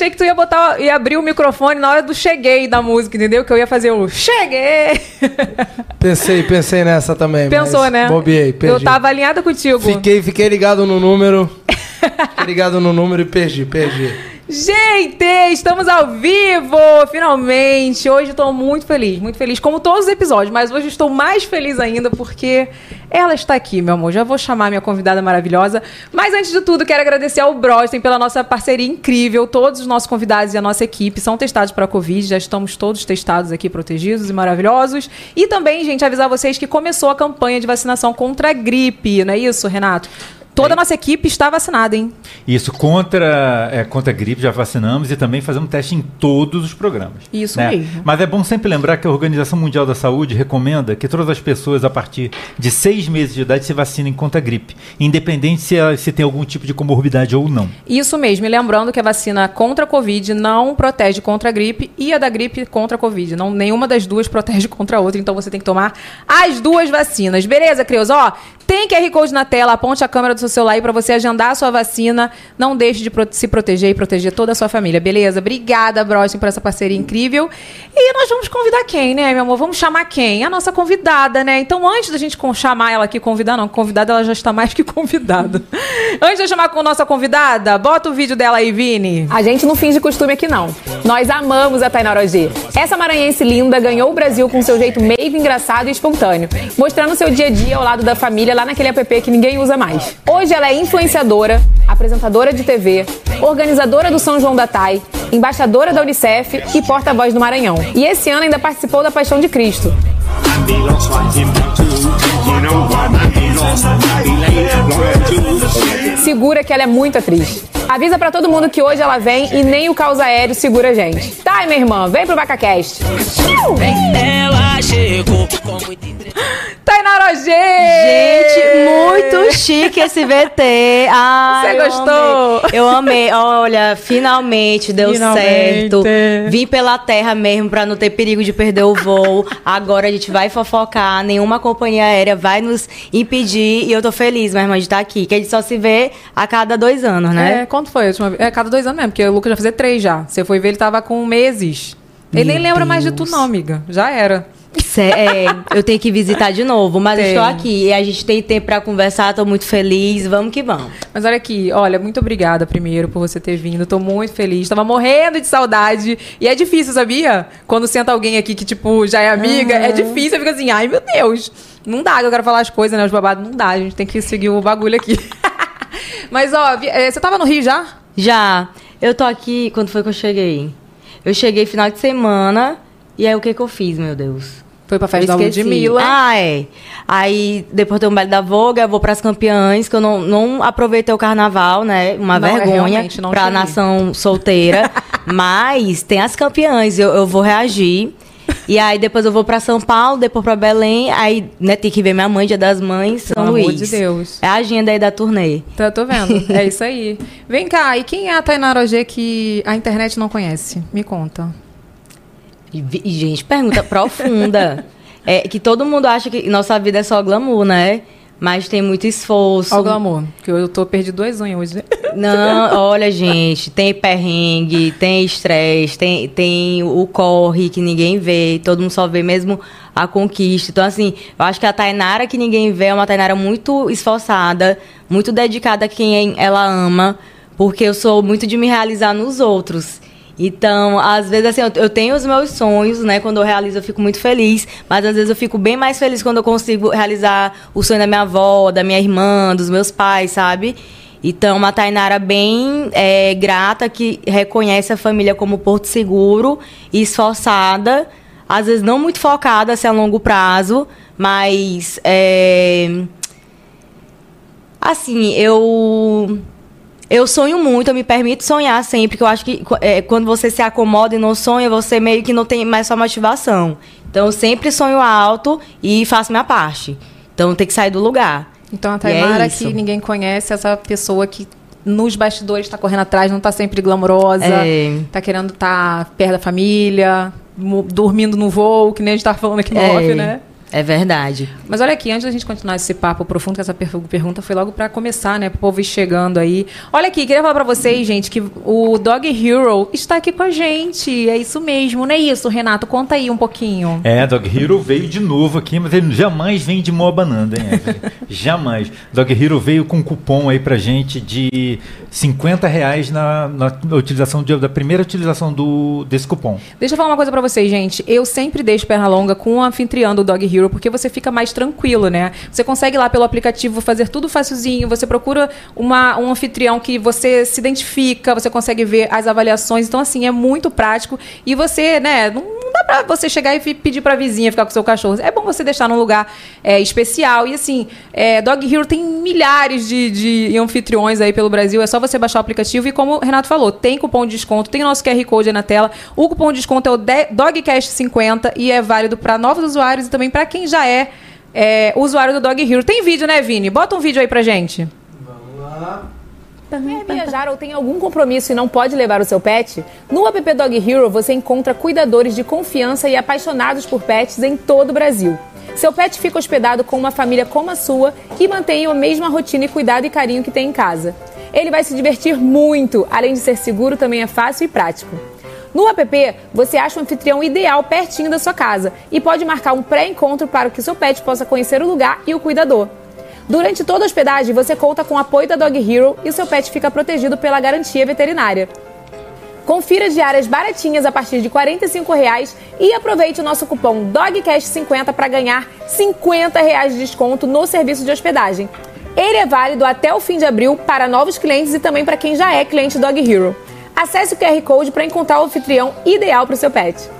achei que tu ia botar e abrir o microfone na hora do cheguei da música, entendeu? Que eu ia fazer o cheguei. Pensei, pensei nessa também. Pensou, né? Bobiei, perdi. Eu tava alinhada contigo. Fiquei, fiquei ligado no número. fiquei ligado no número e perdi, perdi. Gente, estamos ao vivo, finalmente. Hoje estou muito feliz, muito feliz, como todos os episódios, mas hoje estou mais feliz ainda porque ela está aqui, meu amor. Já vou chamar minha convidada maravilhosa. Mas antes de tudo, quero agradecer ao Brosten pela nossa parceria incrível. Todos os nossos convidados e a nossa equipe são testados para a Covid. Já estamos todos testados aqui, protegidos e maravilhosos. E também, gente, avisar vocês que começou a campanha de vacinação contra a gripe, não é isso, Renato? Toda a nossa equipe está vacinada, hein? Isso, contra, é, contra a gripe já vacinamos e também fazemos teste em todos os programas. Isso né? mesmo. Mas é bom sempre lembrar que a Organização Mundial da Saúde recomenda que todas as pessoas a partir de seis meses de idade se vacinem contra a gripe, independente se, ela- se tem algum tipo de comorbidade ou não. Isso mesmo, e lembrando que a vacina contra a Covid não protege contra a gripe e a da gripe contra a Covid. Não, nenhuma das duas protege contra a outra, então você tem que tomar as duas vacinas. Beleza, Creus? Ó, tem QR Code na tela, aponte a câmera do seu celular aí para você agendar a sua vacina. Não deixe de se proteger e proteger toda a sua família, beleza? Obrigada, Brostin, por essa parceria incrível. E nós vamos convidar quem, né, meu amor? Vamos chamar quem? A nossa convidada, né? Então, antes da gente chamar ela aqui, convidar, não, convidada ela já está mais que convidada. antes de chamar com a nossa convidada, bota o vídeo dela aí, Vini. A gente não finge costume aqui, não. Nós amamos a Tainara OG. Essa maranhense linda ganhou o Brasil com seu jeito meio engraçado e espontâneo, mostrando seu dia a dia ao lado da família lá naquele app que ninguém usa mais. Hoje ela é influenciadora, apresentadora de TV, organizadora do São João da Tai, embaixadora da Unicef e porta-voz do Maranhão. E esse ano ainda participou da Paixão de Cristo. Segura que ela é muito atriz. Avisa pra todo mundo que hoje ela vem e nem o caos aéreo segura a gente. Tá, minha irmã, vem pro BacaCast. Ela chegou com muito Tainara G! Gente, muito chique esse VT. Ai, Você eu gostou? amei. Eu amei. Olha, finalmente deu Finalmente. certo. Vim pela terra mesmo pra não ter perigo de perder o voo. Agora a gente vai fofocar. Nenhuma companhia aérea vai nos impedir. E eu tô feliz, minha irmã, de estar aqui. Que a gente só se vê a cada dois anos, É, né? quanto foi a última vez? É, cada dois anos mesmo, porque o Lucas já fazia três já. Você foi ver, ele tava com meses. Ele nem lembra mais de tu, não, amiga. Já era. É, eu tenho que visitar de novo, mas eu Tem. estou aqui. E a gente tem tempo pra conversar, tô muito feliz. Vamos que vamos. Mas olha aqui, olha, muito obrigada primeiro por você ter vindo. Tô muito feliz. Tava morrendo de saudade. E é difícil, sabia? Quando senta alguém aqui que, tipo, já é amiga, é difícil. Fica assim, ai meu Deus. Não dá, eu quero falar as coisas, né? Os babados. Não dá, a gente tem que seguir o bagulho aqui. Mas, ó, eh, você tava no Rio já? Já. Eu tô aqui. Quando foi que eu cheguei? Eu cheguei final de semana. E aí o que que eu fiz, meu Deus? Foi pra Eu festa da esqueci. Ludmilla. Ah, é. Aí depois tem um baile da Voga, eu vou pras campeãs, que eu não, não aproveitei o carnaval, né? Uma Não, é, vergonha não pra nação solteira. Mas tem as campeãs, eu, eu vou reagir. E aí depois eu vou pra São Paulo, depois pra Belém. Aí, né, tem que ver minha mãe, dia das mães, São Pelo amor de Deus. É a agenda aí da turnê. Tá, tô vendo. É isso aí. Vem cá, e quem é a Tainara OG que a internet não conhece? Me conta. E, gente, pergunta profunda. É que todo mundo acha que nossa vida é só glamour, né? Mas tem muito esforço. Olha o glamour, que eu tô perdi duas unhas hoje. Não, olha, gente, tem perrengue, tem estresse, tem, tem o corre que ninguém vê, todo mundo só vê mesmo a conquista. Então, assim, eu acho que a Tainara que ninguém vê é uma Tainara muito esforçada, muito dedicada a quem ela ama, porque eu sou muito de me realizar nos outros. Então, às vezes, assim, eu, eu tenho os meus sonhos, né? Quando eu realizo, eu fico muito feliz. Mas, às vezes, eu fico bem mais feliz quando eu consigo realizar o sonho da minha avó, da minha irmã, dos meus pais, sabe? Então, uma Tainara bem é, grata, que reconhece a família como porto seguro esforçada. Às vezes, não muito focada, assim, a longo prazo. Mas, é, assim, eu... Eu sonho muito, eu me permito sonhar sempre, que eu acho que é, quando você se acomoda e não sonha, você meio que não tem mais sua motivação. Então eu sempre sonho alto e faço minha parte. Então tem que sair do lugar. Então a é Tainara isso. que ninguém conhece, essa pessoa que nos bastidores tá correndo atrás, não tá sempre glamourosa, É. tá querendo estar perto da família, dormindo no voo, que nem a gente tava falando aqui no É. off, né? É verdade. Mas olha aqui, antes da gente continuar esse papo profundo, que essa per- pergunta foi logo pra começar, né? Pro povo ir chegando aí. Olha aqui, queria falar pra vocês, gente, que o Dog Hero está aqui com a gente. É isso mesmo, não é isso, Renato? Conta aí um pouquinho. É, Dog Hero veio de novo aqui, mas ele jamais vem de mão banana, hein, Evelyn? jamais. Dog Hero veio com um cupom aí pra gente de 50 reais na, na utilização de- da primeira utilização do, desse cupom. Deixa eu falar uma coisa pra vocês, gente. Eu sempre deixo perna longa com o anfitrião do Dog Hero, porque você fica mais tranquilo, né? Você consegue lá pelo aplicativo fazer tudo facilzinho, você procura uma, um anfitrião que você se identifica, você consegue ver as avaliações. Então, assim, é muito prático. E você, né, não, dá pra você chegar e pedir pra vizinha ficar com seu cachorro. É bom você deixar num lugar é, especial. E assim, é, Dog Hero tem milhares de, de anfitriões aí pelo Brasil. É só você baixar o aplicativo e, como o Renato falou, tem cupom de desconto, tem o nosso QR Code aí na tela. O cupom de desconto é o de- DOGCAST50 e é válido para novos usuários e também para quem já é, é, usuário do Dog Hero. Tem vídeo, né, Vini? Bota um vídeo aí pra gente. Vamos lá. Quer viajar ou tem algum compromisso e não pode levar o seu pet? No app Dog Hero você encontra cuidadores de confiança e apaixonados por pets em todo o Brasil. Seu pet fica hospedado com uma família como a sua e mantém a mesma rotina e cuidado e carinho que tem em casa. Ele vai se divertir muito, além de ser seguro, também é fácil e prático. No app, você acha o anfitrião ideal pertinho da sua casa e pode marcar um pré-encontro para que seu pet possa conhecer o lugar e o cuidador. Durante toda a hospedagem, você conta com o apoio da Dog Hero e seu pet fica protegido pela garantia veterinária. Confira diárias baratinhas a partir de 45 reais e aproveite o nosso cupom DOGCAST50 para ganhar 50 reais de desconto no serviço de hospedagem. Ele é válido até o fim de abril para novos clientes e também para quem já é cliente Dog Hero. Acesse o QR Code para encontrar o anfitrião ideal para o seu pet.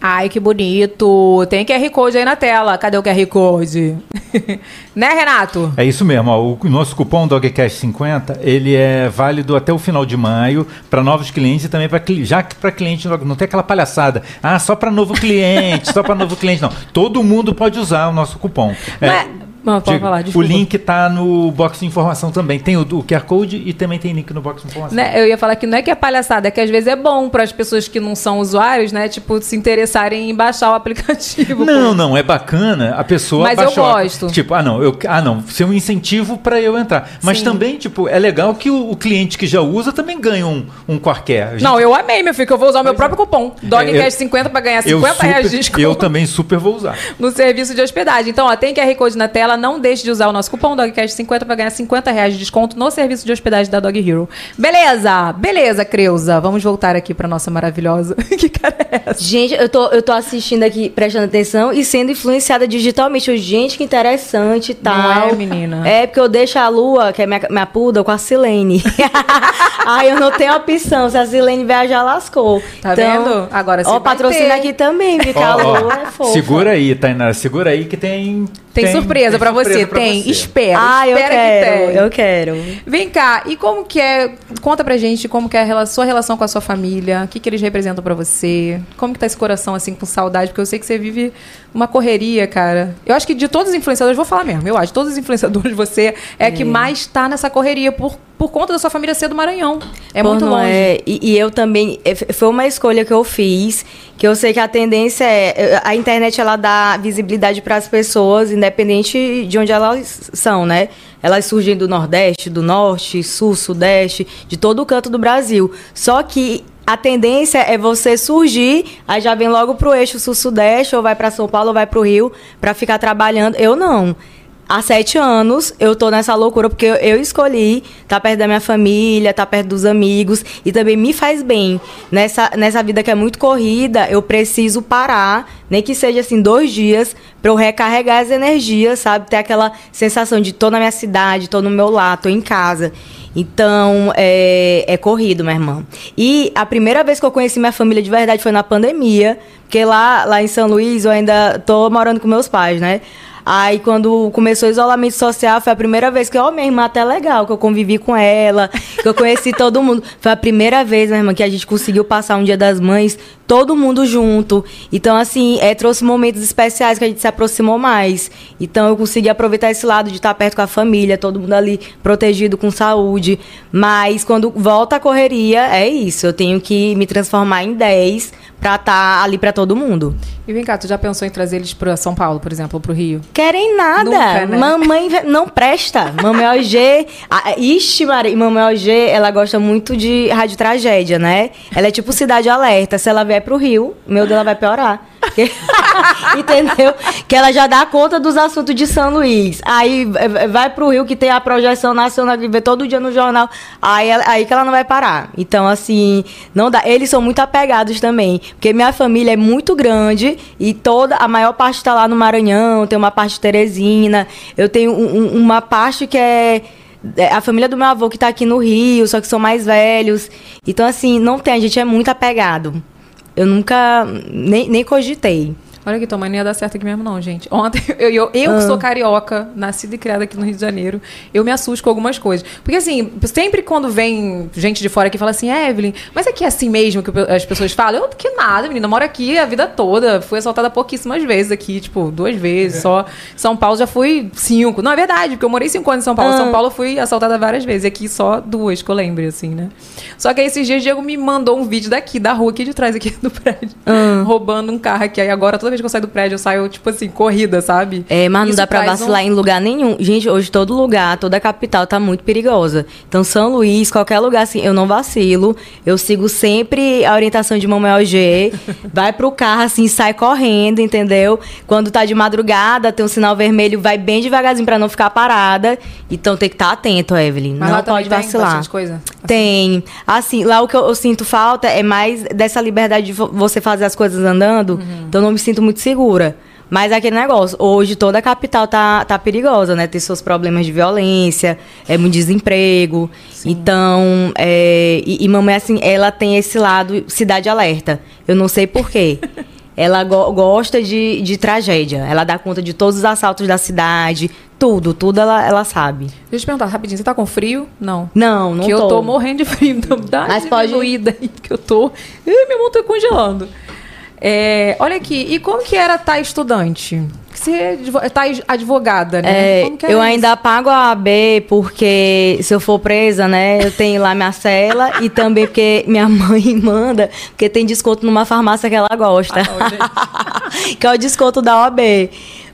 Ai, que bonito. Tem QR Code aí na tela. Cadê o QR Code? né, Renato? É isso mesmo, ó, o nosso cupom DogCast50, ele é válido até o final de maio para novos clientes e também para já que para cliente não tem aquela palhaçada. Ah, só para novo cliente, só para novo cliente não. Todo mundo pode usar o nosso cupom. Mas- Não, digo, falar, o link tá no box de informação também. Tem o, o QR Code e também tem link no box de informação. Né, eu ia falar que não é que é palhaçada, é que às vezes é bom para as pessoas que não são usuários, né? Tipo, se interessarem em baixar o aplicativo. Não, não, é bacana a pessoa Mas eu baixou a- gosto. Tipo, ah não, eu, ah não, ser um incentivo para eu entrar. Mas Sim. também, tipo, é legal que o, o cliente que já usa também ganhe um, um qualquer. Gente- Não, eu amei, meu filho, que eu vou usar o meu próprio cupom. DogCast50 para ganhar 50 eu, reais de super, desconto. eu também super vou usar. no serviço de hospedagem. Então, ó, tem QR Code na tela. Não deixe de usar o nosso cupom DOGCAST50 para ganhar 50 reais de desconto no serviço de hospedagem da Dog Hero. Beleza! Beleza, Creuza. Vamos voltar aqui para nossa maravilhosa. que cara é essa? Gente, eu tô, eu tô assistindo aqui, prestando atenção e sendo influenciada digitalmente. Eu, gente, que interessante e tal. Não é, menina? É, porque eu deixo a Lua, que é minha, minha poodle, com a Silene. Aí eu não tenho opção. Se a Silene viajar, lascou. Tá vendo? Agora você Ó, patrocina ter. aqui também, viu? Que a Lua é fofa. segura aí, Tainara, segura aí que tem. Tem, surpresa para você. surpresa pra tem. você. Espera. Ah, eu espera quero, que tem. eu quero. Vem cá, e como que é? Conta pra gente como que é a sua relação com a sua família, o que, que eles representam pra você, como que tá esse coração assim com saudade, porque eu sei que você vive uma correria, cara. Eu acho que de todos os influenciadores, vou falar mesmo, eu acho, de todos os influenciadores você é a que mais tá nessa correria por, por conta da sua família ser do Maranhão. É Pô, muito longe. é. E, e eu também. é, Foi uma escolha que eu fiz, que eu sei que a tendência é. A internet ela dá visibilidade para as pessoas, independente de onde elas são, né? Elas surgem do Nordeste, do Norte, Sul, Sudeste, de todo o canto do Brasil. Só que. A tendência é você surgir, aí já vem logo pro eixo sul-sudeste, ou vai para São Paulo, ou vai pro Rio, para ficar trabalhando. Eu não. Há sete anos eu tô nessa loucura porque eu, escolhi estar perto da minha família, estar perto dos amigos e também me faz bem. Nessa, nessa vida que é muito corrida, eu preciso parar, nem que seja assim dois dias, para eu recarregar as energias, sabe? Ter aquela sensação de tô na minha cidade, tô no meu lar, tô em casa. Então, é, é corrido, minha irmã. E a primeira vez que eu conheci minha família de verdade foi na pandemia, porque lá, lá em São Luís eu ainda tô morando com meus pais, né? Aí, quando começou o isolamento social, foi a primeira vez que, ó, minha irmã até legal, que eu convivi com ela, que eu conheci todo mundo. Foi a primeira vez, minha irmã, que a gente conseguiu passar um dia das mães todo mundo junto. Então, assim, é, trouxe momentos especiais que a gente se aproximou mais. Então, eu consegui aproveitar esse lado de estar perto com a família, todo mundo ali protegido, com saúde. Mas, quando volta a correria, é isso. Eu tenho que me transformar em 10 pra estar ali pra todo mundo. E vem cá, tu já pensou em trazer eles pra São Paulo, por exemplo, ou pro Rio? Querem nada. Nunca, né? Mamãe não presta. Mamãe OG. a- Ixi, Maria. Mamãe OG, ela gosta muito de rádio tragédia, né? Ela é tipo Cidade Alerta. Se ela vier pro Rio, meu Deus, ela vai piorar. Porque- Entendeu? Que ela já dá conta dos assuntos de São Luís. Aí eh, vai pro Rio, que tem a projeção nacional que vê todo dia no jornal. Aí, ela- aí que ela não vai parar. Então, assim, não dá. Eles são muito apegados também. Porque minha família é muito grande e toda a maior parte está lá no Maranhão, tem uma parte de Teresina. Eu tenho um- um- uma parte que é. é A família do meu avô que tá aqui no Rio, só que são mais velhos. Então, assim, não tem, a gente é muito apegado. Eu nunca nem, nem cogitei. Olha aqui, tua mãe não ia dar certo aqui mesmo, não, gente. Ontem, eu, eu, eu Ah. que sou carioca, nascida e criada aqui no Rio de Janeiro, eu me assusto com algumas coisas. Porque, assim, sempre quando vem gente de fora que fala assim, Evelyn, mas aqui é assim mesmo que as pessoas falam? Eu, que nada, menina, eu moro aqui a vida toda. Fui assaltada pouquíssimas vezes aqui, tipo, duas vezes só. São Paulo já fui cinco. Não, é verdade, porque eu morei cinco anos em São Paulo. Ah. São Paulo eu fui assaltada várias vezes. E aqui só duas, que eu lembre, assim, né? Só que aí esses dias o Diego me mandou um vídeo daqui, da rua, aqui de trás, aqui do prédio, Ah. roubando um carro aqui. Aí agora, toda vez que eu saio do prédio, eu saio, tipo assim, corrida, sabe? É, mas não Isso dá pra traz um- vacilar em lugar nenhum. Gente, hoje todo lugar, toda a capital tá muito perigosa. Então, São Luís, qualquer lugar assim, eu não vacilo. Eu sigo sempre a orientação de mamãe OG. vai pro carro assim, sai correndo, entendeu? Quando tá de madrugada, tem um sinal vermelho, vai bem devagarzinho pra não ficar parada. Então tem que estar atento, Evelyn. Mas não pode tem vacilar. bastante coisa? Tem. Assim, lá o que eu, eu sinto falta é mais dessa liberdade de vo- você fazer as coisas andando. Uhum. Então eu não me sinto muito segura. Mas é aquele negócio, hoje toda a capital tá, tá perigosa, né? Tem seus problemas de violência, é muito desemprego. Então, é, e, e mamãe, assim, ela tem esse lado cidade alerta. Eu não sei por quê. Ela go- gosta de, de tragédia. Ela dá conta de todos os assaltos da cidade, tudo, tudo ela, ela sabe. Deixa eu te perguntar rapidinho, você tá com frio? Não. Não, não que tô. eu tô morrendo de frio, então dá Mas pode- aí, que eu tô... Ih, minha mão tá congelando. É, olha aqui, e como que era estar estudante? Você é advo- tá advogada, né? É, eu isso? ainda pago a AB porque se eu for presa, né, eu tenho lá minha cela e também porque minha mãe manda, porque tem desconto numa farmácia que ela gosta. que é o desconto da OAB.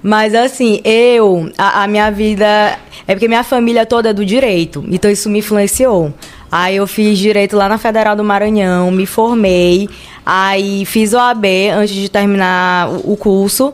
Mas assim, eu, a, a minha vida. É porque minha família toda é do direito. Então isso me influenciou. Aí eu fiz direito lá na Federal do Maranhão, me formei. Aí fiz o AB antes de terminar o- curso.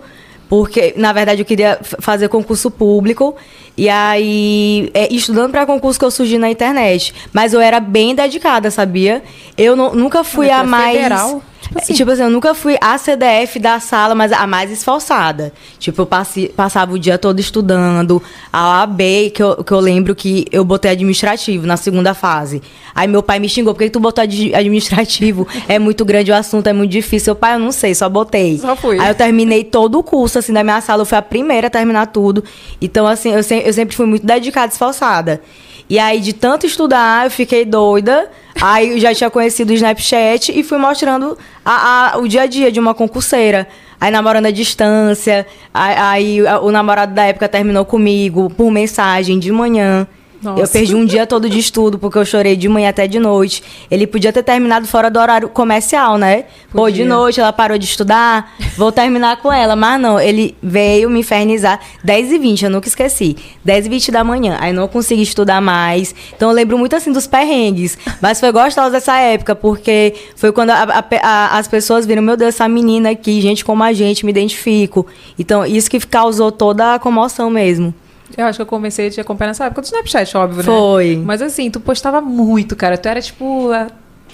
Porque, na verdade, eu queria fazer concurso público. E aí, é, estudando para concurso que eu surgi na internet. Mas eu era bem dedicada, sabia? Eu não- nunca fui a mais. federal? Tipo assim. Tipo assim, eu nunca fui a CDF da sala, mas a mais esforçada. Tipo, eu passe- passava o dia todo estudando. A OAB, que eu, que eu lembro que eu botei administrativo na segunda fase. Aí meu pai me xingou, por que que tu botou administrativo? É muito grande o assunto, é muito difícil. Eu, pai, eu não sei, só botei. Só fui. Aí eu terminei todo o curso, assim, da minha sala. Eu fui a primeira a terminar tudo. Então, assim, eu, se- eu sempre fui muito dedicada, esforçada. E aí, de tanto estudar, eu fiquei doida. Aí eu já tinha conhecido o Snapchat e fui mostrando a- a- o dia a dia de uma concurseira. Aí namorando à distância. Aí, aí o namorado da época terminou comigo por mensagem de manhã. Nossa. Eu perdi um dia todo de estudo, porque eu chorei de manhã até de noite. Ele podia ter terminado fora do horário comercial, né? Pô, de noite ela parou de estudar, vou terminar com ela. Mas não, ele veio me infernizar 10 e 20, eu nunca esqueci. 10 e 20 da manhã, aí não consegui estudar mais. Então eu lembro muito assim dos perrengues. Mas foi gostosa dessa época, porque foi quando a- a- a- as pessoas viram, meu Deus, essa menina aqui, gente como a gente, me identifico. Então isso que causou toda a comoção mesmo. Eu acho que eu comecei a te acompanhar nessa época do Snapchat, óbvio, Foi. né? Mas assim, tu postava muito, cara. Tu era tipo a,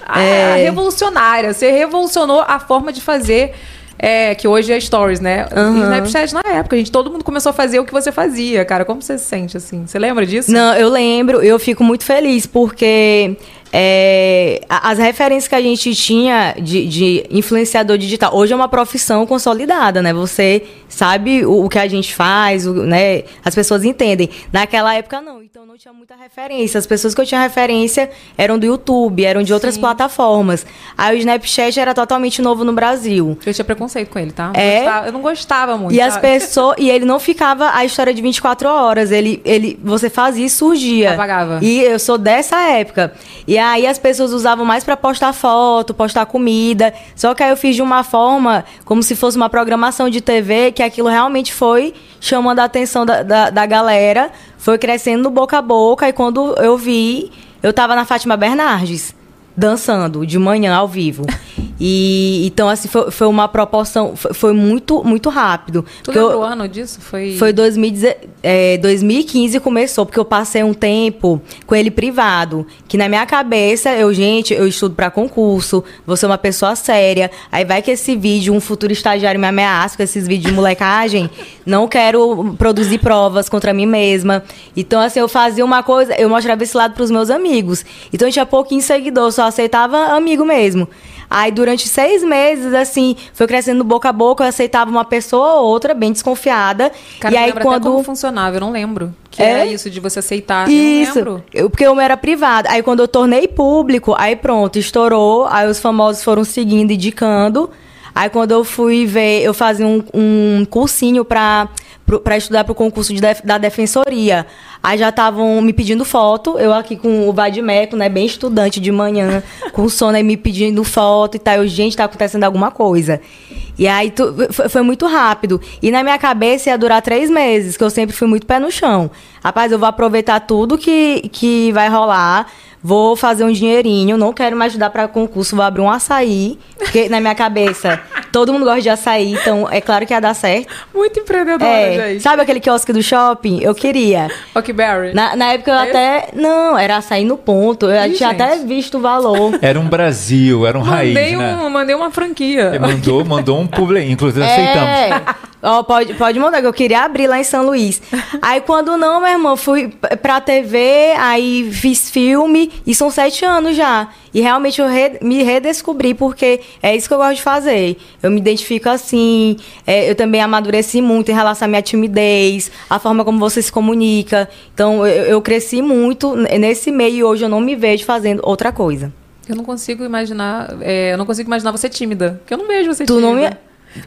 a- É. a revolucionária. Você revolucionou a forma de fazer É, que hoje é Stories, né? E Aham. Snapchat na época, gente, todo mundo começou a fazer o que você fazia, cara. Como você se sente assim? Você lembra disso? Não, eu lembro, eu fico muito feliz porque é, as referências que a gente tinha de, de influenciador digital, hoje é uma profissão consolidada, né? Você sabe o, o que a gente faz, o- né? As pessoas entendem. Naquela época, não. Não tinha muita referência. As pessoas que eu tinha referência eram do YouTube, eram de outras Sim. plataformas. Aí o Snapchat era totalmente novo no Brasil. Eu tinha preconceito com ele, tá? Não É? gostava- eu não gostava muito. E as pessoas. E ele não ficava a história de 24 horas. Ele, ele, você fazia e surgia. Apagava. E eu sou dessa época. E aí as pessoas usavam mais pra postar foto, postar comida. Só que aí eu fiz de uma forma, como se fosse uma programação de TV, que aquilo realmente foi chamando a atenção da, da, da galera. Foi crescendo boca a boca. E quando eu vi, eu tava na Fátima Bernardes. Dançando de manhã ao vivo. E então, assim, foi, foi uma proporção. Foi, foi muito, muito rápido. Tu lembra eu- o ano disso? Foi. foi 2010 é, 2015 começou, porque eu passei um tempo com ele privado. Que na minha cabeça, eu, gente, eu estudo pra concurso, vou ser uma pessoa séria. Aí vai que esse vídeo, um futuro estagiário me ameaça com esses vídeos de molecagem. Não quero produzir provas contra mim mesma. Então, assim, eu fazia uma coisa, eu mostrava esse lado pros meus amigos. Então, eu tinha pouquinho seguidor, só aceitava amigo mesmo. Aí, durante seis meses, assim, foi crescendo boca a boca, eu aceitava uma pessoa ou outra, bem desconfiada. Cara, e aí, quando. como funcionava, eu não lembro. Que É? era isso de você aceitar. Isso, Eu não lembro. eu, porque eu era privada. Aí quando eu tornei público, aí pronto, estourou. Aí os famosos foram seguindo, indicando. Aí quando eu fui ver, eu fazia um, um cursinho pra, pra estudar pro concurso de da defensoria. Aí já estavam me pedindo foto, eu aqui com o Vadimeco, né, bem estudante de manhã, com sono aí me pedindo foto e tal. Eu, gente, tá acontecendo alguma coisa. E aí tu- foi, foi muito rápido. E na minha cabeça ia durar três meses, que eu sempre fui muito pé no chão. Rapaz, eu vou aproveitar tudo que, que vai rolar. Vou fazer um dinheirinho, não quero mais estudar para concurso, vou abrir um açaí, porque na minha cabeça todo mundo gosta de açaí, então é claro que ia dar certo. Muito empreendedora, É, gente. sabe aquele quiosque do shopping? Eu queria. Rockberry. Na, na época eu É até. Não, era açaí no ponto. Eu Ih, tinha gente. até visto o valor. Era um Brasil, era um raiz, mandei, né? um, mandei uma franquia. Mandou, mandou um publi, inclusive aceitamos. É. Ó, pode, pode mandar, que eu queria abrir lá em São Luís. Aí quando não, meu irmão, fui pra TV, aí fiz filme, e são sete anos já. E realmente eu re- me redescobri, porque é isso que eu gosto de fazer. Eu me identifico assim, é, eu também amadureci muito em relação à minha timidez, a forma como você se comunica. Então eu, eu cresci muito nesse meio e hoje eu não me vejo fazendo outra coisa. Eu não consigo imaginar. é, eu não consigo imaginar você tímida. Porque eu não vejo você Tu tímida. não me-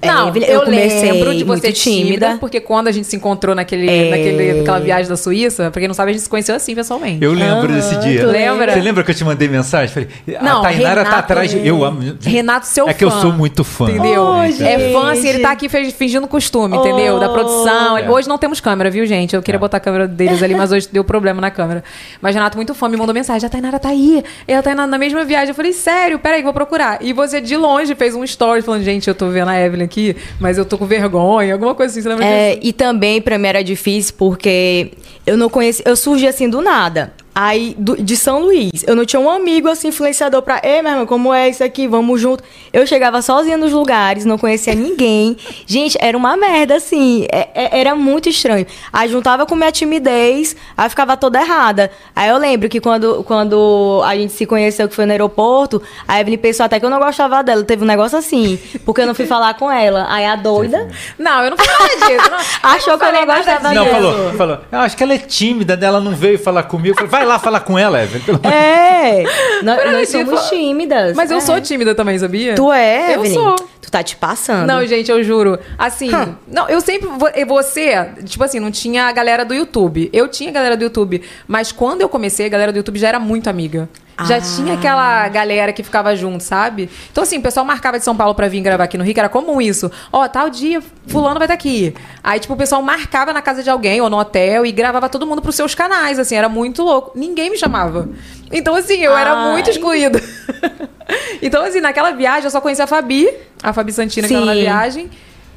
Não, É, eu, eu comecei lembro de você tímida, tímida. porque quando a gente se encontrou naquele, É. naquele, naquela viagem da Suíça, pra quem não sabe, a gente se conheceu assim pessoalmente. Eu lembro Aham, desse dia. lembra? Você lembra que eu te mandei mensagem? Falei, Não, a Tainara tá Renato- atrás de... Eu amo... Renato, seu É que eu fã. sou muito fã. Entendeu? Oh, é fã, assim, ele tá aqui fingindo costume, entendeu? Da Oh. produção. É. Hoje não temos câmera, viu, gente? Eu queria É. botar a câmera deles ali, mas hoje deu problema na câmera. Mas Renato, muito fã, me mandou mensagem. A Tainara tá aí. Ela tá na, na mesma viagem. Eu falei, sério, peraí, vou procurar. E você, de longe, fez um story falando, gente, eu tô vendo a Evelyn aqui, mas eu tô com vergonha, alguma coisa assim. Você lembra É, disso? e também pra mim era difícil porque eu não conhecia, eu surgi assim do nada. Aí, do- de São Luís, eu não tinha um amigo assim, influenciador pra, ei, meu irmão, como é isso aqui? Vamos junto. Eu chegava sozinha nos lugares, não conhecia ninguém. Gente, era uma merda, assim. é- é- era muito estranho. Aí juntava com minha timidez, aí ficava toda errada. Aí eu lembro que quando, quando a gente se conheceu, que foi no aeroporto, a Evelyn pensou até que eu não gostava dela. Teve um negócio assim, porque eu não fui falar com ela. Aí a doida. Não, eu não falei nada disso. Não, Achou que eu não gostava Não, disso. falou, falou. Eu acho que ela é tímida, ela não veio falar comigo. Eu Falei, vai lá falar com ela, Evelyn. pelo É, nós, Peraí, nós somos tipo, tímidas. Mas eu É. sou tímida também, sabia? Tu é, Eu Evelyn? sou. Tu tá te passando. Não, gente, eu juro. Assim, não, eu sempre. vo- e Você, tipo assim, não tinha a galera do YouTube. Eu tinha a galera do YouTube. Mas quando eu comecei, a galera do YouTube já era muito amiga. Já Ah. tinha aquela galera que ficava junto, sabe? Então, assim, o pessoal marcava de São Paulo pra vir gravar aqui no Rio, que era comum isso. Ó, tal dia, fulano vai estar aqui. Aí, tipo, o pessoal marcava na casa de alguém ou no hotel e gravava todo mundo pros seus canais, assim, era muito louco. Ninguém me chamava. Então, assim, eu era Ai. muito excluída. então, assim, naquela viagem eu só conhecia a Fabi, a Fabi Santina, que tava na Sim. viagem.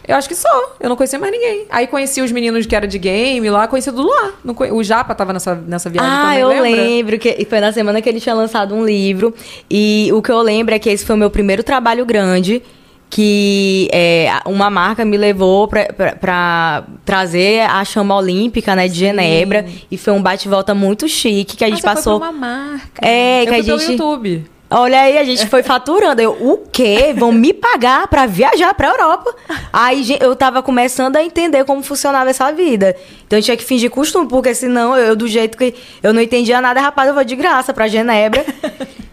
Eu acho que só. Eu não conhecia mais ninguém. Aí conheci os meninos que era de game lá, conheci tudo lá. O Japa tava nessa, nessa viagem Ah, também, eu lembra? lembro que foi na semana que ele tinha lançado um livro. E o que eu lembro é que esse foi o meu primeiro trabalho grande. que é, uma marca me levou pra trazer a chama olímpica, né, de Genebra. E foi um bate-volta muito chique que a gente Ah, passou. Foi uma marca. É, Eu que a gente- YouTube. Olha aí, a gente foi faturando. Eu, o quê? Vão me pagar pra viajar pra Europa? Aí eu tava começando a entender como funcionava essa vida. Então eu tinha que fingir costume, porque senão eu, do jeito que eu não entendia nada, rapaz, eu vou de graça pra Genebra.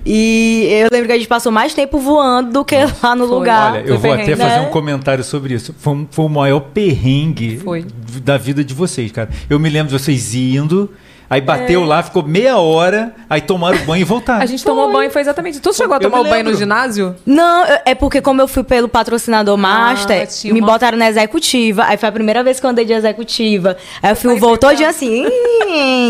e eu lembro que a gente passou mais tempo voando do que lá no Foi. lugar. Olha, eu Foi vou até fazer né? um comentário sobre isso. Foi, foi o maior perrengue Foi. da vida de vocês, cara. Eu me lembro de vocês indo, aí É. bateu lá, ficou meia hora, aí tomaram banho e voltaram. A gente tomou banho, foi exatamente. Tu chegou a tomar o banho no ginásio? Não, é porque como eu fui pelo patrocinador Master, Ah, me uma- botaram na executiva. Aí foi a primeira vez que eu andei de executiva. Aí eu fui Parecia todinho assim,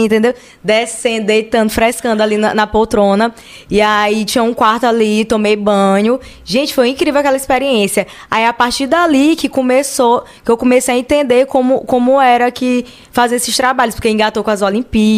entendeu? Descendo, deitando, frescando ali na, na poltrona. E aí tinha um quarto ali, tomei banho. Gente, foi incrível aquela experiência. Aí a partir dali que começou, que eu comecei a entender como, como era que fazer esses trabalhos. Porque engatou com as Olimpíadas,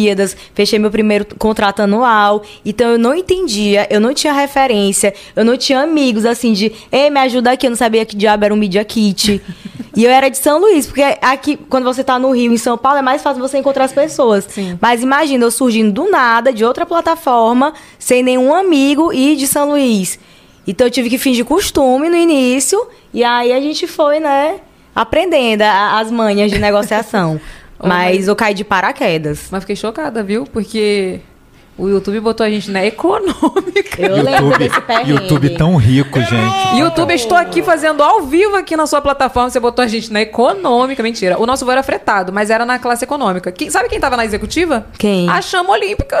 fechei meu primeiro contrato anual. Então eu não entendia, eu não tinha referência, eu não tinha amigos assim de, ei, me ajuda aqui, eu não sabia que diabo era um Media Kit. e eu era de São Luís, porque aqui, quando você tá no Rio, em São Paulo, é mais fácil você encontrar as pessoas. Sim. Mas imagina, eu surgindo do nada, de outra plataforma, sem nenhum amigo e de São Luís. Então eu tive que fingir costume no início, e aí a gente foi, né, aprendendo as manhas de negociação. Oh, mas mas- eu caí de paraquedas. Mas fiquei chocada, viu? Porque o YouTube botou a gente na econômica. Eu lembro desse perrengue. YouTube tão rico, gente. YouTube, estou aqui fazendo ao vivo aqui na sua plataforma. Você botou a gente na econômica. Mentira. O nosso voo era fretado, mas era na classe econômica. Quem- sabe quem tava na executiva? Quem? A chama olímpica.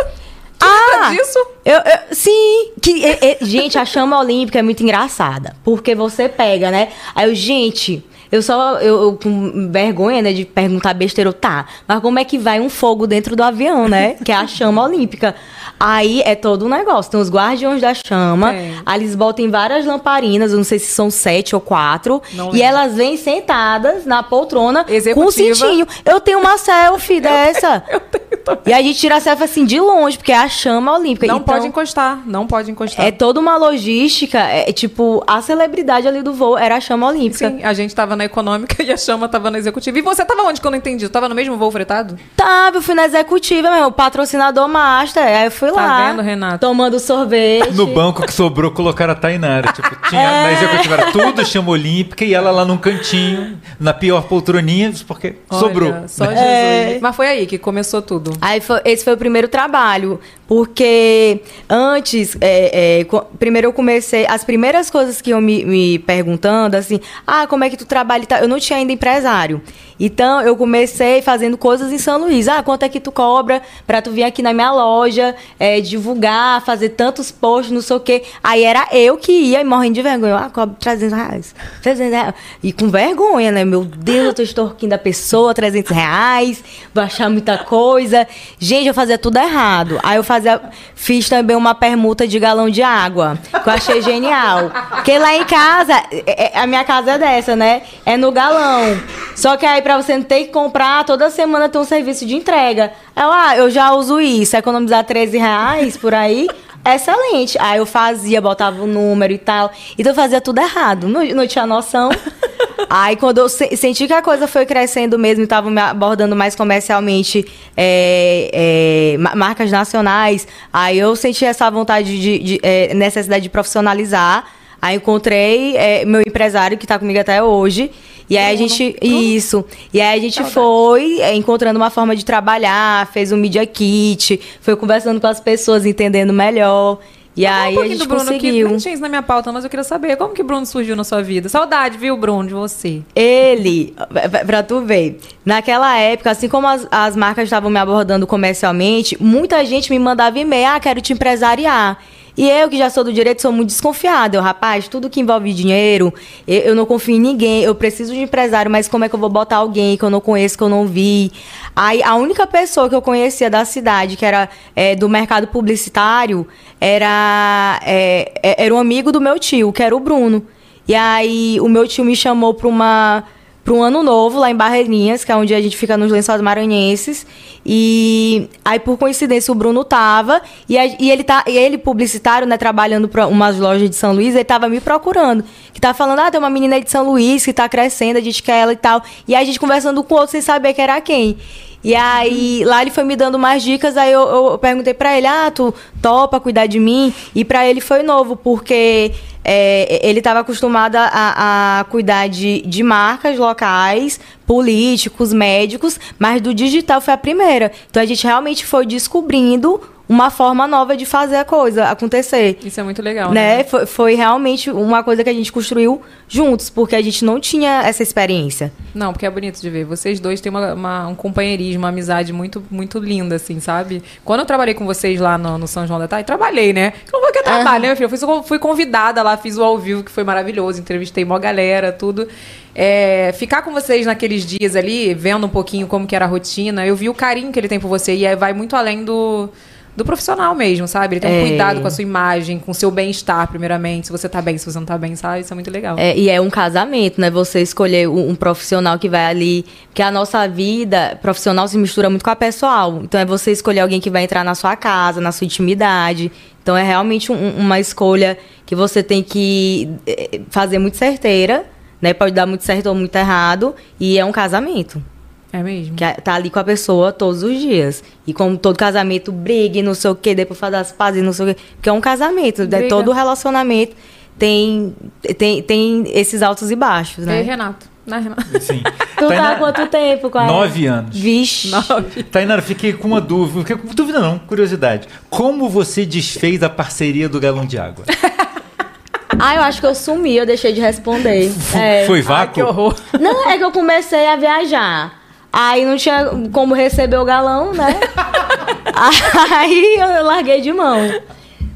Tu Ah! lembra disso? Eu, eu- sim, que, é- é- gente, a chama olímpica é muito engraçada. Porque você pega, né? Aí eu, gente, eu só, eu, eu com vergonha, né, de perguntar besteira, eu, tá, mas como é que vai um fogo dentro do avião, né? Que é a chama olímpica. Aí é todo um negócio. Tem os guardiões da chama, Tem. aí eles botam várias lamparinas, eu não sei se são sete ou quatro, Não e lembro. elas vêm sentadas na poltrona com um Executiva. cintinho. Eu tenho uma selfie dessa. Eu tenho também. E a gente tira a selfie assim de longe, porque é a chama olímpica. Não Então, pode encostar. Não pode encostar. É toda uma logística, é, é tipo, a celebridade ali do voo era a chama olímpica. Sim, a gente tava na econômica e a chama tava na executiva. E você tava onde que eu não entendi? Tu tava no mesmo voo fretado? Tava, eu fui na executiva, meu, patrocinador master. Aí eu fui Tá lá. vendo, Renato? Tomando sorvete. No banco que sobrou, colocaram a Tainara. Tipo, tinha, É. na executiva era tudo chama olímpica e ela lá num cantinho, na pior poltroninha, porque Olha, sobrou. Só Jesus. É. Mas foi aí que começou tudo. Aí foi- esse foi o primeiro trabalho, porque antes, é, é, primeiro eu comecei, as primeiras coisas que eu me, me perguntando, assim, ah, como é que tu trabalha tal, eu não tinha ainda empresário. Então eu comecei fazendo coisas em São Luís, ah, quanto é que tu cobra pra tu vir aqui na minha loja, é, divulgar, fazer tantos posts, não sei o quê. Aí era eu que ia e morrendo de vergonha, ah, cobro 300 reais, 300 reais. E com vergonha, né, meu Deus, eu tô extorquindo a pessoa, 300 reais, vou achar muita coisa. Gente, eu fazia tudo errado. Aí eu fazia, fiz também uma permuta de galão de água, que eu achei genial. Porque lá em casa, é- é- a minha casa é dessa, né? É no galão. Só que aí pra você não ter que comprar, toda semana tem um serviço de entrega. Aí eu, ah, eu já uso isso, economizar 13 reais por aí. Excelente. Aí eu fazia, botava o número e tal. Então eu fazia tudo errado. Não, não tinha noção. Aí quando eu se- senti que a coisa foi crescendo mesmo e estavam me abordando mais comercialmente é, é, ma- marcas nacionais, aí eu senti essa vontade de, de, é, necessidade de profissionalizar. Aí encontrei é, meu empresário que está comigo até hoje. E aí a gente. Isso. E aí a gente foi é, encontrando uma forma de trabalhar, fez um media kit, foi conversando com as pessoas, entendendo melhor. E Fala aí um a gente do Bruno, que conseguiu. não tinha isso na minha pauta, mas eu queria saber como que o Bruno surgiu na sua vida. Saudade, viu, Bruno, de você. Ele, pra- pra tu ver, naquela época, assim como as, as marcas estavam me abordando comercialmente, muita gente me mandava e-mail, ah, quero te empresariar. E eu, que já sou do direito, sou muito desconfiada. Eu, rapaz, tudo que envolve dinheiro, eu, eu não confio em ninguém. Eu preciso de empresário, mas como é que eu vou botar alguém que eu não conheço, que eu não vi? Aí, a única pessoa que eu conhecia da cidade, que era é, do mercado publicitário, era, é, é- era um amigo do meu tio, que era o Bruno. E aí, o meu tio me chamou para uma para um ano novo lá em Barreirinhas, que é onde a gente fica nos Lençóis Maranhenses. E aí, por coincidência, o Bruno tava. E, a- e ele, tá, e ele, publicitário, né, trabalhando para umas lojas de São Luís, ele tava me procurando. Que tava falando, ah, tem uma menina de São Luís que tá crescendo, a gente quer ela e tal. E aí a gente conversando com o outro sem saber que era quem. E aí, lá ele foi me dando mais dicas, aí eu, eu perguntei pra ele, ah, tu topa cuidar de mim? E pra ele foi novo, porque é, ele estava acostumado a, a cuidar de, de marcas locais, políticos, médicos, mas do digital foi a primeira. Então a gente realmente foi descobrindo uma forma nova de fazer a coisa acontecer. Isso é muito legal, né? Né? Foi, foi realmente uma coisa que a gente construiu juntos, porque a gente não tinha essa experiência. Não, porque é bonito de ver. Vocês dois têm uma, uma- um companheirismo, uma amizade muito, muito linda, assim, sabe? Quando eu trabalhei com vocês lá no, no São João da Tarde, trabalhei, né? Eu não vou que eu trabalho, né, filho? Eu fui, fui convidada lá, fiz o ao vivo, que foi maravilhoso. Entrevistei mó galera, tudo. É, ficar com vocês naqueles dias ali, vendo um pouquinho como que era a rotina, eu vi o carinho que ele tem por você. E aí vai muito além do... Do profissional mesmo, sabe? Ele tem um É. cuidado com a sua imagem, com o seu bem-estar, primeiramente. Se você tá bem, se você não tá bem, sabe? Isso é muito legal. É, e é um casamento, né? Você escolher um, um profissional que vai ali. Porque a nossa vida profissional se mistura muito com a pessoal. Então é você escolher alguém que vai entrar na sua casa, na sua intimidade. Então é realmente um- uma escolha que você tem que eh, fazer muito certeira, né? Pode dar muito certo ou muito errado. E é um casamento. É mesmo. Que é- tá ali com a pessoa todos os dias. E como todo casamento, brigue, não sei o quê, depois fazer as pazes, não sei o quê. Porque é um casamento. né? Briga. Todo relacionamento tem, tem, tem esses altos e baixos, E né? aí, Renato? Né, Renato? Sim. Tu tá há quanto tempo com a Nove anos. Vixe. Tainara, fiquei com uma dúvida. Fiquei com dúvida não, curiosidade. Como você desfez a parceria do galão de água? Ah, eu acho que eu sumi, eu deixei de responder. É. Foi Ai, vácuo? que horror. Não, é que eu comecei a viajar. Aí não tinha como receber o galão, né? Aí eu larguei de mão.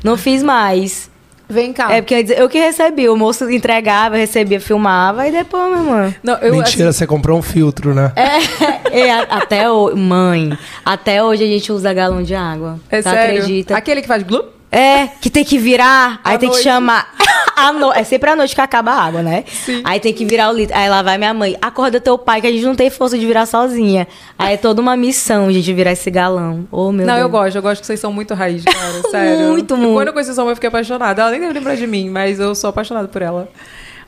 Não fiz mais. Vem cá. É porque eu que recebi. O moço entregava, recebia, filmava e depois, meu irmão. Não, eu, Mentira, assim, você comprou um filtro, né? É, é, a- até hoje, mãe, até hoje a gente usa galão de água. é tá sério. acredita? Aquele que faz glu? É, que tem que virar, aí tem que noite. chamar. à no- É sempre à noite que acaba a água, né? Sim. Aí tem que virar o litro. Aí lá vai minha mãe, acorda teu pai, que a gente não tem força de virar sozinha. Aí é toda uma missão gente virar esse galão. Oh, meu não, Deus. eu gosto. Eu gosto que vocês são muito raiz, cara. Sério. Muito, muito. Quando eu conheci sua mãe, eu fiquei apaixonada. Ela nem deve lembrar de mim, mas eu sou apaixonada por ela.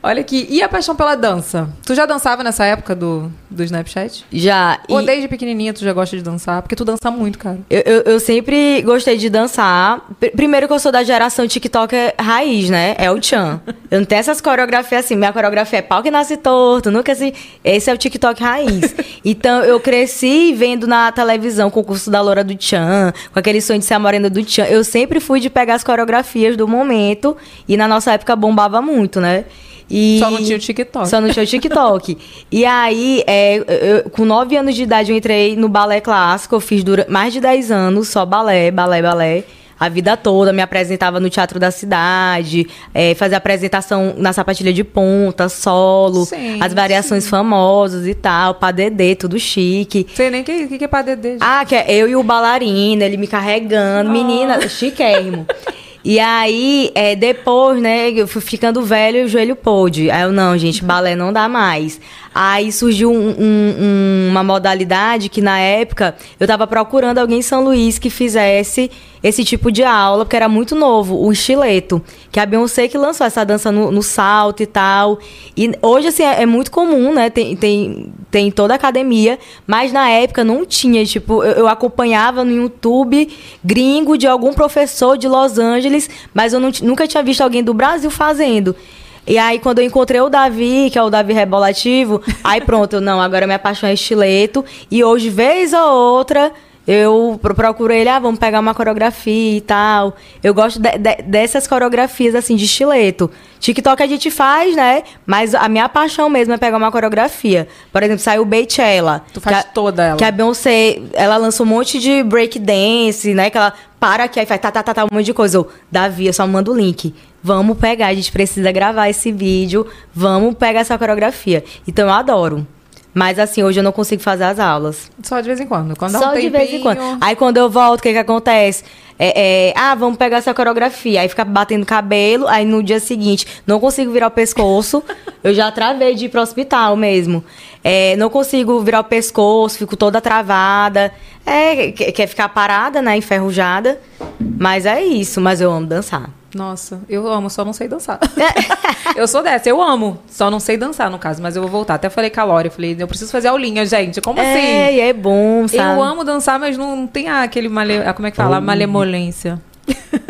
Olha aqui. E a paixão pela dança? Tu já dançava nessa época do, do Snapchat? Já. e- Ou desde pequenininha tu já gosta de dançar? Porque tu dança muito, cara. Eu, eu, eu sempre gostei de dançar. Pr- Primeiro que eu sou da geração TikTok raiz, né? É o Chan. Eu não tenho essas coreografias assim. Minha coreografia é pau que nasce torto, nunca assim. Esse é o TikTok raiz. Então eu cresci vendo na televisão o concurso da Loura do Chan, com aquele sonho de ser a morena do Chan. Eu sempre fui de pegar as coreografias do momento e na nossa época bombava muito, né? E... Só não tinha o TikTok. Só não tinha o TikTok. e aí, é, eu- com 9 anos de idade, eu entrei no balé clássico. Eu fiz dura, mais de 10 anos só balé, balé, balé. A vida toda, me apresentava no Teatro da Cidade, é, fazia apresentação na sapatilha de ponta, solo, Sim, as variações famosas e tal, padedê, tudo chique. Sei nem o que, que, que é pra dedê. gente. Ah, que é eu e o bailarino, ele me carregando, menina, chiquérrimo. E aí, é, depois, né, eu fui ficando velho e o joelho pôde. Aí eu, não, gente, balé não dá mais. Aí surgiu um- um- um- uma modalidade que, na época, eu tava procurando alguém em São Luís que fizesse esse tipo de aula, porque era muito novo, o estileto. Que a Beyoncé que lançou essa dança no, no salto e tal. E hoje, assim, é, é muito comum, né? Tem, tem, tem em toda a academia, mas na época não tinha. Tipo, eu, eu acompanhava no YouTube gringo de algum professor de Los Angeles, mas eu não nunca tinha visto alguém do Brasil fazendo. E aí, quando eu encontrei o Davi, que é o Davi Rebolativo, aí pronto, não, agora minha paixão é estileto. E hoje, vez ou outra, eu pro- procuro ele, ah, vamos pegar uma coreografia e tal. Eu gosto de- de- dessas coreografias, assim, de estileto. TikTok a gente faz, né? Mas a minha paixão mesmo é pegar uma coreografia. Por exemplo, saiu Beychella. Tu faz a- toda ela. Que a Beyoncé, ela lançou um monte de breakdance, né? Que ela para aqui, aí faz tá, tá, tá, tá, um monte de coisa. Eu, Davi, eu só mando o link. Vamos pegar, a gente precisa gravar esse vídeo. Vamos pegar essa coreografia. Então eu adoro. Mas assim, hoje eu não consigo fazer as aulas. Só de vez em quando. Quando Só um de vez em quando. Aí quando eu volto, o que que acontece? É, é, ah, vamos pegar essa coreografia. Aí fica batendo cabelo, aí no dia seguinte não consigo virar o pescoço. eu já travei de ir pro hospital mesmo. É, não consigo virar o pescoço, fico toda travada. É, que- quer ficar parada, né? Enferrujada. Mas é isso, mas eu amo dançar. Nossa, eu amo, só não sei dançar. eu sou dessa, eu amo, só não sei dançar, no caso, mas eu vou voltar. Até falei com a Lore, eu falei, eu preciso fazer aulinha, gente. Como É, assim? e é bom, sabe? Eu amo dançar, mas não, não tem aquele male... ah, como é que fala? Malemolência.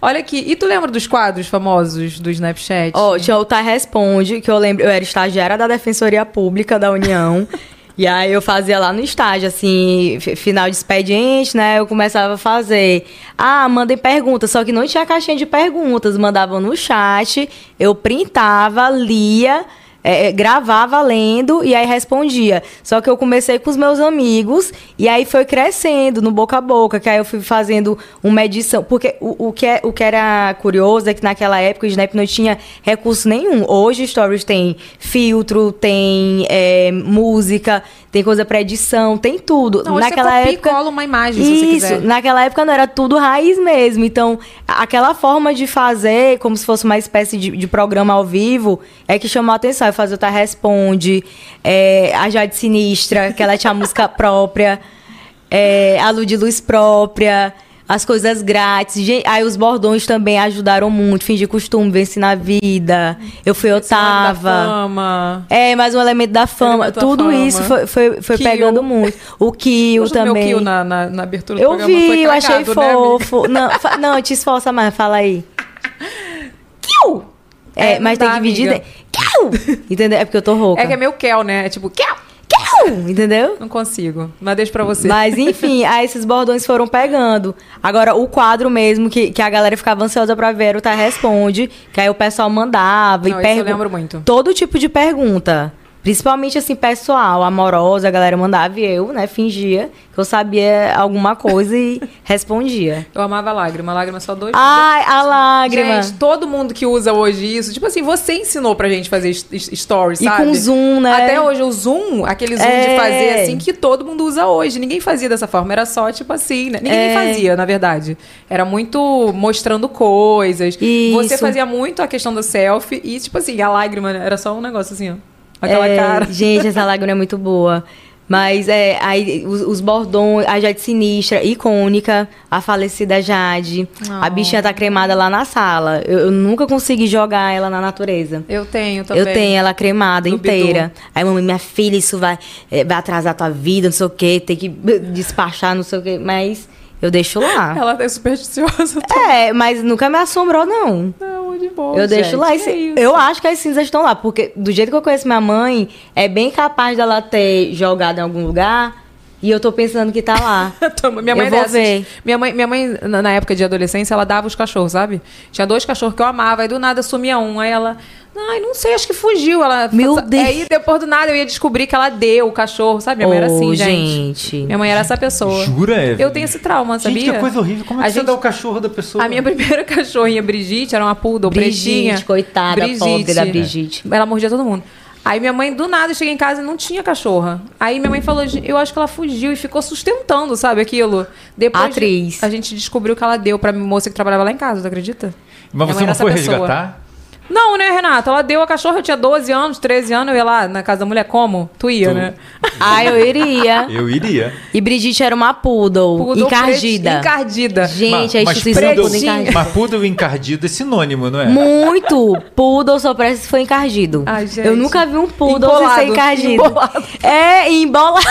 Olha aqui, e tu lembra dos quadros famosos do Snapchat? Ó, tinha o Tá Responde, que eu lembro, eu era estagiária da Defensoria Pública da União. e aí eu fazia lá no estágio, assim, fi- final de expediente, né? Eu começava a fazer. Ah, mandem perguntas, só que não tinha caixinha de perguntas, mandavam no chat, eu printava, lia. É, é, gravava lendo e aí respondia. Só que eu comecei com os meus amigos e aí foi crescendo no boca a boca, que aí eu fui fazendo uma edição. Porque o, o, que, é, o que era curioso é que naquela época o Snap não tinha recurso nenhum. Hoje Stories tem filtro, tem é, música, tem coisa pra edição, tem tudo. Não, naquela você copia e época. cola uma imagem, se você Isso, quiser. naquela época não era tudo raiz mesmo. Então, aquela forma de fazer, como se fosse uma espécie de, de programa ao vivo, é que chamou a atenção. Eu fazia o Tá Responde, é, a Jade Sinistra, que ela tinha música própria, é, a Lu de Luz própria, as coisas grátis. Aí os bordões também ajudaram muito. Fingir costume, venci na vida. Eu fui Otava. fama. É, mais um elemento da fama. Elemento da Tudo fama. isso foi, foi, foi pegando muito. O Kill também. meu kill na, na, na abertura do Eu programa? vi, Foi eu achei cagado, né, amiga? fofo. não, não, te esforça mais, fala aí. Kill! É, É, mas tem que dividir. Kill! Entendeu? É porque eu tô rouca. É que é meu Kel, né? É tipo, Kel! Kill! Entendeu? Não consigo. Mas deixa pra você. Mas enfim, aí esses bordões foram pegando. Agora, o quadro mesmo, que, que a galera ficava ansiosa pra ver, o Tá Responde, que aí o pessoal mandava Não, e esse eu pergunta. lembro muito. Todo tipo de pergunta. Principalmente assim, pessoal, amorosa, a galera mandava e eu, né, fingia que eu sabia alguma coisa e respondia. Eu amava a lágrima. A lágrima só dois. Ai, a lágrima. Gente, todo mundo que usa hoje isso, tipo assim, você ensinou pra gente fazer stories, E sabe? com zoom, né? Até hoje, o zoom, aquele zoom de É. fazer assim, que todo mundo usa hoje. Ninguém fazia dessa forma, era só tipo assim, né? Ninguém É. fazia, na verdade. Era muito mostrando coisas. Isso. Você fazia muito a questão do selfie e, tipo assim, a lágrima né? era só um negócio assim, ó. Aquela É, cara. Gente, essa lágrima é muito boa. Mas é, aí os, os bordões, a Jade Sinistra, icônica, a falecida Jade. A Oh. bichinha tá cremada lá na sala. Eu, eu nunca consegui jogar ela na natureza. Eu tenho também. Eu tenho ela cremada Do inteira. Aí, mamãe, minha filha, isso vai, é, vai atrasar tua vida, não sei o quê, tem que despachar, não sei o quê. Mas eu deixo lá. Ela é supersticiosa. É, mas nunca me assombrou, não. Não, de boa. Eu deixo gente, lá. e se- isso? Eu acho que as cinzas estão lá, porque do jeito que eu conheço minha mãe, é bem capaz dela ter jogado em algum lugar e eu tô pensando que tá lá. Toma, minha mãe Eu é vou dessas. ver. Minha mãe, minha mãe, na época de adolescência, ela dava os cachorros, sabe? Tinha dois cachorros que eu amava, aí do nada sumia um. Aí ela. Ai, não sei, acho que fugiu. Ela, Meu Deus. Aí depois do nada eu ia descobrir que ela deu o cachorro, sabe? Minha mãe era assim, gente. gente. Minha mãe era essa pessoa. Jura, Evelyn? Eu tenho esse trauma, sabia? Gente, que coisa horrível. Como é A que você gente- dá o cachorro da pessoa? A minha primeira cachorrinha, Brigitte, era uma poodle, Brigitte, pretinha. coitada, pobre da Brigitte. Ela mordia todo mundo. Aí minha mãe, do nada, eu cheguei em casa e não tinha cachorra. Aí minha mãe falou, eu acho que ela fugiu e ficou sustentando, sabe, aquilo. Depois Atriz. A gente descobriu que ela deu pra moça que trabalhava lá em casa, tu acredita? Mas Minha você não foi pessoa. resgatar? Não, né, Renata? Ela deu a cachorra, eu tinha 12 anos, 13 anos, eu ia lá na casa da mulher, como? Tu ia, Tu. né? Ah, eu iria. Eu iria. E Brigitte era uma poodle, Poodle encardida. Encardida. Gente, a mas instituição poodle- poodle encardida. Mas poodle encardido é sinônimo, não é? Muito! Poodle só parece que foi encardido. Ai, gente. Eu nunca vi um poodle sem ser encardido. embolado. É, embolado.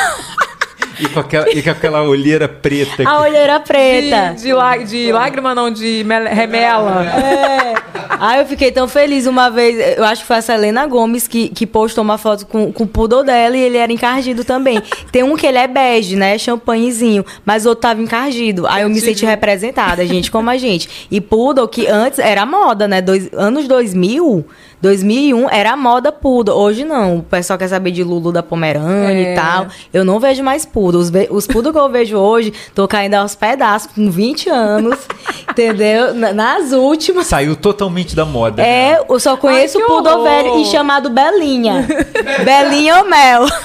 E com aquela, e com aquela olheira preta. A que- olheira preta. De, de, lá- de lágrima, não, de remela. É. Aí eu fiquei tão feliz uma vez. Eu acho que foi a Selena Gomes que, que postou uma foto com, com o poodle dela e ele era encardido também. Tem um que ele é bege, né? Champanhezinho. Mas o outro tava encardido. Aí eu me senti representada, gente, como a gente. E poodle, que antes era moda, né? Dois, anos 2000, 2001, era a moda poodle. Hoje não. O pessoal quer saber de Lulu da Pomerânia É. e tal. Eu não vejo mais poodle. Os, os poodle que eu vejo hoje, tô caindo aos pedaços com 20 anos. Entendeu? Na- Nas últimas. Saiu totalmente da moda. É, eu só conheço Ai, o Poodle horror. velho e chamado Belinha. Belinha ou Mel.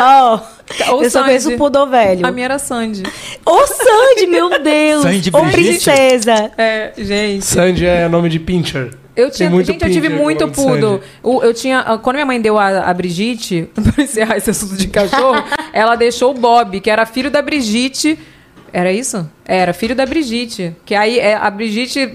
Ó, Ou eu só Sandy. conheço o Poodle velho. A minha era Sandy. Ô, Sandy, meu Deus. Sandy Ô, Brigitte. princesa. É, gente. Sandy é nome de pincher. Eu tinha, muito gente, eu tive muito com nome de poodle. Sandy. O- Eu tinha, ah, quando minha mãe deu a, a Brigitte, pra encerrar esse assunto de cachorro, ela deixou o Bob, que era filho da Brigitte. Era isso? Era, filho da Brigitte. Que aí é, a Brigitte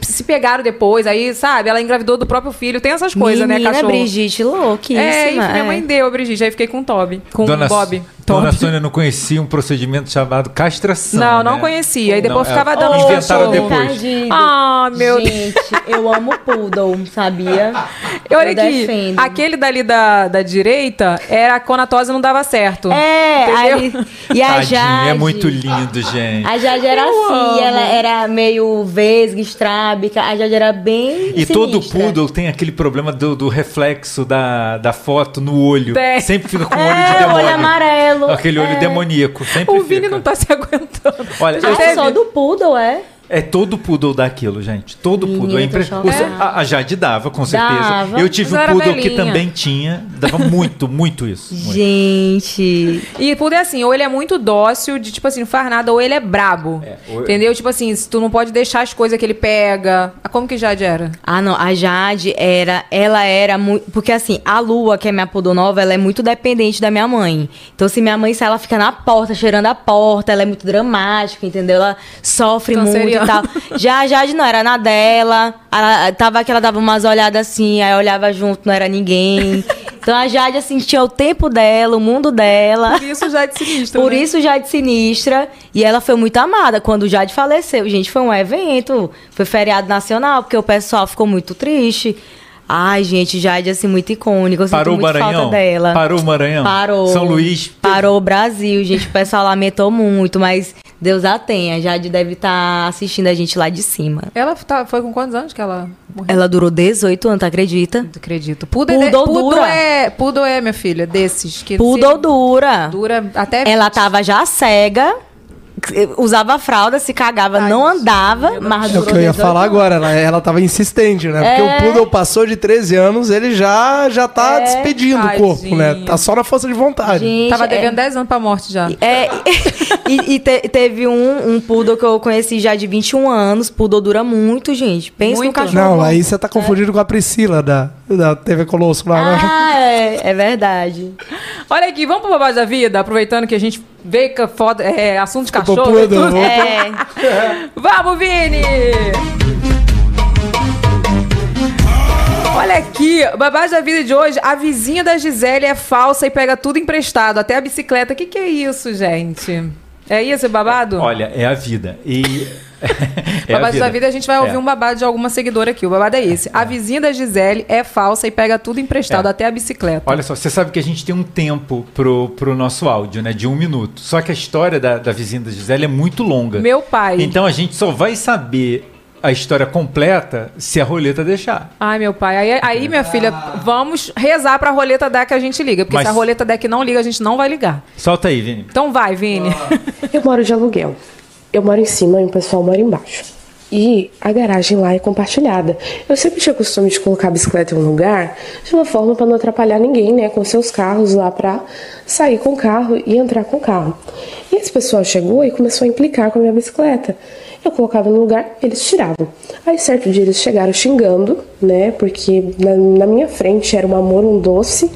se pegaram depois, aí, sabe, ela engravidou do próprio filho. Tem essas coisas, né, Menina cachorro? Brigitte, louquíssima. É, e minha é. mãe deu a Brigitte, aí fiquei com o Toby. Com Dona, o Bob. Dona Toby. Sônia não conhecia um procedimento chamado castração. Não, não né? conhecia. Aí depois Não, ficava é, dando Inventaram cachorro. depois. Ah, meu Deus. Gente, eu amo Poodle, sabia? E olha eu aqui, defendo. aquele dali da, da direita era a tosse não dava certo. É, aí, e a Tadinho, Jade... é muito lindo, gente. A Jade era Eu assim, amo. ela era meio vesga, estrábica. A Jade era bem E todo sinistra. poodle tem aquele problema do, do reflexo da, da foto no olho. Tem. Sempre fica com o olho de É, demônio. olho amarelo. Aquele olho é. demoníaco. Sempre O Vini fica. não tá se aguentando. Olha, Já eu- Ah, teve- só do poodle, é? É todo poodle daquilo, gente. Todo Menina, poodle. É impre... o- a, a Jade dava, com certeza. Dava. Eu tive Mas um poodle que também tinha. Dava muito, muito isso. Muito. Gente. E poodle é assim, ou ele é muito dócil, de tipo assim, não faz nada, ou ele é brabo. É, ou- Entendeu? Tipo assim, se tu não pode deixar as coisas que ele pega. Ah, Como que Jade era? Ah, não. A Jade era. Ela era muito. Porque assim, a Lua, que é minha poodle nova, ela é muito dependente da minha mãe. Então, se minha mãe sai, ela fica na porta, cheirando a porta. Ela é muito dramática, entendeu? Ela sofre muito e tal. Já a Jade não, era na dela. Ela, tava que ela dava umas olhadas assim, aí olhava junto, não era ninguém. Então a Jade, assim, tinha o tempo dela, o mundo dela. Por isso Jade sinistra. Por né? isso Jade Sinistra. E ela foi muito amada quando o Jade faleceu. Gente, foi um evento. Foi feriado nacional, porque o pessoal ficou muito triste. Ai, gente, Jade, assim, muito icônica. Eu Parou o sinto muito Maranhão? falta dela. Parou o Maranhão? Parou. São Luís? Parou o Brasil, gente. O pessoal lamentou muito, mas Deus a tenha. Jade deve estar assistindo a gente lá de cima. Ela tá- foi com quantos anos que ela morreu? Ela durou 18 anos, acredita? Não acredito. Poodle, é, Poodle poodle dura. é, poodle é, minha filha, desses. Que Poodle se- dura. dura até... Ela tava já cega, usava fralda, se cagava, não andava, mas É o que eu ia 18 falar anos. agora, ela, ela tava insistente, né? Porque É. o Poodle passou de 13 anos, ele já, já tá É, despedindo o corpo, tadinho. né? Tá só na força de vontade. Gente, Tava é- devendo 10 anos pra morte já. É, e, e te- teve um, um poodle que eu conheci já de 21 anos. Poodle dura muito, gente. Pensa no Muito. cachorro. Não, aí você tá confundindo com a Priscila da, da TV Colosso lá. né? Ah, é, é verdade. Olha aqui, vamos pro babado da vida, aproveitando que a gente veio com foda, é, assunto de cachorro. e tudo. vamos É, Vamos, Vini! Olha aqui, babado da vida de hoje, a vizinha da Gisele é falsa e pega tudo emprestado, até a bicicleta. O que, que é isso, gente? É isso, babado? Olha, é a vida. E. é a babado da vida, a gente vai ouvir É. um babado de alguma seguidora aqui. O babado é esse. A vizinha da Gisele é falsa e pega tudo emprestado, É. até a bicicleta. Olha só, você sabe que a gente tem um tempo pro, pro nosso áudio, né? De um minuto. Só que a história da, da vizinha da Gisele é muito longa. Meu pai. Então a gente só vai saber a história completa se a roleta deixar. Ai, meu pai. Aí, aí, minha filha, vamos rezar pra roleta dar que a gente liga. Porque Mas- se a roleta der que não liga, a gente não vai ligar. Solta aí, Vini. Então vai, Vini. Eu moro de aluguel. Eu moro em cima e o pessoal mora embaixo. E a garagem lá é compartilhada. Eu sempre tinha costume de colocar a bicicleta em um lugar de uma forma para não atrapalhar ninguém, né, com seus carros lá para sair com o carro e entrar com o carro. E esse pessoal chegou e começou a implicar com a minha bicicleta. Eu colocava no lugar, eles tiravam. Aí certo dia eles chegaram xingando, né, porque na, na minha frente era um amor, um doce,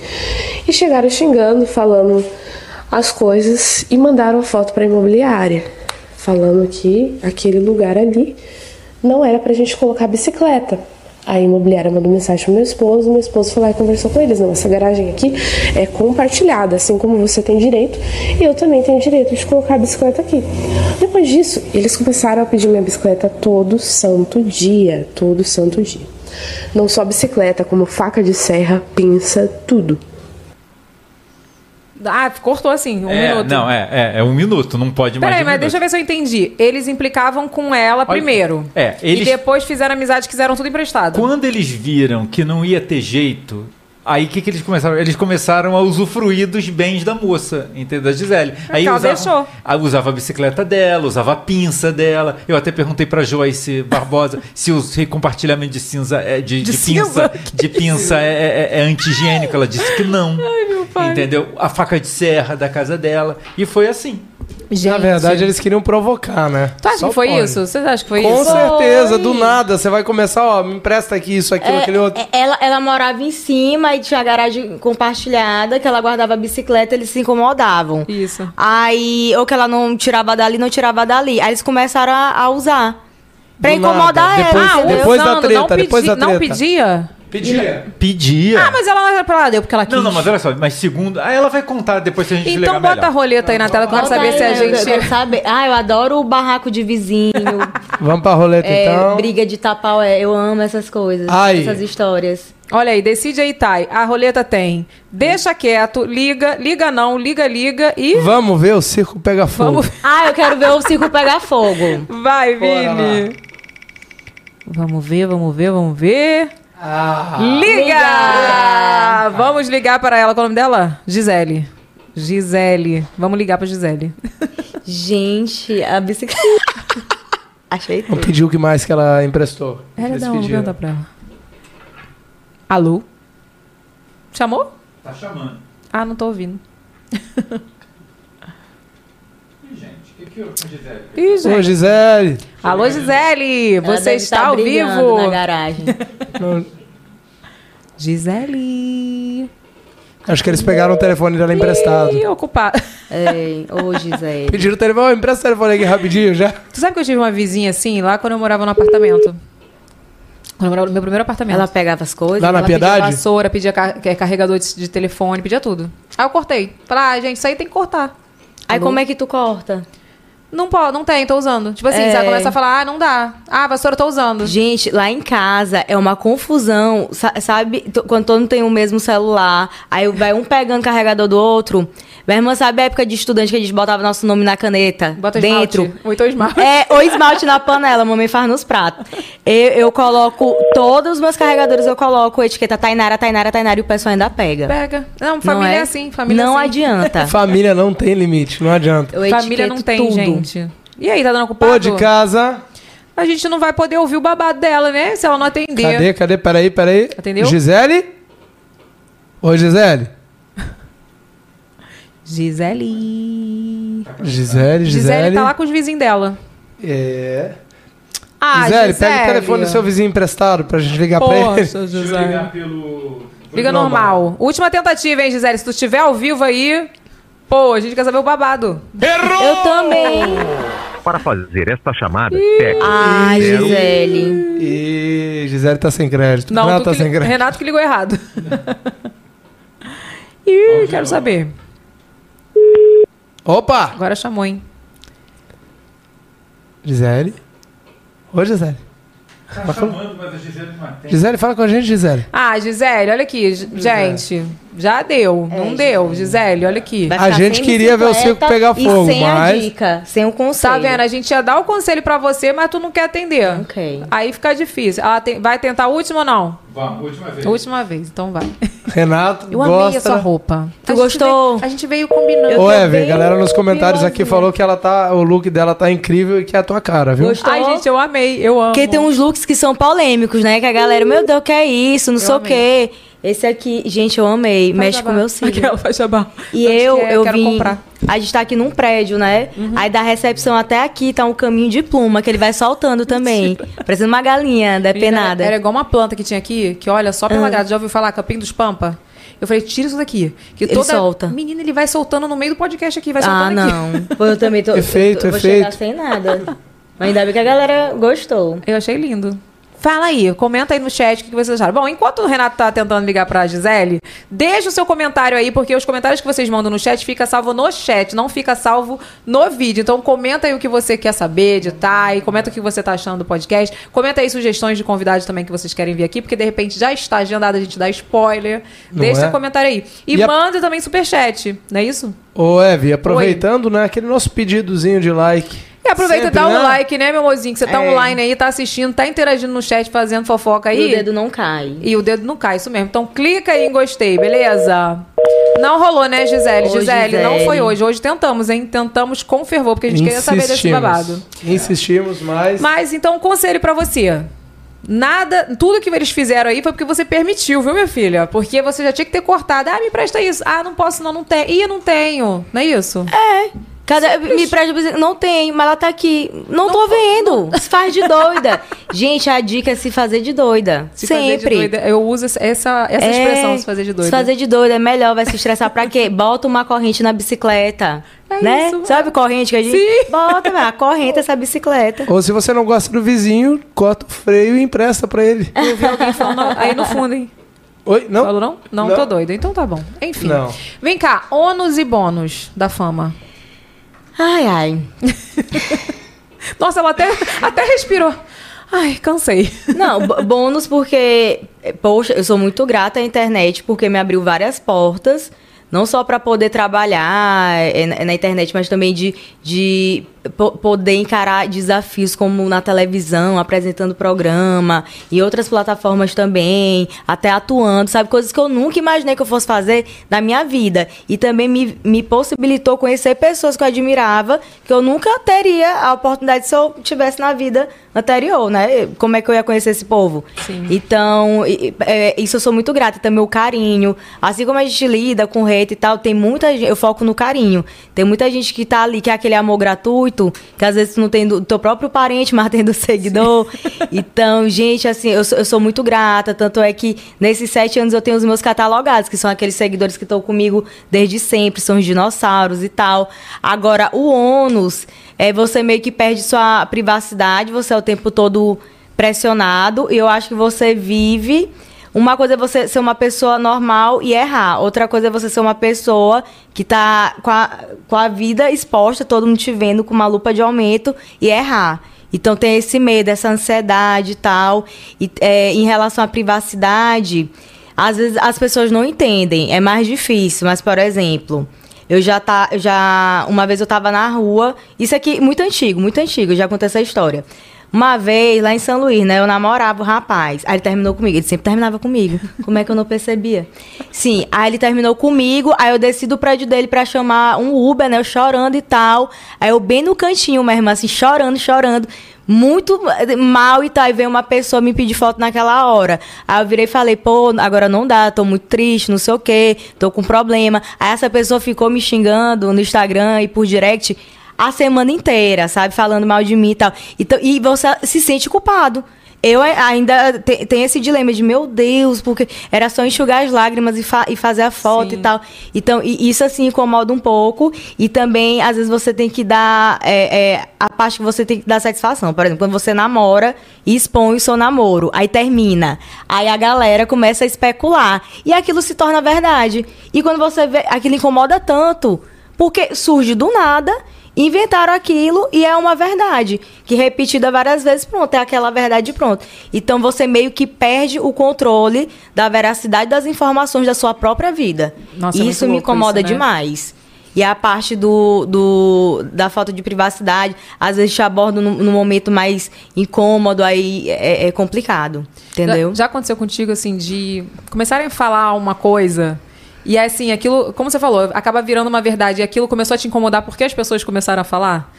e chegaram xingando, falando as coisas e mandaram a foto para a imobiliária, falando que aquele lugar ali não era pra gente colocar bicicleta. A imobiliária mandou mensagem pro meu esposo, meu esposo foi lá e conversou com eles. Não, essa garagem aqui é compartilhada, assim como você tem direito, e eu também tenho direito de colocar a bicicleta aqui. Depois disso, eles começaram a pedir minha bicicleta todo santo dia, todo santo dia. Não só bicicleta, como faca de serra, pinça, tudo. Ah, cortou assim, um é, minuto. Não, é, é, é um minuto, não pode mais. Peraí, um mas deixa eu ver se eu entendi. Eles implicavam com ela primeiro. é, eles- E depois fizeram amizade e quiseram tudo emprestado. Quando eles viram que não ia ter jeito, Aí o que, que eles começaram? Eles começaram a usufruir dos bens da moça, entendeu? Da Gisele. Aí ela usava, deixou. aí usava a bicicleta dela, usava a pinça dela. Eu até perguntei pra Joyce Barbosa se o compartilhamento de cinza é de, De de pinça, cinza? de pinça é, é, é. Ela disse que não. Entendeu? A faca de serra da casa dela. E foi assim. Gente. Na verdade, eles queriam provocar, né? Tu acha Só que foi pode. isso? Vocês acham que foi Com isso? certeza, do nada. Você vai começar, ó, me empresta aqui isso, aquilo, aquele outro. É, ela, ela morava em cima e tinha a garagem compartilhada, que ela guardava a bicicleta, eles se incomodavam. Isso. Aí, ou que ela não tirava dali, não tirava dali. Aí eles começaram a, a usar. Pra Do incomodar nada. ela. Depois- entendeu? depois da usando, treta, não pedi- depois da Não treta. pedia? Pedia. Pedia. Ah, mas ela não era pra lá, deu porque ela quis. Não, não, mas olha só, mas segundo. Aí ela vai contar depois se a gente Então bota a melhor. roleta aí na tela que eu quero saber aí, se a? Eu gente... quero saber. Ah, eu adoro o barraco de vizinho. Vamos pra roleta, é, então. briga de tapau. É, eu amo essas coisas. Ai. Essas histórias. Olha aí, decide aí, Thay. A roleta tem deixa quieto, liga, liga não, liga, liga e... Vamos ver o circo pega fogo. Vamos... Ah, eu quero ver o circo pegar fogo. Vai, Bora Vini. Vamos ver, vamos ver, vamos ver. Ah, Liga! Liga! Vamos ligar para ela. Qual é o nome dela? Gisele. Gisele. Vamos ligar para Gisele. Gente, a bicicleta. Achei vamos tudo. pedir o que mais que ela emprestou. Dá uma pediram. pergunta pra ela. Alô? Chamou? Tá chamando. Ah, não tô ouvindo. Ih, gente, o que que eu com Gisele? Ih, Ô, gente. Gisele. Alô, Gisele. Ela Você deve está ao vivo? Na garagem. Gisele. Acho que eles pegaram o telefone dela emprestado. Ih, ocupado. Ei, ô Gisele. Pediram o telefone, empresta o telefone aqui rapidinho já. Tu sabe que eu tive uma vizinha assim, lá quando eu morava no apartamento? Quando eu morava no meu primeiro apartamento. Ela pegava as coisas. Lá na Ela pedia Piedade? vassoura, pedia ca- que- carregador de, de telefone, pedia tudo. Aí eu cortei. Falei, ah, gente, isso aí tem que cortar. Aí como é que tu corta? Não pode, não tem, tô usando. Tipo assim, É. você vai começar a falar, ah, não dá. Ah, vassoura, tô usando. Gente, lá em casa é uma confusão, sa- sabe? Quando todo mundo tem o mesmo celular, aí vai um pegando o carregador do outro. Minha irmã sabe a época de estudante que a gente botava nosso nome na caneta? Bota dentro. esmalte. Ou então esmalte. É, ou esmalte na panela, a mamãe faz nos pratos. Eu, eu coloco, todos os meus carregadores eu coloco a etiqueta Tainara, Tainara, Tainara e o pessoal ainda pega. Pega. Não, Não família é? assim, família Não é assim. adianta. Família não tem limite, não adianta. Eu Família não tem, tudo. gente. E aí, tá dando ocupado? Pô, de casa. A gente não vai poder ouvir o babado dela, né? Se ela não atender. Cadê, cadê? Peraí, peraí. Atendeu? Gisele? Oi, Gisele. Gisele. Gisele, Gisele. Gisele tá lá com os vizinhos dela. É. Ah, Gisele, pega o telefone do seu vizinho emprestado pra gente ligar pra ele. Poxa, Deixa eu Gisele. ligar pelo. Liga normal. Última tentativa, hein, Gisele? Se tu estiver ao vivo aí, pô, a gente quer saber o babado. Eu também. Para fazer esta chamada, pegue Ai, zero Gisele. E Gisele tá sem crédito. Não, Renato tá que sem crédito. Renato que ligou errado. Ih, quero saber. Opa! Agora chamou, hein? Gisele? Oi, Gisele. Tá chamando, mas a Gisele não atende. Gisele, fala com a gente, Gisele. Ah, Gisele, olha aqui. G- Gente, já deu. não deu. Gisele, olha aqui. Vai A ficar gente sem queria ver o bicicleta circo pegar fogo, e sem a mas- dica, sem o conselho. Tá vendo? A gente ia dar o conselho pra você, mas tu não quer atender. Ok. Aí fica difícil. Ela tem- vai tentar a última ou não? Vamos, última vez. Última vez, então vai. Renato, Eu amei gosta. a sua roupa. Tu A gente gostou? veio- a gente veio combinando. Eu Ô, tô Eve, bem galera nos comentários aqui falou que ela tá, o look dela tá incrível e que é a tua cara, viu? Gostou? Ai, gente, eu amei. Eu amo. Porque tem uns looks que são polêmicos, né? Que a galera, meu Deus, que é isso? Não sei o quê. Esse aqui, gente, eu amei. Faz Mexe com o meu cílio. Aquela faz jabá. E Acho eu, é, eu quero vim. comprar. Uhum. A gente tá aqui num prédio, né? Aí da recepção até aqui tá um caminho de pluma que ele vai soltando também. Parecendo uma galinha depenada. Era, era igual uma planta que tinha aqui, que olha só pela grade. Já ouviu falar, Capim dos Pampa? Eu falei, tira isso daqui. Que Ele toda... solta. Menina, ele vai soltando no meio do podcast aqui, vai ah, soltando aqui. não. Eu também tô. Efeito, eu, eu vou efeito. chegar sem nada. Mas ainda bem que a galera gostou. Eu achei lindo. Fala aí, comenta aí no chat o que vocês acharam. Bom, enquanto o Renato tá tentando ligar pra Gisele, deixa o seu comentário aí, porque os comentários que vocês mandam no chat fica salvo no chat, não fica salvo no vídeo. Então comenta aí o que você quer saber de Thay, comenta o que você tá achando do podcast, comenta aí sugestões de convidados também que vocês querem vir aqui, porque de repente já está agendado, a gente dá spoiler. Não deixa é? seu comentário aí. E, E a- manda também superchat, não é isso? Ô, Eve, aproveitando, né, aquele nosso pedidozinho de like. E aproveita e dá um né? like, né, meu mozinho? Que você tá É. online aí, tá assistindo, tá interagindo no chat, fazendo fofoca aí. E o dedo não cai. E o dedo não cai, isso mesmo. Então clica aí em gostei, beleza? Não rolou, né, Gisele? Ô, Gisele, não Gisele. foi hoje. Hoje tentamos, hein? Tentamos com fervor, porque a gente queria saber desse Insistimos. babado. Insistimos, mas... Mas então, um conselho pra você. Nada, tudo que eles fizeram aí foi porque você permitiu, viu, minha filha? Porque você já tinha que ter cortado. Ah, me presta isso. Ah, não posso, não, não tenho. Ih, não tenho. Não é isso? É. Cada, me presta Não tem, mas ela tá aqui. Não, tô vendo. Se faz de doida. Gente, a dica é se fazer de doida. Se fazer de Sempre. doida. Eu uso essa, essa, É, expressão, se fazer de doida. Se fazer de doida é melhor, vai se estressar pra quê? Bota uma corrente na bicicleta. É né? isso. Sabe corrente que a gente. Sim. Bota, a corrente essa bicicleta. Ou se você não gosta do vizinho, corta o freio e empresta pra ele. Eu vi alguém falando aí no fundo, hein? Oi? Não? Falou não? não? Não. tô doida. Então tá bom. Enfim. Não. Vem cá, ônus e bônus da fama. Ai, ai. Nossa, ela até, até respirou. Ai, cansei. Não, bônus porque, poxa, eu sou muito grata à internet porque me abriu várias portas, não só para poder trabalhar eh, na na internet, mas também de, de poder encarar desafios como na televisão, apresentando programa e outras plataformas também, até atuando, sabe? Coisas que eu nunca imaginei que eu fosse fazer na minha vida. E também me, me possibilitou conhecer pessoas que eu admirava, que eu nunca teria a oportunidade se eu tivesse na vida anterior, né? Como é que eu ia conhecer esse povo? Sim. Então, é, isso eu sou muito grata. Também o carinho. Assim como a gente lida com hate e tal, tem muita gente. Eu foco no carinho. Tem muita gente que tá ali, que é aquele amor gratuito, que às vezes tu não tem do teu próprio parente, mas tem do seguidor. então, gente, assim, eu, sou- eu sou muito grata. Tanto é que nesses sete anos eu tenho os meus catalogados, que são aqueles seguidores que estão comigo desde sempre, são os dinossauros e tal. Agora, o ônus é você meio que perde sua privacidade, você é o tempo todo pressionado, e eu acho que você vive. Uma coisa é você ser uma pessoa normal e errar. Outra coisa é você ser uma pessoa que tá com a, com a vida exposta, todo mundo te vendo com uma lupa de aumento e errar. Então tem esse medo, essa ansiedade e tal. E é, em relação à privacidade, às vezes as pessoas não entendem, é mais difícil. Mas, por exemplo, eu já tá, já uma vez eu tava na rua, isso aqui muito antigo, muito antigo, já contei essa história. Uma vez lá em São Luís, né, eu namorava o rapaz. Aí ele terminou comigo, ele sempre terminava comigo. Como é que eu não percebia? Sim, aí ele terminou comigo, aí eu desci do prédio dele pra chamar um Uber, né, eu chorando e tal. Aí eu bem no cantinho mesmo assim, chorando, chorando muito mal e tal. Aí veio uma pessoa me pedir foto naquela hora. Aí eu virei e falei, pô, agora não dá, tô muito triste, não sei o quê, tô com problema. Aí essa pessoa ficou me xingando no Instagram e por direct a semana inteira, sabe? Falando mal de mim e tal. Então, e você se sente culpado. Eu ainda te- tenho esse dilema de, meu Deus, porque era só enxugar as lágrimas e, fa- e fazer a foto Sim. e tal. Então, e isso assim incomoda um pouco. E também, às vezes, você tem que dar é, é, a parte que você tem que dar satisfação. Por exemplo, quando você namora e expõe o seu namoro, aí termina. Aí a galera começa a especular. E aquilo se torna verdade. E quando você vê, aquilo incomoda tanto. Porque surge do nada, inventaram aquilo e é uma verdade. Que repetida várias vezes, pronto, é aquela verdade pronto. Então você meio que perde o controle da veracidade das informações da sua própria vida. Nossa, é isso muito me incomoda isso, né? demais. E a parte do, do, da falta de privacidade, às vezes te abordo num, num momento mais incômodo, aí é, é complicado. Entendeu? Já, já aconteceu contigo, assim, de começarem a falar uma coisa e, assim, aquilo, como você falou, acaba virando uma verdade e aquilo começou a te incomodar porque as pessoas começaram a falar?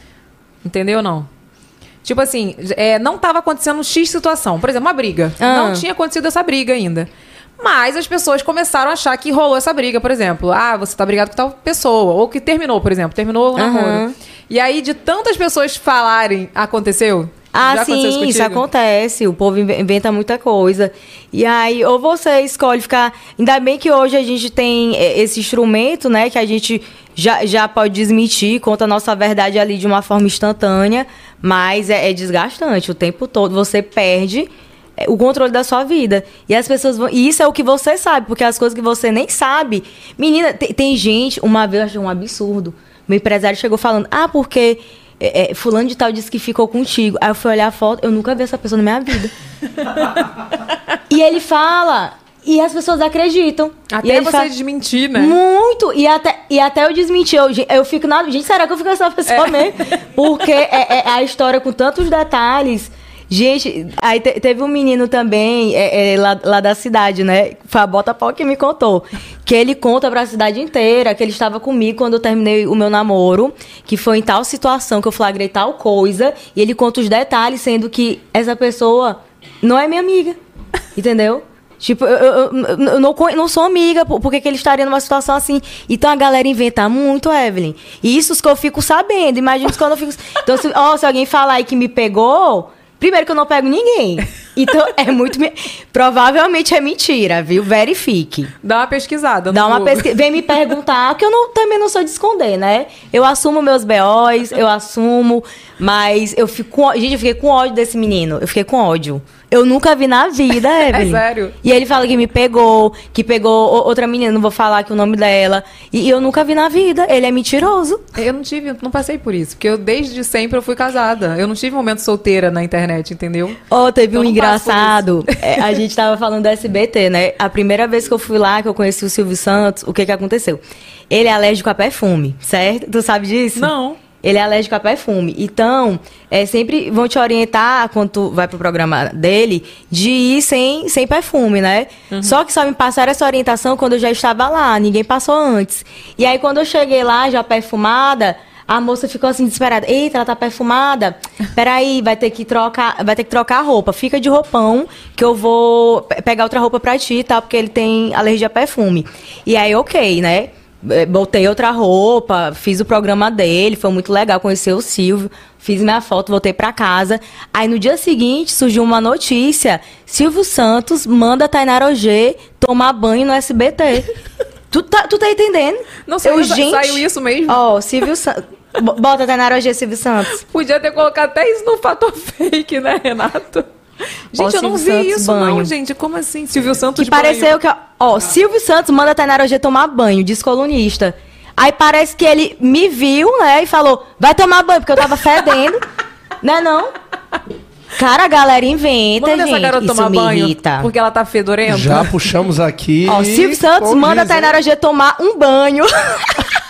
Entendeu ou não? Tipo assim, é, não estava acontecendo X situação. Por exemplo, uma briga. Ah. Não tinha acontecido essa briga ainda. Mas as pessoas começaram a achar que rolou essa briga, por exemplo. Ah, você tá brigado com tal pessoa. Ou que terminou, por exemplo. Terminou o namoro. Aham. E aí, de tantas pessoas falarem, aconteceu? Ah, Já sim, isso contigo? acontece. O povo inve- inventa muita coisa. E aí, ou você escolhe ficar. Ainda bem que hoje a gente tem eh, esse instrumento, né? Que a gente já, já pode desmentir, conta a nossa verdade ali de uma forma instantânea. Mas é, é desgastante. O tempo todo você perde eh, o controle da sua vida. E as pessoas vão. E isso é o que você sabe, porque as coisas que você nem sabe. Menina, tem, tem gente, uma vez eu achei um absurdo. Meu empresário chegou falando, ah, porque é, é, fulano de tal disse que ficou contigo. Aí eu fui olhar a foto, eu nunca vi essa pessoa na minha vida. e ele fala, e as pessoas acreditam. e Até você fala, desmentir, né? Muito! E até. e até eu desmentir, eu, eu fico na. Gente, será que eu fico essa pessoa mesmo? Porque é, é a história com tantos detalhes. Gente, aí te- teve um menino também, é, é, lá, lá da cidade, né? Foi a Bota Pau que me contou. Que ele conta pra cidade inteira que ele estava comigo quando eu terminei o meu namoro, que foi em tal situação que eu flagrei tal coisa, e ele conta os detalhes, sendo que essa pessoa não é minha amiga. Entendeu? Tipo, eu, eu- eu- eu não, conhe- não sou amiga, por por que ele estaria numa situação assim? Então a galera inventa muito, Evelyn. E isso que eu fico sabendo. Imagina que eu fico. Então, se, ó, se alguém falar aí que me pegou, primeiro que eu não pego ninguém. Então é muito. me- Provavelmente é mentira, viu? Verifique. Dá uma pesquisada. Dá uma pesquisa. Vem me perguntar, que eu não, também não sou de esconder, né? Eu assumo meus BOs, eu assumo, mas eu fico. Gente, eu fiquei com ódio desse menino. Eu fiquei com ódio. Eu nunca vi na vida, Evelyn. sério? E ele fala que me pegou, que pegou outra menina, não vou falar aqui o nome dela. E, eu nunca vi na vida. Ele é mentiroso. Eu não tive, não passei por isso. Porque eu, desde sempre, eu fui casada. Eu não tive momento solteira na internet, entendeu? Ó, teve Eu um engraçado. É, a gente tava falando do SBT, né? A primeira vez que eu fui lá, que eu conheci o Silvio Santos, o que que aconteceu? Ele é alérgico a perfume, certo? Tu sabe disso? Não. Ele é alérgico a perfume. Então, é, sempre vão te orientar, quando tu vai pro programa dele, de ir sem, sem perfume, né? Só que só me passaram essa orientação quando eu já estava lá. Ninguém passou antes. E aí, quando eu cheguei lá, já perfumada, a moça ficou assim, desesperada. Eita, ela tá perfumada. Peraí, vai ter que trocar, vai ter que trocar a roupa. Fica de roupão, que eu vou pe- pegar outra roupa pra ti, tá? Porque ele tem alergia a perfume. E aí, ok, né? Eh, Botei outra roupa, fiz o programa dele, foi muito legal conhecer o Silvio, fiz minha foto, voltei pra casa. Aí no dia seguinte surgiu uma notícia: Silvio Santos manda Tainara Ogê tomar banho no SBT. tu, tá, tu tá entendendo? Não saiu- saiu isso mesmo? Ó, Silvio Santos. Bota Tainara Ogê, Silvio Santos. Podia ter colocado até isso no fator fake, né, Renato? Gente, eu não vi Santos, isso, não, banho. gente. Como assim? Silvio Santos Que pareceu que, ó, ó, Silvio Santos manda a Tainara Ogê tomar banho, diz colunista. Aí parece que ele me viu, né, e falou, vai tomar banho, porque eu tava fedendo. né não? Cara, a galera inventa, Manda gente. essa garota Isso tomar me banho. irrita. Porque ela tá fedorenta. Já puxamos aqui. Ó, Silvio Santos manda a Tainara Ogê tomar um banho.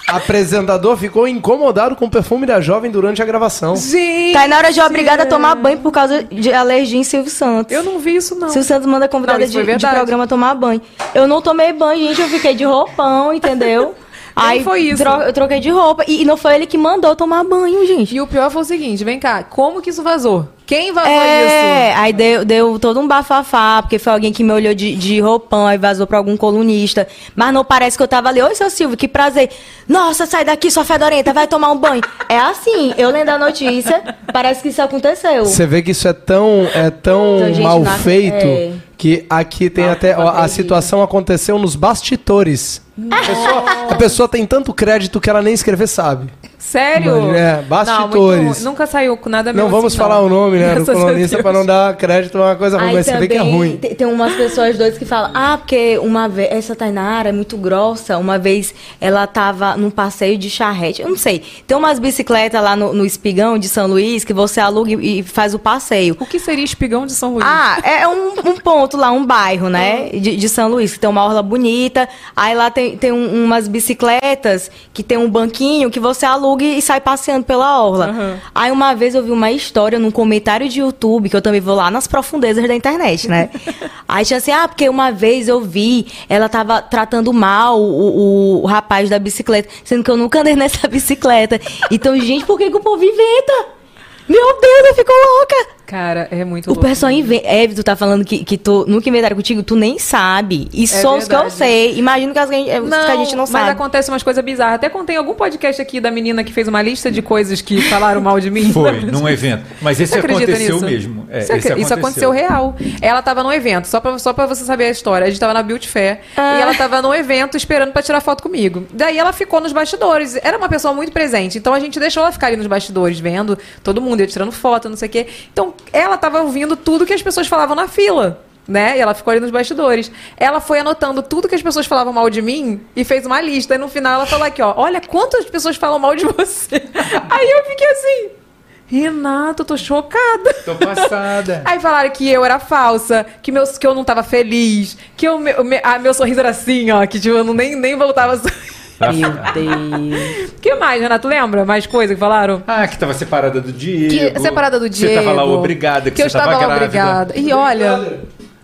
Apresentador ficou incomodado com o perfume da jovem durante a gravação. Gente! Tainara Ogê é obrigada a tomar banho por causa de alergia em Silvio Santos. Eu não vi isso, não. Silvio Santos manda a convidada Não, de, de programa tomar banho. Eu não tomei banho, gente, eu fiquei de roupão, entendeu? Aí foi isso. tro- eu troquei de roupa. E, e não foi ele que mandou tomar banho, gente. E o pior foi o seguinte, vem cá, como que isso vazou? Quem vazou É, isso? aí deu, deu todo um bafafá, porque foi alguém que me olhou de, de roupão, aí vazou pra algum colunista. Mas não parece que eu tava ali, oi, seu Silvio, que prazer. Nossa, sai daqui, sua fedorenta, vai tomar um banho. É assim, eu lendo a notícia, parece que isso aconteceu. Você vê que isso é tão, é tão Então, mal feito é. que aqui tem Ah, até. ó, a situação aconteceu nos bastidores. A pessoa, a pessoa tem tanto crédito que ela nem escrever sabe. Sério? É, Não, bastidores. muito- nunca saiu com nada meu Não vamos assim, falar o nome, né? Do colunista pra não dar crédito a uma coisa ruim, Aí mas você vê que é ruim. Tem, tem umas pessoas doidas que falam, ah, porque uma vez, essa Tainara é muito grossa, uma vez ela tava num passeio de charrete, eu não sei. Tem umas bicicletas lá no, no Espigão de São Luís que você aluga e e faz o passeio. O que seria espigão de São Luís? Ah, é um, um ponto lá, um bairro, né? De, de São Luís, que tem uma orla bonita. Aí lá tem, tem um- umas bicicletas que tem um banquinho que você aluga e sai passeando pela orla. Aí uma vez eu vi uma história num comentário de YouTube, que eu também vou lá nas profundezas da internet, né? Aí tinha assim, ah, porque uma vez eu vi, ela tava tratando mal o, o, o rapaz da bicicleta, sendo que eu nunca andei nessa bicicleta. Então, gente, por que, que o povo inventa? Meu Deus, eu fico louca! Cara, é muito O louco. pessoal inventa. Eve, tu tá falando que, que tu nunca inventaram contigo, tu nem sabe. E só os que eu É sei. Imagino que, as, que a gente- os que a gente não mas sabe. acontece umas coisas bizarras. Até contei algum podcast aqui da menina que fez uma lista de coisas que falaram mal de mim. Foi, num evento. Mas esse Você aconteceu nisso? mesmo. É, esse acre- Isso aconteceu real. Ela tava num evento, só pra, só pra você saber a história. A gente tava na Beauty Fair Ah. e ela tava num evento esperando pra tirar foto comigo. Daí ela ficou nos bastidores. Era uma pessoa muito presente. Então a gente deixou ela ficar ali nos bastidores, vendo todo mundo, eu tirando foto, não sei o quê. Então ela tava ouvindo tudo que as pessoas falavam na fila. Né? E ela ficou ali nos bastidores. Ela foi anotando tudo que as pessoas falavam mal de mim e fez uma lista. E no final ela falou aqui, ó, olha quantas pessoas falam mal de você. Aí eu fiquei assim, Renato, eu tô chocada. Tô passada. Aí falaram que eu era falsa, que, meus, que eu não tava feliz, que eu, meu, me- ah, meu sorriso era assim, ó, que tipo, eu não, nem, nem voltava a sorrir. Meu Deus. O que mais, Renato? Lembra? Mais coisa que falaram? Ah, que tava separada do Diego. Que, separada do Diego. Você tava lá obrigada, que, que eu estava lá obrigada. E olha...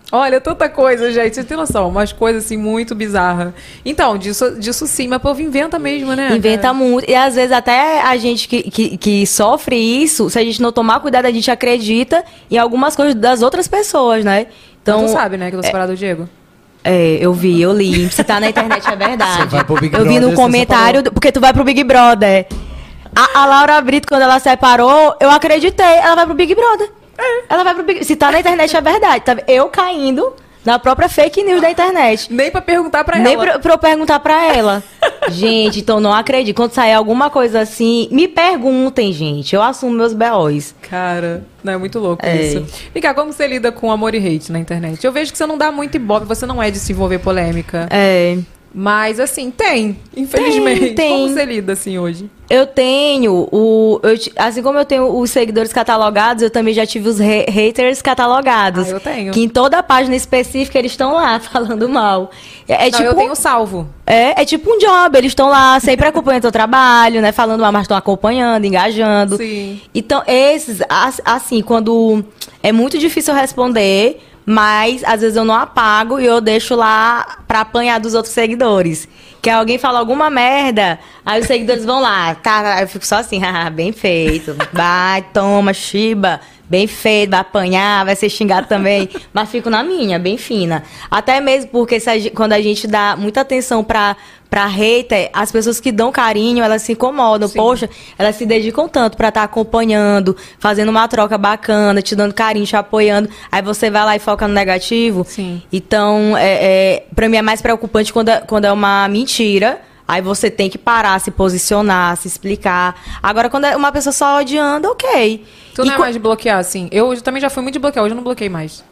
Olha, tanta coisa, gente. Você tem noção? Umas coisas, assim, muito bizarras. Então, disso, disso sim. Mas o povo inventa mesmo, né? Inventa muito. E às vezes até a gente que, que, que sofre isso, se a gente não tomar cuidado, a gente acredita em algumas coisas das outras pessoas, né? Então, Então, tu sabe, né? Que eu tô separada do Diego. É, eu vi, eu li. Se tá na internet é verdade. Você vai pro Big eu vi no Brother, comentário, do- porque tu vai pro Big Brother. A, a Laura Brito, quando ela separou, eu acreditei. Ela vai pro Big Brother. Ela vai pro Big Se tá na internet é verdade. Tá? Eu caindo na própria fake news da internet. Nem pra perguntar pra Nem ela. pra, pra eu perguntar pra ela. gente, então não acredito. Quando sair alguma coisa assim, me perguntem, gente. Eu assumo meus B.O.s. Cara, não é muito louco É. isso. Vem cá, como você lida com amor e hate na internet? Eu vejo que você não dá muito ibope, você não é de se envolver polêmica. É. Mas, assim, tem, infelizmente. Tem, tem. Como você lida, assim, hoje? Eu tenho o. eu assim como eu tenho os seguidores catalogados, eu também já tive os ha- haters catalogados. Ah, eu tenho. Que em toda página específica eles estão lá falando mal. É, é não, tipo. eu tenho salvo. É, é tipo um job, eles estão lá, sempre acompanhando teu trabalho, né? Falando mal, mas estão acompanhando, engajando. Sim. Então, esses, as- assim, quando é muito difícil responder, mas às vezes eu não apago e eu deixo lá pra apanhar dos outros seguidores. Que alguém fala alguma merda, aí os seguidores vão lá, tá? Eu fico só assim, ah, bem feito. Vai, toma, chiba. Bem feito, vai apanhar, vai ser xingado também. Mas fico na minha, bem fina. Até mesmo porque a quando a gente dá muita atenção pra, pra hater, as pessoas que dão carinho, elas se incomodam. Poxa, elas se dedicam tanto pra estar acompanhando, fazendo uma troca bacana, te dando carinho, te apoiando. Aí você vai lá e foca no negativo. Sim. Então, é, é, pra mim é mais preocupante quando é, quando é uma mentira. Aí você tem que parar, se posicionar, se explicar. Agora, quando é uma pessoa só odiando, ok. Tu E não é co- mais de bloquear, assim. Eu também já fui muito de bloquear, hoje eu não bloqueei mais.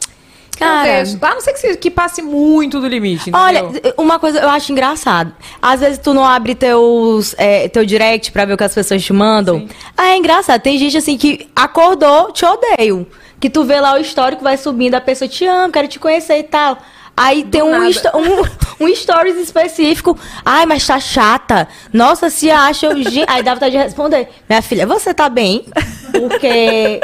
Cara, eu deixo. A não ser que, se- que passe muito do limite, entendeu? Olha, uma coisa eu acho engraçado. Às vezes tu não abre teus, é, teu direct pra ver o que as pessoas te mandam. Sim. Ah, é engraçado. Tem gente assim que acordou, te odeio. Que tu vê lá o histórico, vai subindo, a pessoa te ama, quero te conhecer e tal. Aí tem um, um, um stories específico. Ai, mas tá chata. Nossa, se acha. eu- Aí dá vontade de responder. Minha filha, você tá bem? Porque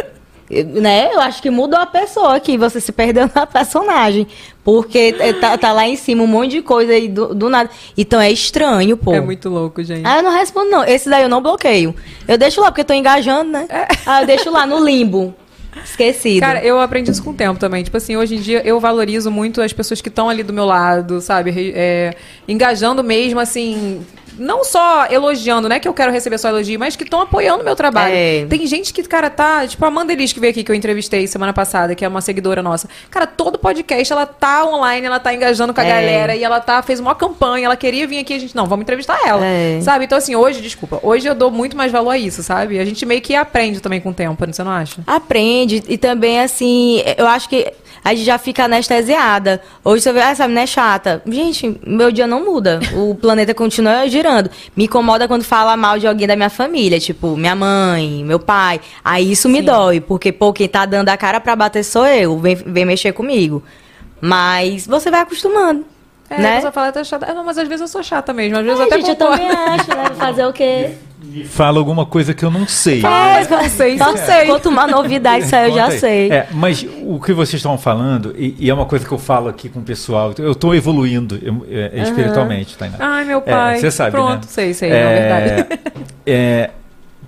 né? Eu acho que mudou a pessoa aqui, você se perdeu na personagem. Porque é, tá, tá lá em cima um monte de coisa aí do, do nada. Então é estranho, pô. É muito louco, gente. Ah, eu não respondo, não. Esse daí eu não bloqueio. Eu deixo lá, porque eu tô engajando, né? Ah, eu deixo lá no limbo. Esquecido. Cara, eu aprendi isso com o tempo também. Tipo assim, hoje em dia eu valorizo muito as pessoas que estão ali do meu lado, sabe? É, engajando mesmo, assim. Não só elogiando, né? Que eu quero receber só elogio, mas que estão apoiando o meu trabalho. É. Tem gente que, cara, tá. Tipo, a Amanda Elis que veio aqui, que eu entrevistei semana passada, que é uma seguidora nossa. Cara, todo podcast ela tá online, ela tá engajando com a É. galera e ela tá, fez uma campanha, ela queria vir aqui, a gente, não, vamos entrevistar ela. É. Sabe? Então, assim, hoje, desculpa, hoje eu dou muito mais valor a isso, sabe? A gente meio que aprende também com o tempo, você não acha? Aprende. E também, assim, eu acho que a gente já fica anestesiada. Hoje você vê, ah, essa menina é chata. Gente, meu dia não muda. O planeta continua girando. Me incomoda quando fala mal de alguém da minha família, tipo, minha mãe, meu pai. Aí isso me Sim. dói, porque, pô, quem tá dando a cara pra bater sou eu. Vem, vem mexer comigo. Mas você vai acostumando. É, né? a pessoa fala, tá chata. Ah, não, mas às vezes eu sou chata mesmo. Às vezes Ai, eu até gente, eu concordo. também acho, né? Fazer o quê? Fala alguma coisa que eu não sei. Mas não sei, não sei. Conta uma novidade, isso aí eu já aí. sei. É, mas o que vocês estão falando, e, e é uma coisa que eu falo aqui com o pessoal, eu estou evoluindo eu- é, espiritualmente, Tainá. Ai, meu É, pai. Você sabe, Pronto, né? sei, sei, é verdade. é,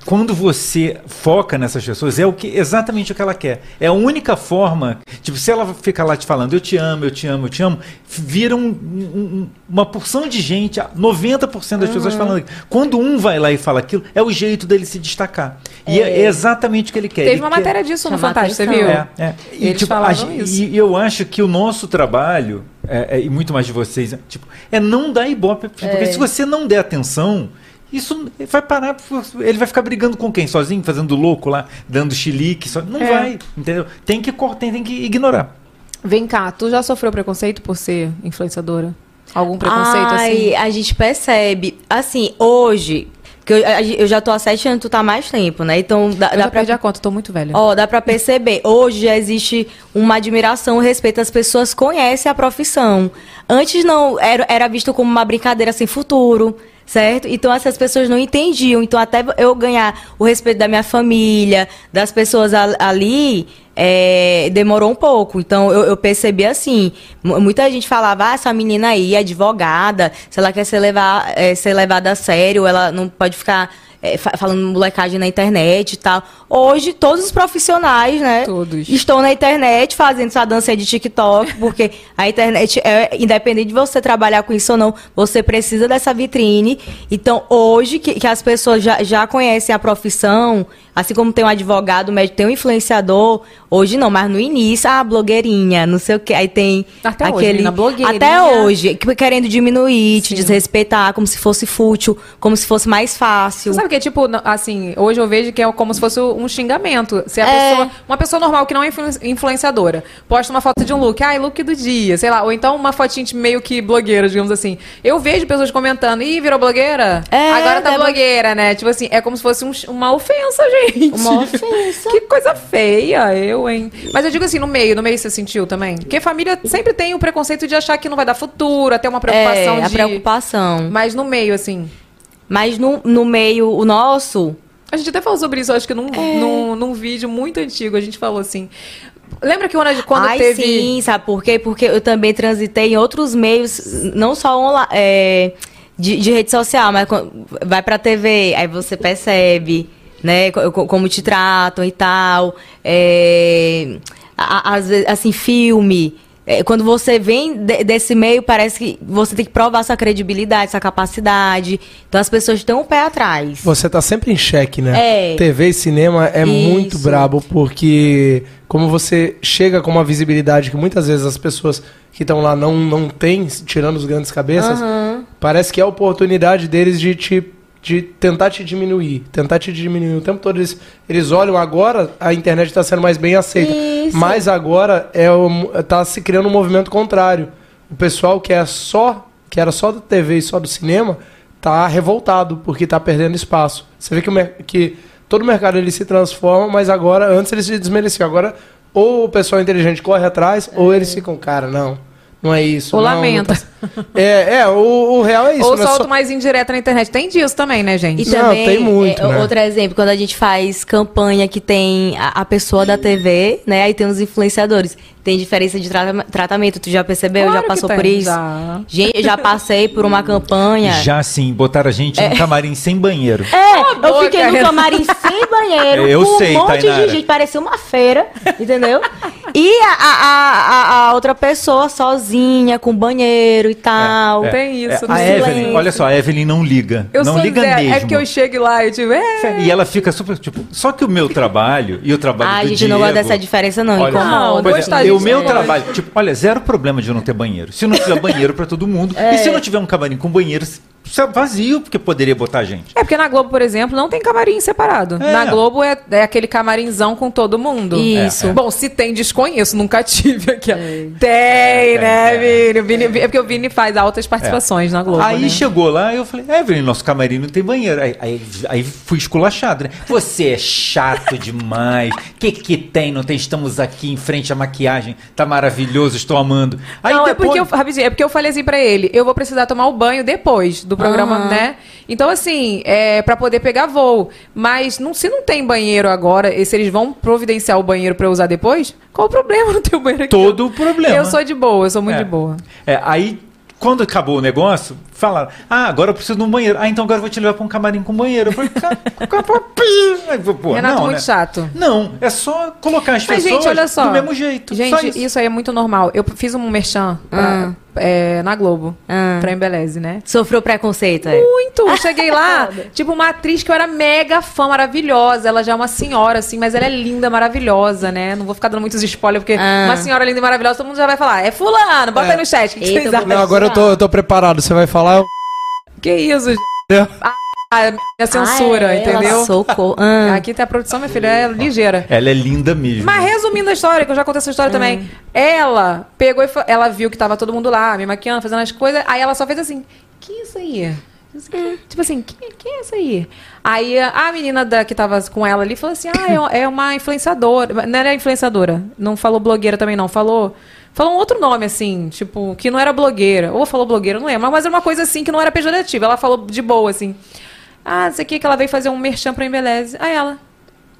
quando você foca nessas pessoas, é o que exatamente o que ela quer. É a única forma. Tipo, se ela ficar lá te falando, eu te amo, eu te amo, eu te amo, vira um- um- uma porção de gente, 90% das Uhum. pessoas falando. Quando um vai lá e fala aquilo, é o jeito dele se destacar. E é exatamente o que ele quer. Teve Ele uma quer- matéria disso no Fantástico, você viu? é, é. E, Eles tipo, a isso. e eu acho que o nosso trabalho, é, é, e muito mais de vocês, é, tipo, é não dar ibope. Porque se você não der atenção, isso vai parar. Ele vai ficar brigando com quem? Sozinho, fazendo louco lá, dando chilique. Só, não É. vai, entendeu? Tem que, cor- tem, que ignorar. Vem cá, tu já sofreu preconceito por ser influenciadora? Algum preconceito Ai, assim? a gente percebe. Assim, hoje, que eu, eu já tô há sete anos, tu tá há mais tempo, né? Então dá, Eu dá já pra perdi a conta, tô muito velha. Ó, dá pra perceber. Hoje já existe uma admiração, um respeito. As pessoas conhecem a profissão. Antes não, era, era visto como uma brincadeira sem futuro. Certo? Então essas pessoas não entendiam. Então até eu ganhar o respeito da minha família, das pessoas al- ali, é, demorou um pouco. Então eu, eu percebi assim, mu- muita gente falava, ah, essa menina aí é advogada, se ela quer ser, levar, é, ser levada a sério, ela não pode ficar é, fa- falando molecagem na internet e tal. Hoje, todos os profissionais, né? Todos. Estão na internet fazendo essa dança de TikTok, porque a internet é, independente de você trabalhar com isso ou não, você precisa dessa vitrine. Então, hoje, que, que as pessoas já, já conhecem a profissão, assim como tem um advogado, médico, tem um influenciador, hoje não, mas no início, ah, blogueirinha, não sei o que, aí tem Até hoje, aquele. blogueirinha. Até hoje, que- querendo diminuir, te desrespeitar, como se fosse fútil, como se fosse mais fácil. Sabe o que é tipo, assim, hoje eu vejo que é como se fosse um xingamento. Se a É. pessoa, uma pessoa normal que não é influ- influenciadora, posta uma foto de um look, ai, look do dia, sei lá, ou então uma fotinha de meio que blogueira, digamos assim. Eu vejo pessoas comentando, ih, virou blogueira? É, Agora tá deve- blogueira, né? Tipo assim, é como se fosse um uma ofensa, gente. Uma ofensa. que coisa feia, eu, hein? Mas eu digo assim, no meio, no meio você sentiu também? Porque família sempre tem o preconceito de achar que não vai dar futuro, até uma preocupação é, a de... preocupação. Mas no meio, assim... Mas no, no meio, o nosso, A gente até falou sobre isso, acho que num, É. num, num vídeo muito antigo, a gente falou assim. Lembra que quando, a- quando Ai, teve. sim, sabe por quê? Porque eu também transitei em outros meios, não só online, é, de, de rede social, mas vai pra TV, aí você percebe, né, co- co- como te tratam e tal. É, às vezes, assim, filme. é, quando você vem de- desse meio, parece que você tem que provar sua credibilidade, sua capacidade. Então as pessoas estão um pé atrás. Você tá sempre em xeque, né? É. TV e cinema é Isso. muito brabo, porque como você chega com uma visibilidade que muitas vezes as pessoas que estão lá não, não têm, tirando os grandes cabeças, parece que é a oportunidade deles de te de tentar te diminuir, tentar te diminuir. O tempo todo eles, eles olham agora, a internet está sendo mais bem aceita. Isso. Mas agora é o, tá se criando um movimento contrário. O pessoal que é só que era só da TV e só do cinema tá revoltado porque tá perdendo espaço. Você vê que, o que todo o mercado ele se transforma, mas agora antes eles se desmereciam. Agora ou o pessoal inteligente corre atrás ou eles ficam, cara, não. Não é isso. Ou não, não lamenta. tá- É, é, o, o real é isso. Ou não é solta só- mais indireta na internet. Tem disso também, né, gente? E Não, também, tem muito, é, né? outro exemplo, quando a gente faz campanha que tem a, a pessoa da TV, né? Aí tem os influenciadores. Tem diferença de trata- tratamento. Tu já percebeu? Claro já que passou tem, por isso? já. Gente, já passei por uma campanha. Já sim, botaram a gente num camarim sem banheiro. É, eu boca, fiquei no camarim sem banheiro, Eu com sei, um monte Tainara. de gente, parecia uma feira, entendeu? E a, a, a, a outra pessoa sozinha, com banheiro e tal. É, Tem isso, é, no a silêncio. Evelyn, olha só, a Evelyn não liga. Eu não sou liga Zé, mesmo. É que eu chego lá e tipo, é. E ela fica super, tipo, só que o meu trabalho e o trabalho Ai, do gente, eu não gosto dessa diferença, não. Olha, incomoda. pois é, gostar o meu não trabalho, tipo, olha, zero problema de não ter banheiro. Se não tiver banheiro pra todo mundo, e se não tiver um camarim com banheiro, é vazio, porque poderia botar gente. É porque na Globo, por exemplo, não tem camarim separado. É. Na Globo é, é aquele camarinzão com todo mundo. Isso. É, é. Bom, se tem, desconheço, nunca tive aqui. ó. Tem, né, Vini? Vini? É porque o Vini faz altas participações na Globo. Aí né? chegou lá, eu falei, Evelyn, nosso camarim não tem banheiro. Aí, aí, aí fui esculachado, né? Você é chato demais. O que que tem? Não tem? Estamos aqui em frente à maquiagem. Tá maravilhoso, estou amando. Aí não, é depois... porque eu, rapidinho, é porque eu falei assim pra ele, eu vou precisar tomar o banho depois do programa, Aham. né? Então, assim, é para poder pegar voo. Mas não, se não tem banheiro agora, e se eles vão providenciar o banheiro pra eu usar depois, qual o problema não ter o banheiro aqui? Todo o problema. Eu sou de boa, eu sou muito É. de boa. É, aí, quando acabou o negócio, falaram: Ah, agora eu preciso de um banheiro. Ah, então agora eu vou te levar pra um camarim com banheiro. Eu falei: "Ca- ca- ca- Aí, pô, Renato, não, muito né? chato. Não, é só colocar as Mas, pessoas gente, olha só. do mesmo jeito. Gente, isso. isso. aí é muito normal. Eu fiz um merchan pra- é, na Globo, Ah. pra Embeleze, né? Sofreu preconceito, é? Muito! Eu cheguei lá, tipo, uma atriz que eu era mega fã, maravilhosa. Ela já é uma senhora, assim, mas ela é linda, maravilhosa, né? Não vou ficar dando muitos spoilers, porque Ah. uma senhora linda e maravilhosa, todo mundo já vai falar. É fulano, bota aí no chat. O que, que Eita, vocês eu acham? vou- Não, agora eu tô, eu tô preparado. Você vai falar. Que isso, gente? Ah, minha censura, Ah, é, entendeu? Socorro. Ah. Aqui tem a produção, minha filha, é ligeira. Ela é linda mesmo. Mas resumindo a história, que eu já contei essa história também. Ela pegou e ela viu que tava todo mundo lá, me maquiando, fazendo as coisas. Aí ela só fez assim: que isso aí? Tipo assim, quem, quem é essa aí? Aí a a menina da, que tava com ela ali falou assim: ah, é, é uma influenciadora. Não era influenciadora, não falou blogueira também, não. Falou. Falou um outro nome, assim, tipo, que não era blogueira. Ou falou blogueira, não lembro. Mas era uma coisa assim que não era pejorativa. Ela falou de boa, assim. Ah, isso aqui que ela veio fazer um merchan pra Embeleze. Aí ela.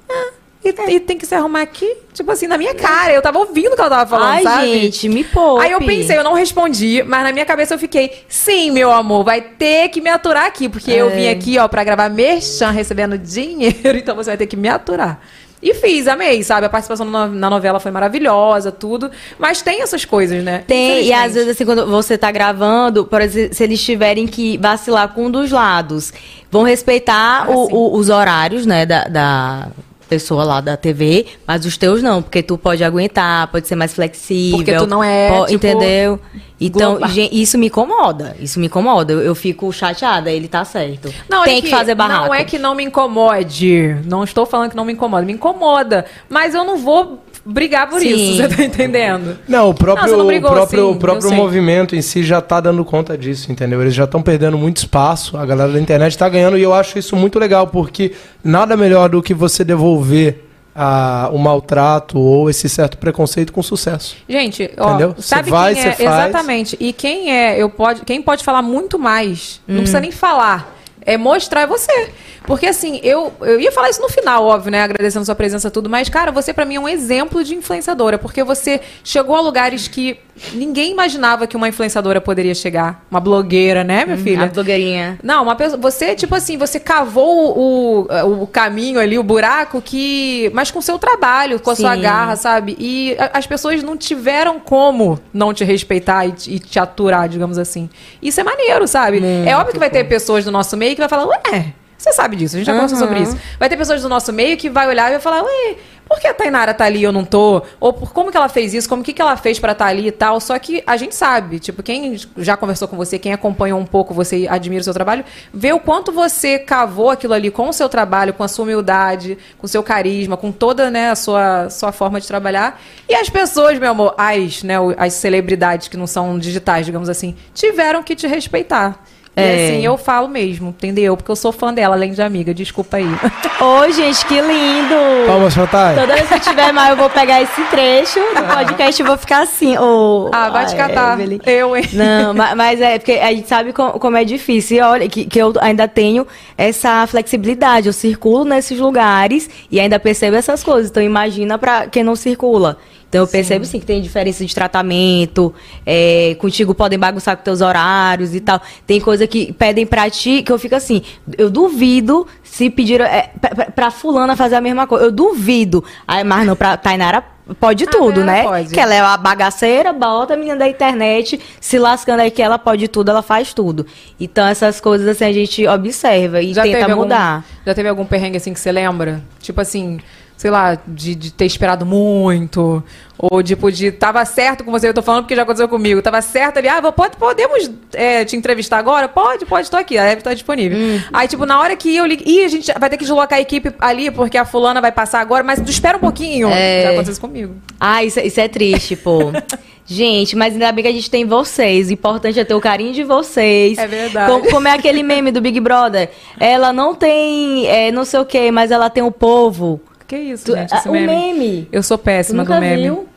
Ah, e, e tem que se arrumar aqui? Tipo assim, na minha cara. Eu tava ouvindo o que ela tava falando, Ai, sabe? gente, me poupe. Aí eu pensei, eu não respondi, mas na minha cabeça eu fiquei, sim, meu amor, vai ter que me aturar aqui, porque eu É. vim aqui, ó, pra gravar merchan recebendo dinheiro, então você vai ter que me aturar. E fiz, amei, sabe? A participação na na novela foi maravilhosa, tudo. Mas tem essas coisas, né? Tem, e às vezes, assim, quando você tá gravando, por exemplo, se eles tiverem que vacilar com um dos lados, vão respeitar Ah, o- o- os horários, né, da, da pessoa lá da TV, mas os teus não, porque tu pode aguentar, pode ser mais flexível. Porque tu não é, po- tipo, entendeu? Então, Globo. gen- isso me incomoda. Isso me incomoda. Eu, eu fico chateada, ele tá certo. Não, Tem é que, fazer barraco. Não é que não me incomode. Não estou falando que não me incomoda. Me incomoda. Mas eu não vou brigar por Sim. isso, você tá entendendo? Não, o próprio, Não, não brigou, o próprio, sim, o próprio sei. movimento em si já tá dando conta disso, entendeu? Eles já estão perdendo muito espaço, a galera da internet tá ganhando, e eu acho isso muito legal, porque nada melhor do que você devolver ah, o maltrato ou esse certo preconceito com sucesso. Gente, ó, Entendeu? Você sabe vai, quem é? faz. Exatamente. E quem é, eu pode, quem pode falar muito mais, Hum. não precisa nem falar, é mostrar é você. Porque assim, eu, eu ia falar isso no final, óbvio, né? Agradecendo sua presença tudo, mas, cara, você pra mim é um exemplo de influenciadora, porque você chegou a lugares que ninguém imaginava que uma influenciadora poderia chegar. Uma blogueira, né, minha filha? A blogueirinha. Não, uma pessoa. Você, tipo assim, você cavou o, o caminho ali, o buraco, que. Mas com seu trabalho, com a sua Sim. garra, sabe? E a- as pessoas não tiveram como não te respeitar e te, e te aturar, digamos assim. Isso é maneiro, sabe? é óbvio que vai ter pessoas do nosso meio que vai falar, ué. Você sabe disso, a gente já conversou sobre isso. Vai ter pessoas do nosso meio que vai olhar e vai falar, ué, por que a Tainara tá ali e eu não tô? Ou por como que ela fez isso? Como que, que ela fez pra estar ali e tal? Só que a gente sabe, tipo, quem já conversou com você, quem acompanhou um pouco você e admira o seu trabalho, vê o quanto você cavou aquilo ali com o seu trabalho, com a sua humildade, com o seu carisma, com toda né, a sua, sua forma de trabalhar. E as pessoas, meu amor, as, né, as celebridades que não são digitais, digamos assim, tiveram que te respeitar. E É. assim, eu falo mesmo, entendeu? Porque eu sou fã dela, além de amiga. Desculpa aí. Ô, gente, que lindo! Palmas pra Thay. Toda vez que tiver mais, eu vou pegar esse trecho do podcast e vou ficar assim. ô, Ah, vai te ai, catar. Evelyn. Eu, hein? Não, ma- mas é porque a gente sabe co- como, é difícil. E olha, que, que eu ainda tenho essa flexibilidade. Eu circulo nesses lugares e ainda percebo essas coisas. Então, imagina pra quem não circula. Então, eu percebo sim que tem diferença de tratamento. é, contigo podem bagunçar com teus horários e tal. Tem coisa que pedem pra ti que eu fico assim. Eu duvido se pediram é, pra, pra- fulana fazer a mesma coisa. Eu duvido. Aí, mas não, pra Tainara pode tudo, ela né? pode. Que ela é uma bagaceira, bota a menina da internet, se lascando aí que ela pode tudo, ela faz tudo. Então essas coisas assim a gente observa e tenta algum- mudar. já teve algum perrengue assim que você lembra? Tipo assim, sei lá, de, de ter esperado muito. Ou tipo, de tava certo com você, eu tô falando porque já aconteceu comigo. Tava certo ali, ah, pode, podemos é, te entrevistar agora? Pode, pode, tô aqui, a Hebe tá disponível. Hum. Aí, tipo, na hora que eu liguei, ih, a gente vai ter que deslocar a equipe ali, porque a fulana vai passar agora, mas espera um pouquinho. É. Já aconteceu isso comigo. Ah, isso, isso é triste, pô. Gente, mas ainda bem que a gente tem vocês. O importante é ter o carinho de vocês. É verdade. Como, como é aquele meme do Big Brother. Ela não tem é, não sei o quê, mas ela tem o povo. Que isso, Tu- gente, ah, esse o meme. meme. Eu sou Tu péssima nunca do meme. viu?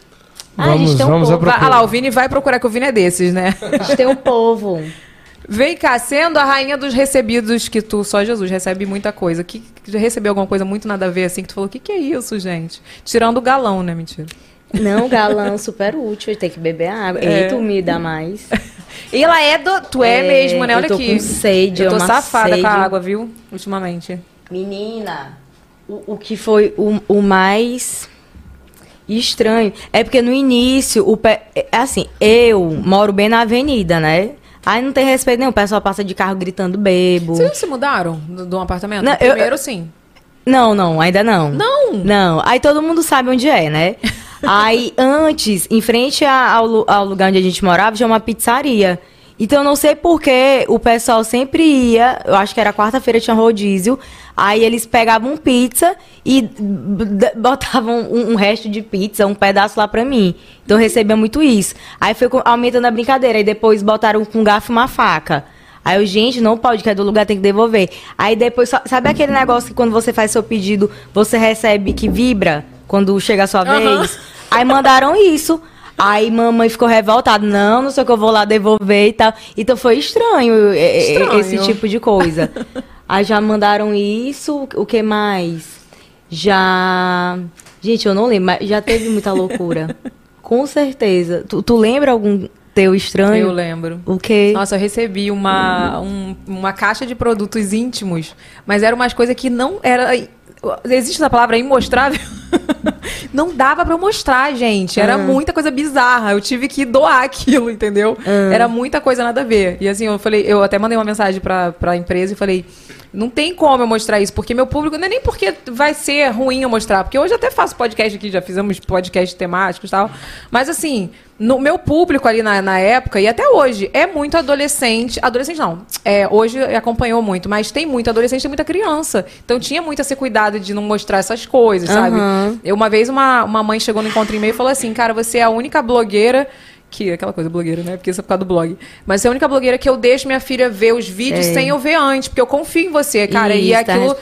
Ah, a Vamos- gente tem um vamos povo. Vai, ah lá, o Vini vai procurar que o Vini é desses, né? A gente tem um povo. Vem cá, sendo a rainha dos recebidos, que tu, só Jesus, recebe muita coisa. Que, que já recebeu alguma coisa muito nada a ver, assim, que tu falou, o que, que é isso, gente? Tirando o galão, né? Mentira. Não, galã super útil, tem que beber água. É. Eita, me dá mais. E ela é do. Tu é, É, mesmo, né? eu Olha tô aqui. com sede, Eu tô safada sede. com a água, viu? Ultimamente. Menina, o, o que foi o, o mais estranho é porque no início, o pé, é assim, eu moro bem na avenida, né? Aí não tem respeito nenhum, o pessoal passa de carro gritando bebo. Vocês se mudaram do- de um apartamento? Não, eu- Primeiro, sim. Não, não, ainda não. Não? Não. Aí todo mundo sabe onde é, né? Aí antes, em frente ao, ao lugar onde a gente morava, tinha uma pizzaria. Então eu não sei por que o pessoal sempre ia, eu acho que era quarta-feira, tinha rodízio. Aí eles pegavam pizza e botavam um, um resto de pizza, um pedaço lá pra mim. Então eu recebia muito isso. Aí foi aumentando a brincadeira. Aí depois botaram com um garfo e uma faca. Aí eu, gente, não pode, que é do lugar, tem que devolver. Aí depois, sabe aquele negócio que quando você faz seu pedido, você recebe que vibra quando chega a sua vez? Aí mandaram isso. Aí mamãe ficou revoltada. Não, não sei o que eu vou lá devolver e tal. Então foi estranho, é, é, Estranho. esse tipo de coisa. Aí já mandaram isso. O que mais? Já. Gente, eu não lembro, mas já teve muita loucura. Com certeza. Tu, tu lembra algum teu estranho? Eu lembro. O quê? Nossa, eu recebi uma, um- uma caixa de produtos íntimos, mas eram umas coisas que não era. Existe a palavra imostrável? não dava pra eu mostrar, gente. Era muita coisa bizarra. Eu tive que doar aquilo, entendeu? Era muita coisa nada a ver. E assim, eu falei, eu até mandei uma mensagem pra, pra empresa e falei. Não tem como eu mostrar isso, porque meu público. Não é nem porque vai ser ruim eu mostrar, porque hoje eu até faço podcast aqui, já fizemos podcast temáticos e tal. Mas assim, no meu público ali na, na época, e até hoje, é muito adolescente. Adolescente não. É, hoje acompanhou muito, mas tem muito adolescente e muita criança. Então tinha muito a ser cuidado de não mostrar essas coisas, sabe? Aham. Eu, uma vez uma, uma mãe chegou no encontro e meio e falou assim: Cara, você é a única blogueira. Que aquela coisa blogueira, né? Porque isso é por causa do blog. Mas é a única blogueira que eu deixo minha filha ver os vídeos É. e eu ver antes, porque eu confio em você, cara. e Isso, dá aquilo,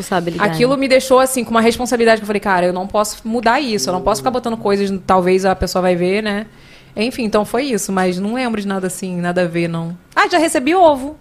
aquilo me deixou assim com uma responsabilidade que eu falei, cara, eu não posso mudar isso, eu não posso ficar botando coisas, talvez a pessoa vai ver, né? Enfim, então foi isso, mas não lembro de nada assim, nada a ver, não. Ah, já recebi ovo.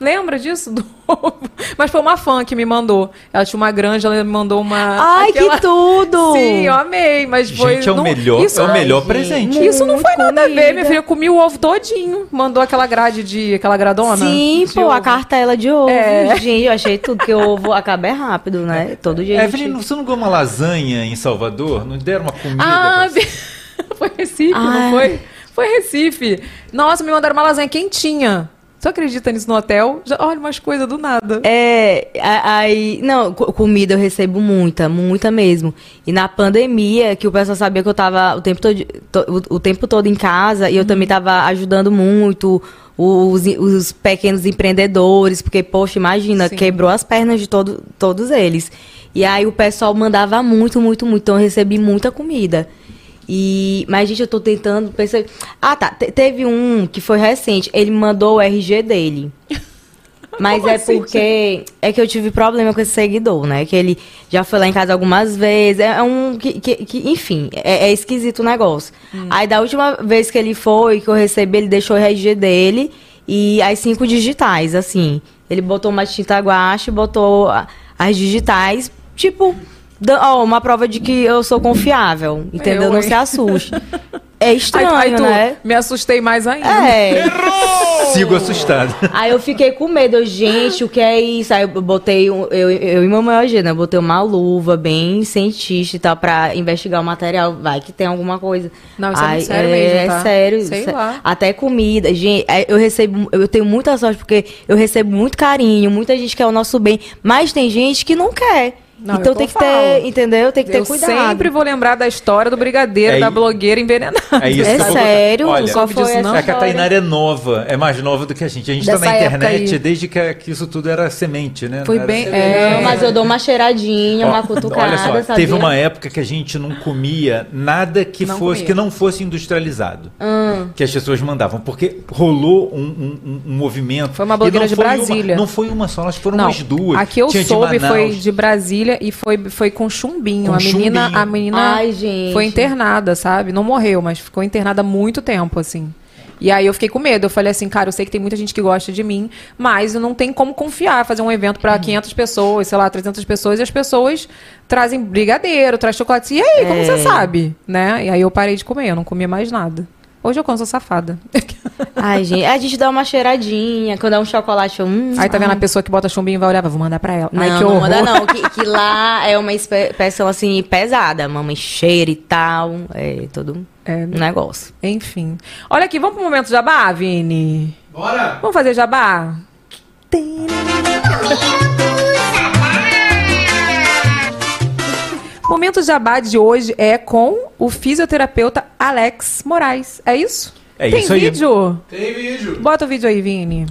Lembra disso? Do ovo? Mas foi uma fã que me mandou. Ela tinha uma granja, ela me mandou uma. Ai, aquela- que tudo! Sim, eu amei, mas foi. Gente, é o não- melhor, Isso, é o melhor presente. isso não foi Muito nada a ver, comida. minha filha. Eu comi o ovo todinho. Mandou aquela grade de. aquela gradona. Sim, pô, a ovo. cartela de ovo. É. Gente, eu achei tudo que o ovo acaba é rápido, né? Todo dia. a gente- Evelyn, você não ganhou uma lasanha em Salvador? Não deram uma comida? Ah, você? foi Recife, Ah, não é. foi? Foi Recife. Nossa, me mandaram uma lasanha quentinha. Você acredita nisso no hotel? Já, olha, umas coisas do nada. É, aí. Não, co- comida eu recebo muita, muita mesmo. E na pandemia, que o pessoal sabia que eu tava o tempo todo, to- o, o tempo todo em casa, e eu também tava ajudando muito os, os pequenos empreendedores, porque, poxa, imagina, Sim. quebrou as pernas de todo, todos eles. E aí o pessoal mandava muito, muito, muito. Então eu recebi muita comida. E, mas, gente, eu tô tentando pensar. Ah, tá. te- teve um que foi recente. Ele mandou o RG dele. Mas Como é assim, porque é que eu tive problema com esse seguidor, né? Que ele já foi lá em casa algumas vezes. É um. Que, que- que- enfim, é, é esquisito o negócio. Hum. Aí da última vez que ele foi, que eu recebi, ele deixou o RG dele e as cinco digitais, assim. Ele botou uma tinta guache, botou as digitais, tipo, ó, uma prova de que eu sou confiável. Entendeu? Eu, Não se assuste. É estranho, Aí- aí tu, né? Me assustei mais ainda. É. Sigo assustado. Aí eu fiquei com medo, eu, gente, o que é isso? Aí eu botei, um, eu, eu e mamãe hoje, né? Eu botei uma luva bem cientista e tal pra investigar o material. Vai que tem alguma coisa. Não, isso é sério é, mesmo, tá? É sério. Sei sé- lá. Até comida. Gente, é, eu recebo, eu tenho muita sorte porque eu recebo muito carinho, muita gente quer o nosso bem, mas tem gente que não quer. Não, então tem eu que ter, entendeu? Tem que ter eu cuidado. sempre vou lembrar da história do brigadeiro, É da blogueira envenenada. É isso É que eu vou sério? Olha, Qual foi disso, não? É a? Tainara é nova, é mais nova do que a gente. A gente tá Dessa na internet aí. desde que, que isso tudo era semente, né? Foi bem- é. Mas eu dou uma cheiradinha, Ó, uma cutucada, Olha só, sabia? teve uma época que a gente não comia nada que Não fosse comia. que não fosse industrializado. Hum. Que as pessoas mandavam. Porque rolou um, um- um- um movimento. Foi uma blogueira de foi uma- Brasília. não foi uma só, nós foram Não, umas duas. a que eu Tinha soube foi de Brasília e foi, foi com chumbinho. Com a menina, chumbinho. a menina Ai, gente. foi internada, sabe? Não morreu, mas ficou internada há muito tempo, assim. E aí eu fiquei com medo. Eu falei assim, cara, eu sei que tem muita gente que gosta de mim, mas eu não tenho como confiar, fazer um evento pra 500 pessoas, sei lá, 300 pessoas, e as pessoas trazem brigadeiro, traz chocolate. E aí, como É. você sabe? Né? E aí eu parei de comer, eu não comia mais nada. Hoje eu como, sou safada. Ai, gente, a gente dá uma cheiradinha, quando é um chocolate, eu, hum, Aí tá vendo ai. a pessoa que bota chumbinho e vai olhar, vou mandar pra ela. Não, Ai, que não horror. manda não, que, que lá é uma expressão assim pesada, mamãe cheira e tal, é todo É. um negócio. Enfim. Olha aqui, vamos pro momento jabá, Vini? Bora! Vamos fazer jabá? Momento jabá de hoje é com o fisioterapeuta Alex Moraes. É isso? É Tem isso aí. vídeo? Tem vídeo. Bota o vídeo aí, Vini.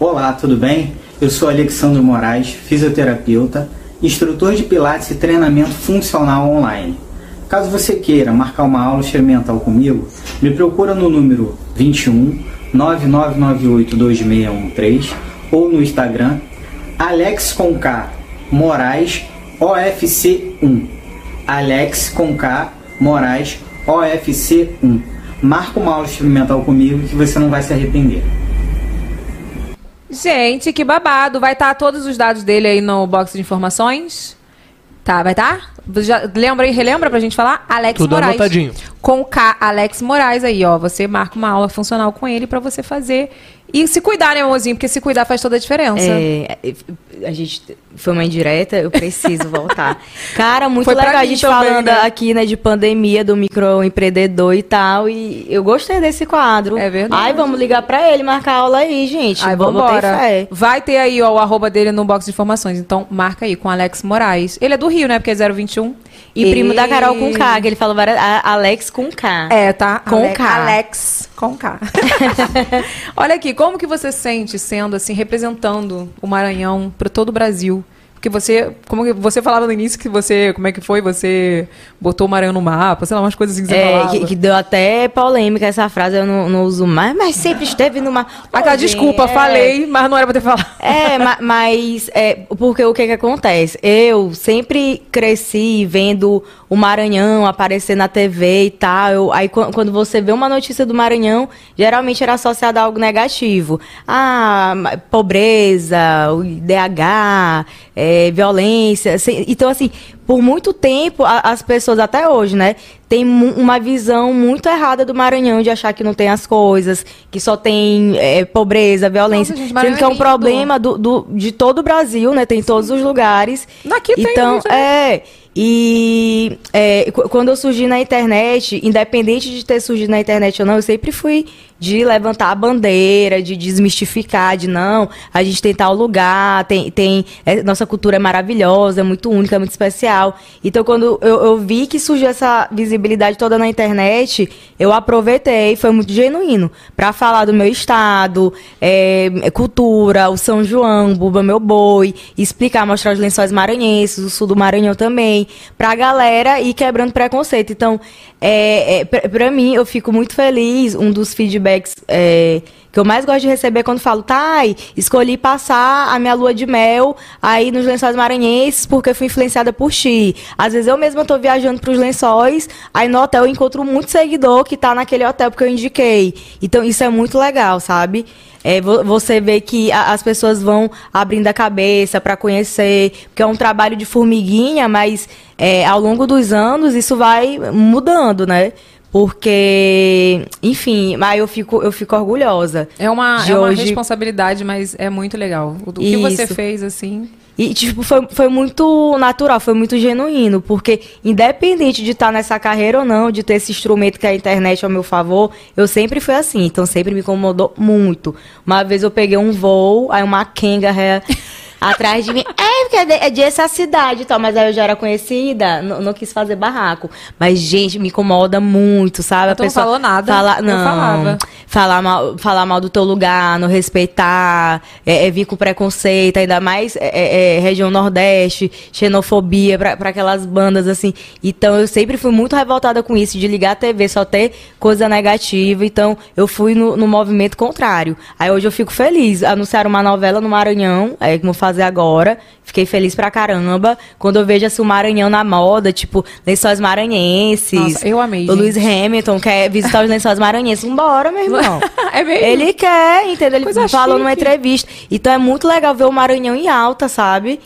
Olá, tudo bem? Eu sou Alexandre Moraes, fisioterapeuta, instrutor de Pilates e treinamento funcional online. Caso você queira marcar uma aula experimental comigo, me procura no número 21 9998 2613 ou no Instagram Alex com K Moraes OFC1. Alex com K Moraes OFC1. Marca uma aula experimental comigo que você não vai se arrepender. Gente, que babado. Vai estar todos os dados dele aí no box de informações? Tá, vai estar? Já lembra e relembra pra gente falar? Alex Tudo Moraes. anotadinho. Com K, Alex Moraes aí, ó. Você marca uma aula funcional com ele pra você fazer. E se cuidar, né, amorzinho? Porque se cuidar faz toda a diferença. É, a gente foi uma indireta, eu preciso voltar. Cara, muito Foi legal a gente também, falando né? aqui, né, de pandemia, do microempreendedor e tal. E eu gostei desse quadro. É verdade. Ai, vamos ligar pra ele, marcar aula aí, gente. Ai, vambora. fé. Vai ter aí ó, o arroba dele no box de informações. Então, marca aí com Alex Moraes. Ele é do Rio, né? Porque é 021. E primo da Carol com E- K, que ele falou várias. Alex com K. É, tá? Com K. Alex com K. Olha aqui, como que você sente sendo assim, representando o Maranhão para todo o Brasil? Porque você, como que você falava no início que você, como é que foi? Você botou o Maranhão no mapa, sei lá, umas coisas assim que você É, que, que deu até polêmica essa frase, eu não, não uso mais, mas sempre esteve numa. Aquela desculpa, É. falei, mas não era pra ter falado. É, ma- mas é, porque o que que acontece? Eu sempre cresci vendo o Maranhão aparecer na TV e tal. Eu- aí qu- quando você vê uma notícia do Maranhão, geralmente era associada a algo negativo. Ah, pobreza, o IDH, é, violência. assim, Então, assim, por muito tempo, a- as pessoas, até hoje, né, tem uma visão muito errada do Maranhão de achar que não tem as coisas, que só tem é, pobreza, violência. Nossa, gente, sendo que é é um lindo. problema do, do- de todo o Brasil, né? Tem em todos os lugares. Aqui tem, então, gente, é. E é, qu- quando eu surgi na internet, independente de ter surgido na internet ou não, eu sempre fui de levantar a bandeira, de desmistificar, de não, a gente tem tal lugar, tem, tem é, nossa cultura é maravilhosa, é muito única, é muito especial. Então, quando eu, eu vi que surgiu essa visibilidade toda na internet, eu aproveitei, foi muito genuíno, para falar do meu estado, é, cultura, o São João, Buba Meu Boi, explicar, mostrar os lençóis maranhenses, o sul do Maranhão também, pra galera ir quebrando preconceito. Então, é, é, pra, pra mim, eu fico muito feliz, um dos feedbacks é, que eu mais gosto de receber quando falo, Thay, escolhi passar a minha lua de mel aí nos lençóis maranhenses porque fui influenciada por ti. Às vezes eu mesma tô viajando pros lençóis, aí no hotel eu encontro muito seguidor que tá naquele hotel porque eu indiquei. Então isso é muito legal, sabe? É, vo- você vê que as pessoas vão abrindo a cabeça para conhecer, porque é um trabalho de formiguinha, mas é, ao longo dos anos isso vai mudando, né? Porque, enfim, mas eu fico, eu fico orgulhosa. É uma, é uma hoje- responsabilidade, mas é muito legal. O, que você Isso. fez, assim. E, tipo, foi, foi muito natural, foi muito genuíno, porque independente de estar nessa carreira ou não, de ter esse instrumento que é a internet ao meu favor, eu sempre fui assim, então sempre me incomodou muito. Uma vez eu peguei um voo, aí uma Kenga atrás de mim, é, porque é de, é de essa cidade e tal, mas aí eu já era conhecida, não, não quis fazer barraco. Mas, gente, me incomoda muito, sabe? Tu não falou nada, Fala, não, falava. falar mal, falar mal do teu lugar, não respeitar, é, é vir com preconceito, ainda mais é, é, é, região Nordeste, xenofobia pra pra aquelas bandas assim. Então eu sempre fui muito revoltada com isso, de ligar a TV, só ter coisa negativa. Então eu fui no, no movimento contrário. Aí hoje eu fico feliz. Anunciaram uma novela no Maranhão, é que vou fazer agora. Fiquei feliz pra caramba. Quando eu vejo assim, o Maranhão na moda, tipo, lençóis maranhenses. Nossa, eu amei, O Luiz. Hamilton quer visitar os lençóis maranhenses. Vambora, meu irmão. É mesmo? Ele quer, entendeu? Ele Coisa falou numa chique. entrevista. Então é muito legal ver o Maranhão em alta, sabe?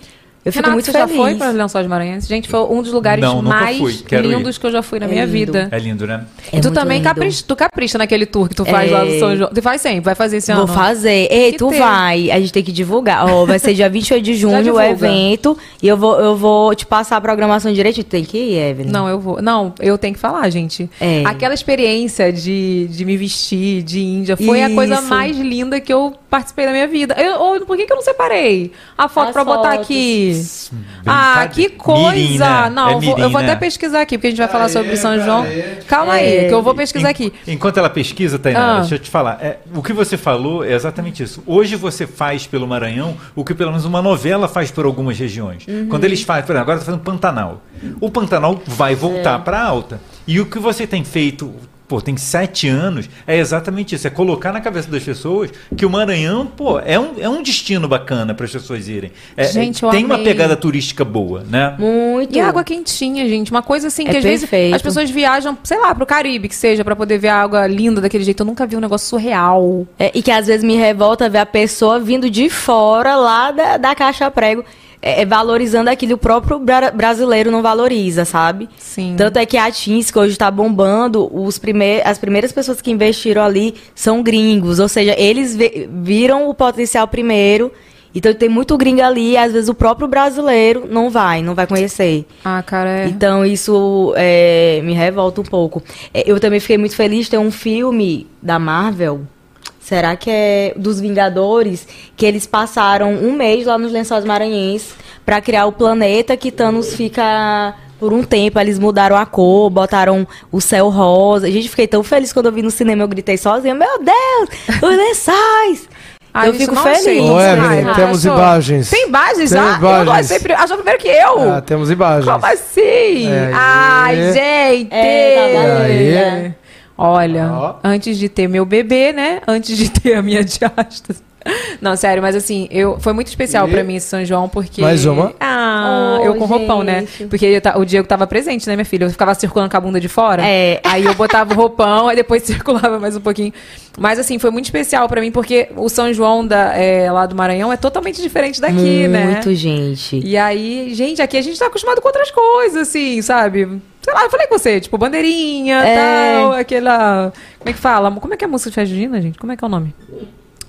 Eu fico Renato, muito você feliz. já foi para os Lençóis Maranhenses? Gente, foi um dos lugares Não, mais fui. Quero ir. lindos que eu já fui na É minha lindo. vida. É lindo, né? É e tu também lindo. capricha, tu capricha naquele tour que tu faz lá no É. São João. Tu faz sempre, vai fazer esse ano. Vou fazer. Ei, Que tu ter. vai. A gente tem que divulgar. Ó, vai ser dia 28 de junho o evento. E eu vou, eu vou te passar a programação direito. Tu tem que ir, Evelyn. Não, eu vou. Não, eu tenho que falar, gente. É. Aquela experiência de, de me vestir de Índia foi a coisa Isso. mais linda que eu participei da minha vida. Eu, ou, por que, que eu não separei a foto As pra botar aqui? Ah, que coisa! Mirim, né? Não, É eu vou, eu vou né? até pesquisar aqui, porque a gente vai falar sobre São João. cadê? Calma aí, que eu vou pesquisar En- aqui. Enquanto ela pesquisa, Tainara, Ah. deixa eu te falar. É, o que você falou é exatamente isso. Hoje você faz pelo Maranhão o que pelo menos uma novela faz por algumas regiões. Uhum. Quando eles fazem, por exemplo, agora está fazendo Pantanal. O Pantanal vai É. voltar para alta. E o que você tem feito pô, tem sete anos, é exatamente isso. É colocar na cabeça das pessoas que o Maranhão, pô, é um, é um destino bacana para as pessoas irem. É- Gente, é- eu tem uma amei. pegada turística boa, né? Muito. E água quentinha, gente. Uma coisa assim É que às vezes as pessoas viajam, sei lá, pro Caribe, que seja, pra poder ver a água linda daquele jeito. Eu nunca vi um negócio surreal. É, e que às vezes me revolta ver a pessoa vindo de fora, lá da, da caixa prego, é, é, valorizando aquilo. O próprio bra- brasileiro não valoriza, sabe? Sim. Tanto é que a Teams, que hoje tá bombando, os prime as primeiras pessoas que investiram ali são gringos. Ou seja, eles viram o potencial primeiro. Então tem muito gringo ali, e às vezes o próprio brasileiro não vai, não vai conhecer. Ah, cara, é. Então isso é, me revolta um pouco. É, Eu também fiquei muito feliz de ter um filme da Marvel. Será que é dos Vingadores? Que eles passaram um mês lá nos Lençóis Maranhenses pra criar o planeta que Thanos fica por um tempo. Eles mudaram a cor, botaram o céu rosa. Gente, fiquei tão feliz quando eu vi no cinema. Eu gritei sozinha: Meu Deus, os lençóis! Ah, eu fico feliz. Ô, Ah, Evelyn, ah, temos achou? imagens. Tem imagens Tem? Eu imagens. achei, pri- achou primeiro que eu. Ah, temos imagens. Como assim? É, Ai, é. gente! É, tá né? Olha, antes de ter meu bebê, né? Antes de ter a minha diástase. Não, sério, mas assim, eu, foi muito especial E? pra mim esse São João, porque. Mais uma? Ah, Oh, eu com roupão, né? gente. Porque ta- o Diego tava presente, né, minha filha? Eu ficava circulando com a bunda de fora. É. Aí eu botava o roupão, aí depois circulava mais um pouquinho. Mas assim, foi muito especial pra mim, porque o São João da, é, lá do Maranhão é totalmente diferente daqui, né? Muito, gente. E aí, gente, aqui a gente tá acostumado com outras coisas, assim, sabe? Sei lá, eu falei com você, tipo, bandeirinha, É. tal, aquela. Como é que fala? Como é que é a música de festa junina, gente? Como é que é o nome?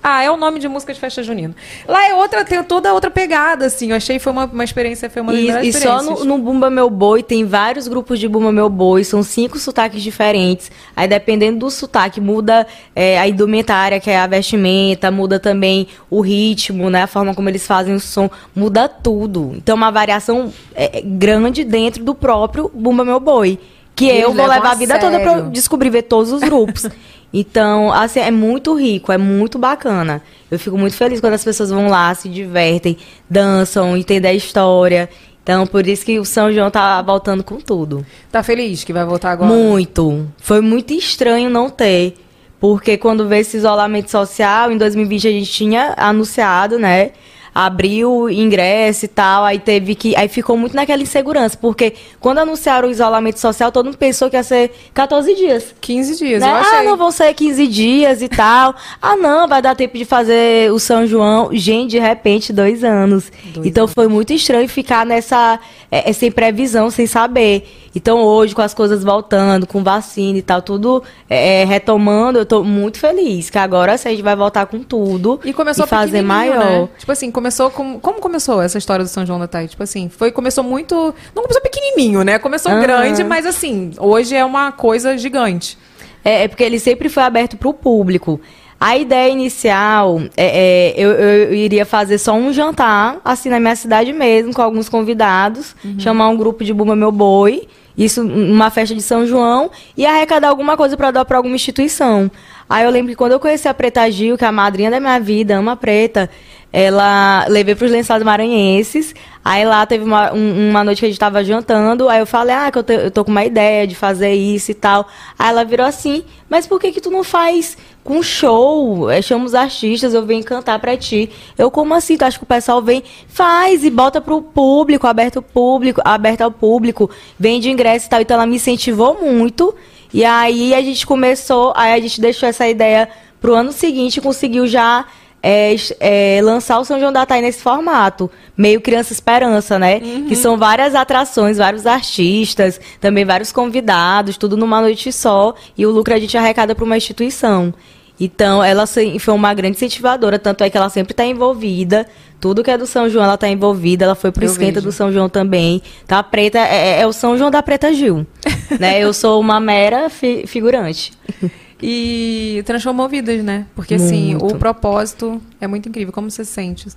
Ah, é o nome de música de festa junina. Lá é outra, tem toda outra pegada, assim. Eu achei que foi uma, uma experiência, foi uma E, e só no, no Bumba Meu Boi tem vários grupos de Bumba Meu Boi, são cinco sotaques diferentes. Aí dependendo do sotaque, muda é, a indumentária, que é a vestimenta, muda também o ritmo, né? A forma como eles fazem o som, muda tudo. Então uma variação é, é, grande dentro do próprio Bumba Meu Boi. Que Eles eu vou levar a a vida toda pra eu sério. descobrir ver todos os grupos. Então, assim, é muito rico, é muito bacana. Eu fico muito feliz quando as pessoas vão lá, se divertem, dançam, entendem a história. Então, por isso que o São João tá voltando com tudo. Tá feliz que vai voltar agora? Muito. Foi muito estranho não ter. Porque quando veio esse isolamento social, em 2020 a gente tinha anunciado, né? Abriu ingresso e tal, aí teve que. Aí ficou muito naquela insegurança. Porque quando anunciaram o isolamento social, todo mundo pensou que ia ser 14 dias. 15 dias, Né? eu Ah, achei. não vão ser 15 dias e tal. ah, não, vai dar tempo de fazer o São João. Gente, de repente, dois anos. então foi muito estranho ficar nessa. é, sem previsão, sem saber. Então hoje, com as coisas voltando, com vacina e tal, tudo é, é, retomando, eu tô muito feliz. Que agora sim, a gente vai voltar com tudo. E começou fazer pequenininho, maior. né? Tipo assim, começou com... Como começou essa história do São João da Thay? Tipo assim, foi... Começou muito... Não começou pequenininho, né? Começou Aham. grande, mas assim, hoje é uma coisa gigante. É, é porque ele sempre foi aberto para o público. A ideia inicial, é, é, eu, eu iria fazer só um jantar, assim, na minha cidade mesmo, com alguns convidados, chamar um grupo de Bumba Meu Boi, isso numa festa de São João, e arrecadar alguma coisa para dar para alguma instituição. Aí eu lembro que quando eu conheci a Preta Gil, que é a madrinha da minha vida, ama Preta, ela levei para os lençóis maranhenses. Aí lá teve uma, um- uma noite que a gente tava jantando. Aí eu falei, ah, que eu, te- eu tô com uma ideia de fazer isso e tal. Aí ela virou assim, mas por que que tu não faz com show? É, chama os artistas, eu venho cantar pra ti. Eu, como assim? Tu acha que o pessoal vem? Faz e bota pro público, aberto público, aberto ao público, vende ingresso e tal. Então ela me incentivou muito. E aí a gente começou, aí a gente deixou essa ideia pro ano seguinte e conseguiu já é, é, lançar o São João da Thay nesse formato, meio Criança Esperança, né? Que são várias atrações, vários artistas, também vários convidados, tudo numa noite só, e o lucro a gente arrecada para uma instituição. Então, ela foi uma grande incentivadora, tanto é que ela sempre está envolvida. Tudo que é do São João, ela está envolvida. Ela foi pro Eu esquenta vejo. do São João também. A Preta é, é o São João da Preta Gil. né? Eu sou uma mera fi- figurante. E transformou vidas, né? Porque assim, Muito. o propósito é muito incrível. Como você se sente?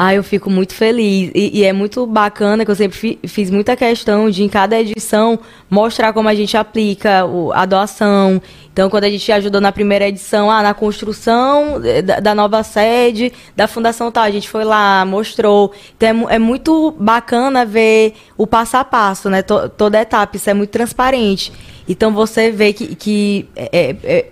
Ah, eu fico muito feliz. E, e é muito bacana que eu sempre fi- fiz muita questão de, em cada edição, mostrar como a gente aplica o- a doação. Então, quando a gente ajudou na primeira edição, ah, na construção eh, da, da nova sede da Fundação Tal, a gente foi lá, mostrou. Então, é, é muito bacana ver o passo a passo, né? To- toda etapa, isso é muito transparente. Então você vê que, que é- é-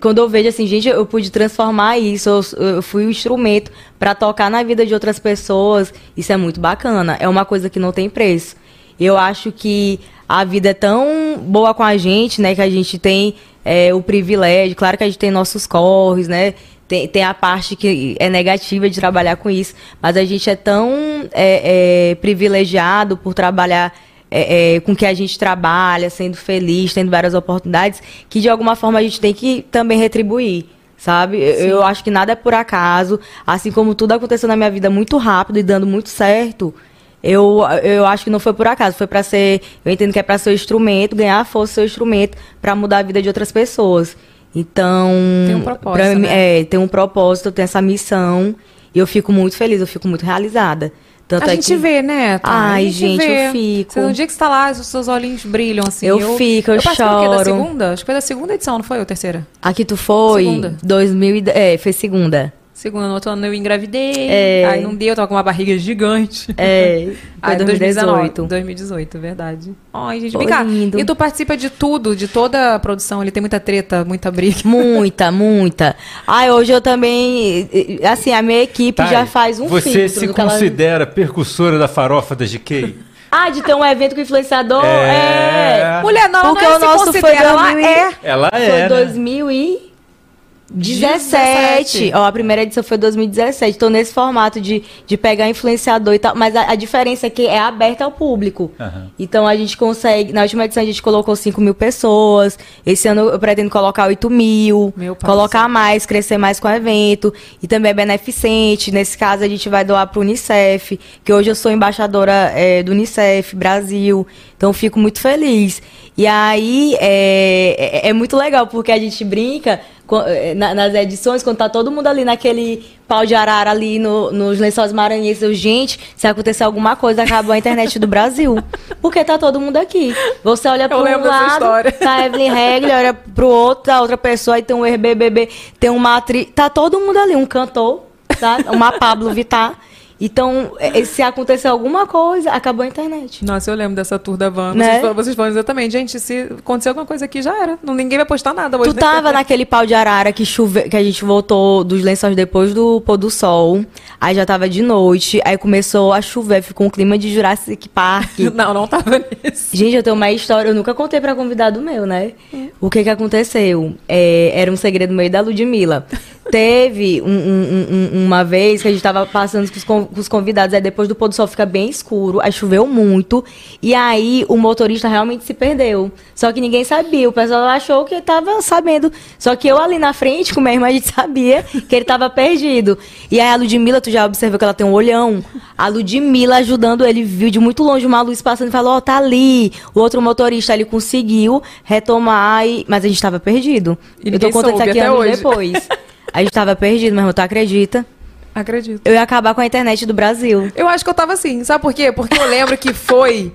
quando eu vejo assim, gente, eu pude transformar isso, eu, eu fui o instrumento para tocar na vida de outras pessoas, isso é muito bacana, é uma coisa que não tem preço. Eu acho que a vida é tão boa com a gente, né, que a gente tem é, o privilégio, claro que a gente tem nossos corres, né, tem, tem a parte que é negativa de trabalhar com isso, mas a gente é tão é, é, privilegiado por trabalhar é, é, com que a gente trabalha, sendo feliz, tendo várias oportunidades, que de alguma forma a gente tem que também retribuir. Sabe? Eu, eu acho que nada é por acaso. Assim como tudo aconteceu na minha vida muito rápido e dando muito certo, eu, eu acho que não foi por acaso. Foi para ser. Eu entendo que é para ser o instrumento, ganhar força seu instrumento para mudar a vida de outras pessoas. Então. Tem um propósito, pra né? É, tem um propósito, tenho essa missão. E eu fico muito feliz, eu fico muito realizada. Tanto a é gente que- vê, né? Thay? Ai, gente, vê. eu fico. Você, no dia que você tá lá, os seus olhinhos brilham, assim. Eu fico, eu do quê? Da choro. segunda? Acho que foi da segunda edição, não foi? Ou terceira? Aqui tu foi? Segunda. 2000 e... É, foi segunda. Segunda, no outro ano eu engravidei. É. Aí não deu, eu tava com uma barriga gigante. É, foi Aí, 2018. 2018, verdade. Ai, gente, Foi vem cá. lindo. E tu participa de tudo, de toda a produção. Ele tem muita treta, muita briga. Muita, muita. Ai, hoje eu também. Assim, a minha equipe Thay, já faz um Você filtro se que ela- considera percussora da farofa da GK? Ah, de ter um evento com influenciador? É. É. Mulher, não, ela Porque não é o se nosso foi considera, ela 2000 e- é. Ela Foi é. né? 2017. Ó, a primeira edição foi 2017. Tô nesse formato de, de pegar influenciador e tal. Mas a, a diferença é que é aberta ao público. Aham. Então a gente consegue. Na última edição a gente colocou 5 mil pessoas. Esse ano eu pretendo colocar 8 mil. Colocar mais, crescer mais com o evento. E também é beneficente. Nesse caso a gente vai doar pro Unicef. Que hoje eu sou embaixadora é, do Unicef Brasil. Então eu fico muito feliz. E aí é, é, é muito legal, porque a gente brinca nas edições, quando tá todo mundo ali naquele pau de arara ali no- nos lençóis maranhenses. Eu, gente, se acontecer alguma coisa, acabou a internet do Brasil. Porque tá todo mundo aqui. Você olha para um lado, tá a Evelyn Regler, olha pro outro, a outra pessoa, aí tem um RBBB, tem uma atriz. Tá todo mundo ali, um cantor, tá? Uma Pablo Vittar. Então, eh, se acontecer alguma coisa, acabou a internet. Nossa, eu lembro dessa tour da van. Né? Vocês, falam, vocês falam exatamente, gente, se acontecer alguma coisa aqui, já era. Não, ninguém vai postar nada hoje. Tu tava naquele pau de arara que, chuve... que a gente voltou dos lençóis depois do pôr do sol. Aí já tava de noite. Aí começou a chover, ficou um clima de Jurassic Park. Não, não tava nisso. Gente, eu tenho uma história, eu nunca contei pra convidado meu, né? O que que aconteceu? É, era um segredo meio da Ludmilla. Teve um- um- um- uma vez que a gente tava passando com os, com os convidados, aí depois do pôr do sol fica bem escuro, aí choveu muito, e aí o motorista realmente se perdeu. Só que ninguém sabia, o pessoal achou que tava sabendo. Só que eu ali na frente, com minha irmã, a gente sabia que ele tava perdido. E aí a Ludmilla, tu já observou que ela tem um olhão? A Ludmilla ajudando ele, viu de muito longe uma luz passando e falou, ó, tá ali. O outro motorista, ele conseguiu retomar, e... mas a gente tava perdido. E eu tô contando isso aqui até anos hoje. depois. A gente tava perdido, meu irmão, tu acredita? Acredito. Eu ia acabar com a internet do Brasil. Eu acho que eu tava assim, sabe por quê? Porque eu lembro que foi.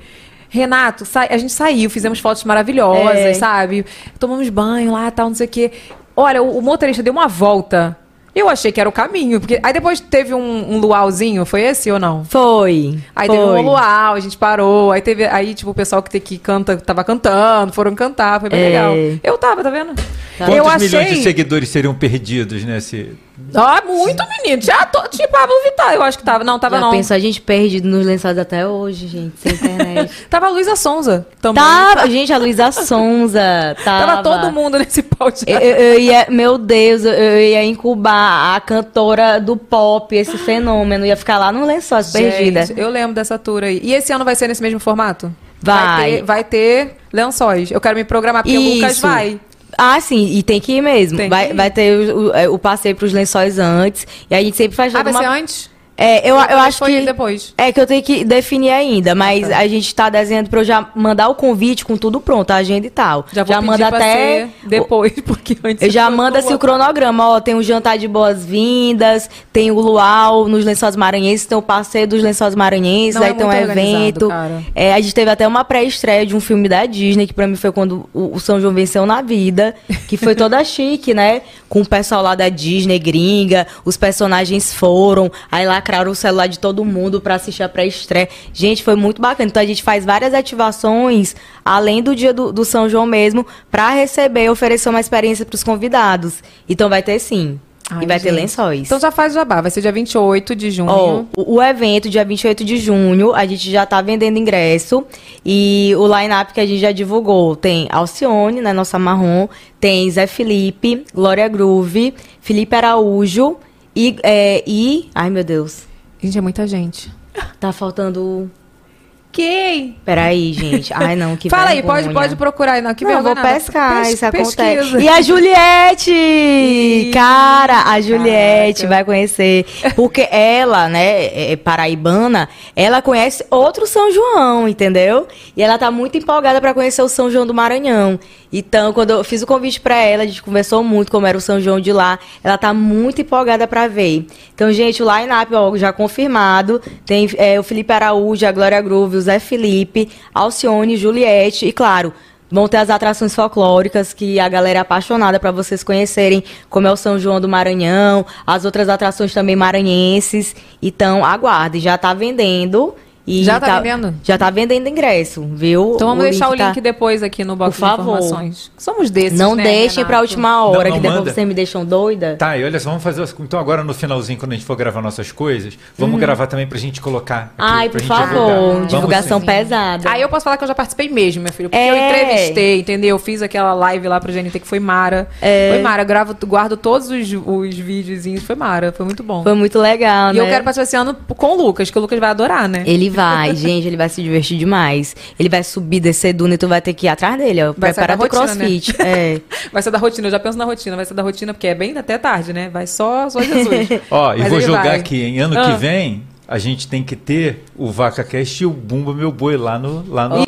Renato, a gente saiu, fizemos fotos maravilhosas, É. sabe? Tomamos banho lá, tal, não sei o quê. Olha, o, o motorista deu uma volta. Eu achei que era o caminho, porque aí depois teve um, um luauzinho, foi esse ou não? Foi. Aí foi. teve um luau, a gente parou, aí teve, aí tipo, o pessoal que, que canta, tava cantando, foram cantar, foi bem É. legal. Eu tava, tá vendo? Quantos eu milhões de seguidores seriam perdidos nesse. Ah, muito, menino. Já tô, tipo, Pablo Vittar, eu acho que tava. Não, tava Já não. pensou a gente perdido nos lençóis até hoje, gente, sem internet. Tava a Luísa Sonza também. tava, gente, a Luísa Sonza, tava. Tava todo mundo nesse pau de Eu, eu- ia, meu Deus, eu, eu ia incubar a cantora do pop, esse fenômeno. Ia ficar lá no lençóis, perdida. Gente, eu lembro dessa tour aí. E esse ano vai ser nesse mesmo formato? Vai. ter, vai ter lençóis. Eu quero me programar, porque o Lucas Isso. vai. Ah, sim, e tem que ir mesmo. Tem que vai, ir. vai ter o, o- é, o passeio pros lençóis antes. E a gente sempre faz Ah, vai alguma- ser antes? É, eu, eu acho que. depois. É que eu tenho que definir ainda, mas a gente tá desenhando pra eu já mandar o convite com tudo pronto, a agenda e tal. Já vou pedir manda até. depois, porque antes... Eu já mando assim o cronograma, ó, tem o jantar de boas-vindas, tem o luau nos Lençóis Maranhenses, tem o passeio dos Lençóis Maranhenses, Não, é aí tem um evento. É, a gente teve até uma pré-estreia de um filme da Disney, que pra mim foi quando o São João venceu na vida, que foi toda chique, né? Com o pessoal lá da Disney, gringa, os personagens foram, aí lá lacraram o celular de todo mundo pra assistir a pré-estreia. Gente, foi muito bacana. Então a gente faz várias ativações, além do dia do, do São João mesmo, pra receber e oferecer uma experiência pros convidados. Então vai ter sim. Ai, e vai ter gente. lençóis. Então já faz o jabá. Vai ser dia 28 de junho. Ó, o, o evento, dia 28 de junho, a gente já tá vendendo ingresso. E o line-up que a gente já divulgou tem Alcione, né, nossa marrom. Tem Zé Felipe, Glória Groove, Felipe Araújo e, é, e... Ai, meu Deus. Gente, é muita gente. Tá faltando... Quem? Peraí, gente. Ai, não, que Fala aí, vergonha. pode, pode procurar aí. Não, que Não, eu vou vergonha nada. pescar, Pes- isso acontece. E a Juliette! Ih, Cara, a Juliette caraca. vai conhecer. Porque ela, né, é paraibana, ela conhece outro São João, entendeu? E ela tá muito empolgada pra conhecer o São João do Maranhão. Então, quando eu fiz o convite pra ela, a gente conversou muito como era o São João de lá. Ela tá muito empolgada pra ver. Então, gente, o line-up já confirmado. Tem é, o Felipe Araújo, a Glória Groove, o Zé Felipe, Alcione, Juliette e, claro, Vão ter as atrações folclóricas que a galera é apaixonada para vocês conhecerem, como é o São João do Maranhão, as outras atrações também maranhenses. Então, aguarde, já tá vendendo. E Já tá vendendo? Já tá vendendo ingresso, viu? Então vamos deixar o link tá- depois aqui no box Por favor. de informações. Somos desses, Não né, deixem pra Renato? última hora, Não, não que depois manda. vocês me deixam doida. Tá, e olha só, vamos fazer. Então agora no finalzinho, quando a gente for gravar nossas coisas, vamos gravar também pra gente colocar. aqui. Ai, pra por divulgar. favor, Vamos divulgação sim. pesada. Aí eu posso falar que eu já participei mesmo, meu filho. Porque É. eu entrevistei, entendeu? Eu fiz aquela live lá pro GNT que foi Mara. É. Foi Mara. Eu gravo, guardo todos os, os videozinhos. Foi Mara. Foi muito bom. Foi muito legal, e né? eu quero participar esse ano com o Lucas, que o Lucas vai adorar, né? Ele vai, gente, ele vai se divertir demais. Ele vai subir, descer duna e tu vai ter que ir atrás dele, ó. Vai sair Prepara da teu rotina, né? crossfit. É. Vai ser da rotina, eu já penso na rotina, vai ser da rotina, porque é bem até tarde, né? Vai só, só Jesus. Ó, e vou jogar vai. aqui, em ano Ah. que vem, a gente tem que ter o Vaca Cast e o Bumba Meu Boi lá no, lá no,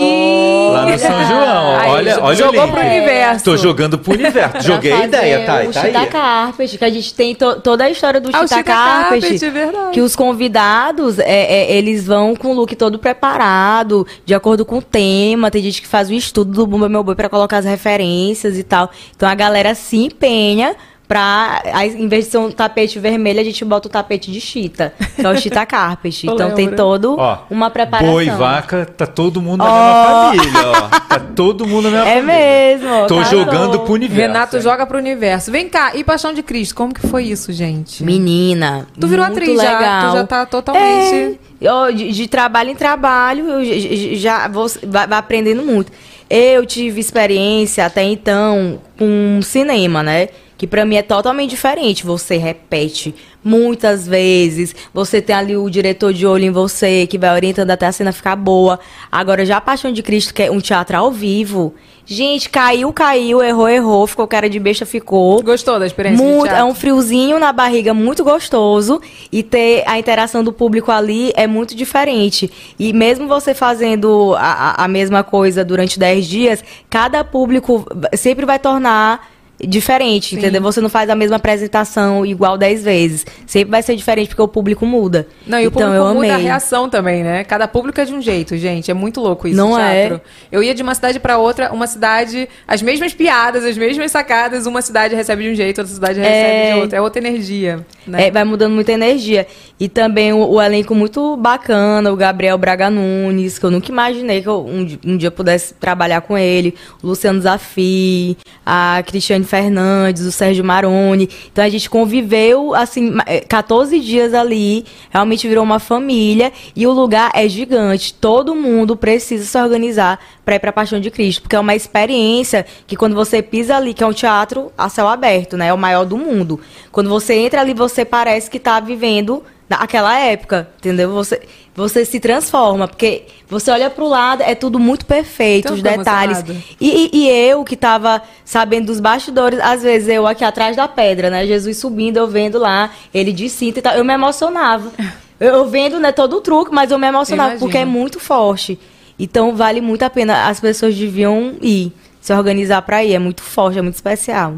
lá no São João. Aí, olha, olha jogou o link. pro universo. Tô jogando pro universo. Joguei a ideia, tá? O tá Chita aí. Carpet, que a gente tem to- toda a história do Ah, Chita Carpet. Carpet, é verdade. Que os convidados, é, é, eles vão com o look todo preparado, de acordo com o tema. Tem gente que faz o estudo do Bumba Meu Boi pra colocar as referências e tal. Então a galera se empenha pra, aí, em vez de ser um tapete vermelho, a gente bota o tapete de chita, que é o Chita Carpet. Eu então tem lembro. todo Ó, uma preparação. Boi, vaca, tá todo mundo na mesma família, ó. Tá todo mundo na mesma É família. mesmo. Tô tá jogando pro universo. Renato hein? joga pro universo. Vem cá, e Paixão de Cristo, como que foi isso, gente? Menina. Tu virou muito atriz já, legal. tu já tá totalmente- É, ó, de, de trabalho em trabalho, eu já vou vai, vai aprendendo muito. Eu tive experiência até então com cinema, né? Que pra mim é totalmente diferente. Você repete muitas vezes, você tem ali o diretor de olho em você, que vai orientando até a cena ficar boa. Agora, já a Paixão de Cristo, que é um teatro ao vivo. Gente, caiu, caiu, errou, errou, ficou cara de besta, ficou. Gostou da experiência Muito, é um friozinho na barriga muito gostoso e ter a interação do público ali é muito diferente. E mesmo você fazendo a, a- a mesma coisa durante 10 dias, cada público sempre vai tornar diferente, entendeu? Você não faz a mesma apresentação igual 10 vezes. Sempre vai ser diferente porque o público muda. Não, e o então, público eu muda a amei. reação também, né? Cada público é de um jeito, gente. É muito louco isso, Não teatro. é? Eu ia de uma cidade pra outra, uma cidade, as mesmas piadas, as mesmas sacadas, uma cidade recebe de um jeito, outra cidade recebe É. de outro. É outra energia, né? É, vai mudando muita energia. E também o, o elenco muito bacana, o Gabriel Braga Nunes, que eu nunca imaginei que eu um, um dia pudesse trabalhar com ele, o Luciano Zafi, a Cristiane Fernandes, o Sérgio Maroni. Então a gente conviveu, assim, ma- eh, 14 dias ali, realmente virou uma família e o lugar é gigante. Todo mundo precisa se organizar para ir para a Paixão de Cristo, porque é uma experiência que quando você pisa ali, que é um teatro a céu aberto, né? É o maior do mundo. Quando você entra ali, você parece que tá vivendo naquela época, entendeu? Você, você se transforma, porque você olha pro lado, é tudo muito perfeito, Então os detalhes. E, e- e eu que tava sabendo dos bastidores, às vezes eu aqui atrás da pedra, né? Jesus subindo, eu vendo lá, ele de cinta e tal, eu me emocionava. Eu, vendo, né, todo o truque, mas eu me emocionava, Imagino. porque é muito forte. Então vale muito a pena, as pessoas deviam ir, se organizar pra ir, é muito forte, é muito especial.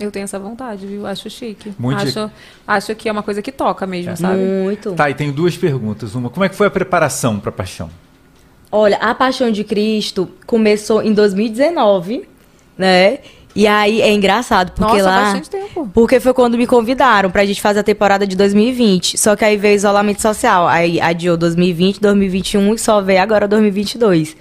Eu tenho essa vontade, viu? Acho chique. Muito acho, acho que é uma coisa que toca mesmo, sabe? Muito. Tá, e tenho duas perguntas. Uma, como é que foi a preparação pra paixão? Olha, a Paixão de Cristo começou em 2019, né? E aí é engraçado, porque Nossa, lá. bastante tempo. Porque foi quando me convidaram pra gente fazer a temporada de 2020. Só que aí veio isolamento social. Aí adiou 2020, 2021 e só veio agora 2022.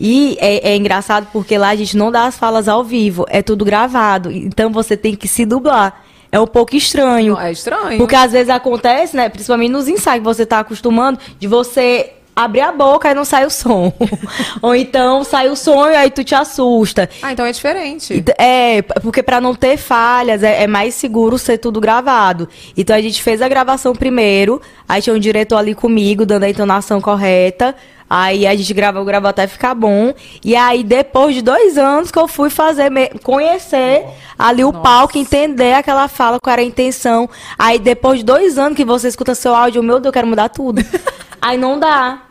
E é, é engraçado porque lá a gente não dá as falas ao vivo, é tudo gravado. Então você tem que se dublar. É um pouco estranho. É estranho. Porque às vezes acontece, né? Principalmente nos ensaios que você tá acostumando, de você abrir a boca e não sai o som. Ou então sai o som e aí tu te assusta. Ah, então é diferente. Ent- É, porque pra não ter falhas, é, é mais seguro ser tudo gravado. Então a gente fez a gravação primeiro, aí tinha um diretor ali comigo, dando a entonação correta. Aí a gente gravou, gravou até ficar bom. E aí, depois de dois anos que eu fui fazer, conhecer ali o palco, entender aquela fala, qual era a intenção. Aí, depois de dois anos que você escuta seu áudio, meu Deus, eu quero mudar tudo. aí não dá.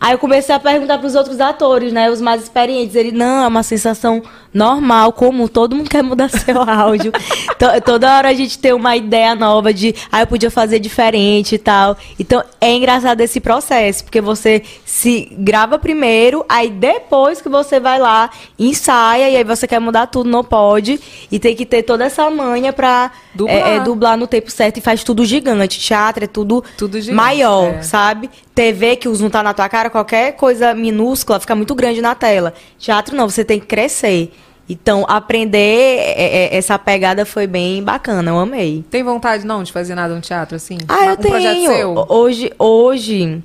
Aí eu comecei a perguntar pros outros atores, né? Os mais experientes. Ele, não, é uma sensação normal, comum. Todo mundo quer mudar seu áudio. To- toda hora a gente tem uma ideia nova de, ah, eu podia fazer diferente e tal. Então, é engraçado esse processo, porque você se grava primeiro, aí depois que você vai lá, ensaia, e aí você quer mudar tudo, não pode. E tem que ter toda essa manha pra Dublar. é, é, dublar no tempo certo e faz tudo gigante. Teatro é tudo, Tudo gigante, maior, é. sabe? TV que o zoom tá na tua cara, qualquer coisa minúscula fica muito grande na tela. Teatro não, você tem que crescer. Então, aprender é, é, essa pegada foi bem bacana, eu amei. Tem vontade, não, de fazer nada no teatro, assim? Ah, eu um tenho. Hoje, hoje,